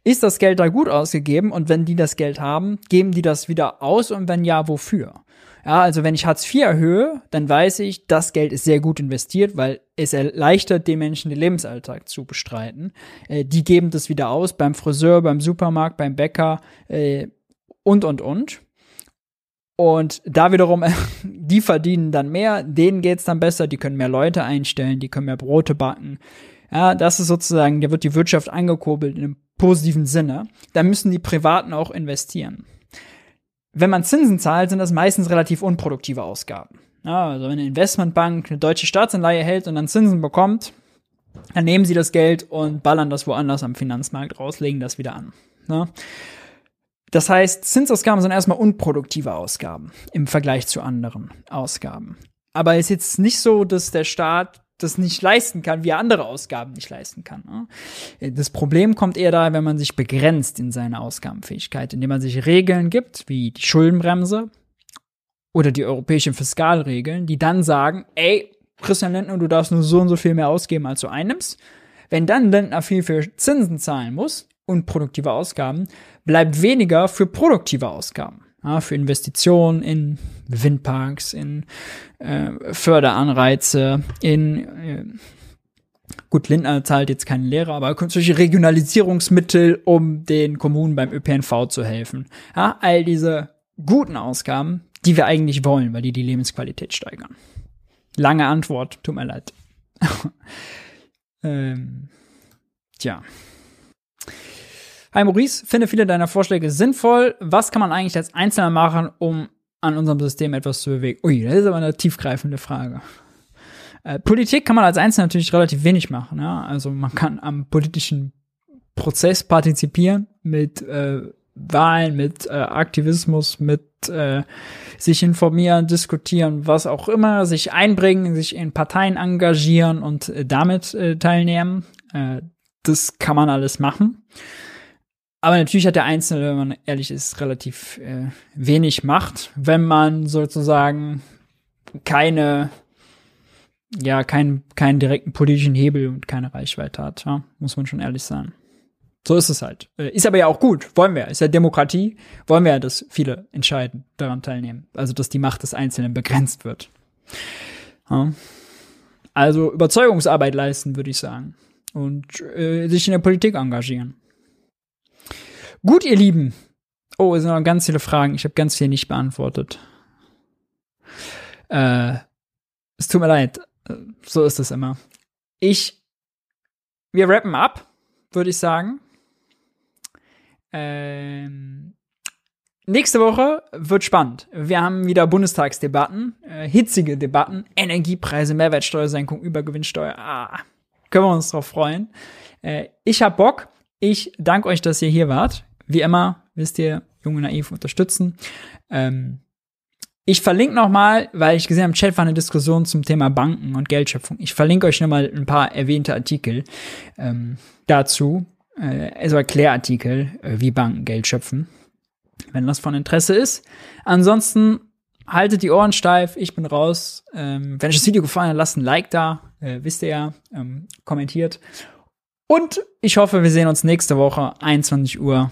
Speaker 1: Ist das Geld da gut ausgegeben? Und wenn die das Geld haben, geben die das wieder aus? Und wenn ja, wofür? Ja, also wenn ich Hartz IV erhöhe, dann weiß ich, das Geld ist sehr gut investiert, weil es erleichtert den Menschen den Lebensalltag zu bestreiten. Äh, die geben das wieder aus beim Friseur, beim Supermarkt, beim Bäcker äh, und, und, und. Und da wiederum, *laughs* die verdienen dann mehr, denen geht's dann besser, die können mehr Leute einstellen, die können mehr Brote backen. Ja, das ist sozusagen, da wird die Wirtschaft angekurbelt in einem positiven Sinne. Da müssen die Privaten auch investieren wenn man Zinsen zahlt, sind das meistens relativ unproduktive Ausgaben. Ja, also wenn eine Investmentbank eine deutsche Staatsanleihe hält und dann Zinsen bekommt, dann nehmen sie das Geld und ballern das woanders am Finanzmarkt raus, legen das wieder an. Ja. Das heißt, Zinsausgaben sind erstmal unproduktive Ausgaben im Vergleich zu anderen Ausgaben. Aber es ist jetzt nicht so, dass der Staat das nicht leisten kann, wie er andere Ausgaben nicht leisten kann. Ne? Das Problem kommt eher da, wenn man sich begrenzt in seiner Ausgabenfähigkeit, indem man sich Regeln gibt, wie die Schuldenbremse oder die europäischen Fiskalregeln, die dann sagen, ey, Christian Lindner, du darfst nur so und so viel mehr ausgeben, als du einnimmst. Wenn dann Lindner viel für Zinsen zahlen muss unproduktive Ausgaben, bleibt weniger für produktive Ausgaben. Ja, für Investitionen in Windparks, in äh, Förderanreize, in äh, Gut, Lindner zahlt jetzt keinen Lehrer, aber solche Regionalisierungsmittel, um den Kommunen beim ÖPNV zu helfen. Ja, all diese guten Ausgaben, die wir eigentlich wollen, weil die die Lebensqualität steigern. Lange Antwort, tut mir leid. *laughs* ähm, tja. Hi Maurice, finde viele deiner Vorschläge sinnvoll. Was kann man eigentlich als Einzelner machen, um an unserem System etwas zu bewegen? Ui, das ist aber eine tiefgreifende Frage. Äh, Politik kann man als Einzelner natürlich relativ wenig machen. Ja? Also man kann am politischen Prozess partizipieren mit äh, Wahlen, mit äh, Aktivismus, mit äh, sich informieren, diskutieren, was auch immer, sich einbringen, sich in Parteien engagieren und äh, damit äh, teilnehmen. Äh, das kann man alles machen. Aber natürlich hat der Einzelne, wenn man ehrlich ist, relativ äh, wenig Macht, wenn man sozusagen keine, ja, keinen, keinen direkten politischen Hebel und keine Reichweite hat. Ja? Muss man schon ehrlich sein. So ist es halt. Äh, ist aber ja auch gut, wollen wir. Ist ja Demokratie, wollen wir ja, dass viele entscheiden, daran teilnehmen. Also, dass die Macht des Einzelnen begrenzt wird. Ja. Also Überzeugungsarbeit leisten, würde ich sagen. Und äh, sich in der Politik engagieren. Gut, ihr Lieben. Oh, es sind noch ganz viele Fragen. Ich habe ganz viel nicht beantwortet. Äh, es tut mir leid. So ist es immer. Ich, wir rappen ab, würde ich sagen. Ähm, nächste Woche wird spannend. Wir haben wieder Bundestagsdebatten, äh, hitzige Debatten, Energiepreise, Mehrwertsteuersenkung, Übergewinnsteuer. Ah, können wir uns drauf freuen. Äh, ich hab Bock. Ich danke euch, dass ihr hier wart. Wie immer, wisst ihr, Junge Naiv unterstützen. Ähm, ich verlinke nochmal, weil ich gesehen habe, im Chat war eine Diskussion zum Thema Banken und Geldschöpfung. Ich verlinke euch nochmal ein paar erwähnte Artikel ähm, dazu äh, also Erklärartikel, äh, wie Banken Geld schöpfen, wenn das von Interesse ist. Ansonsten haltet die Ohren steif, ich bin raus. Ähm, wenn euch das Video gefallen hat, lasst ein Like da, äh, wisst ihr ja, ähm, kommentiert. Und ich hoffe, wir sehen uns nächste Woche, 21 Uhr.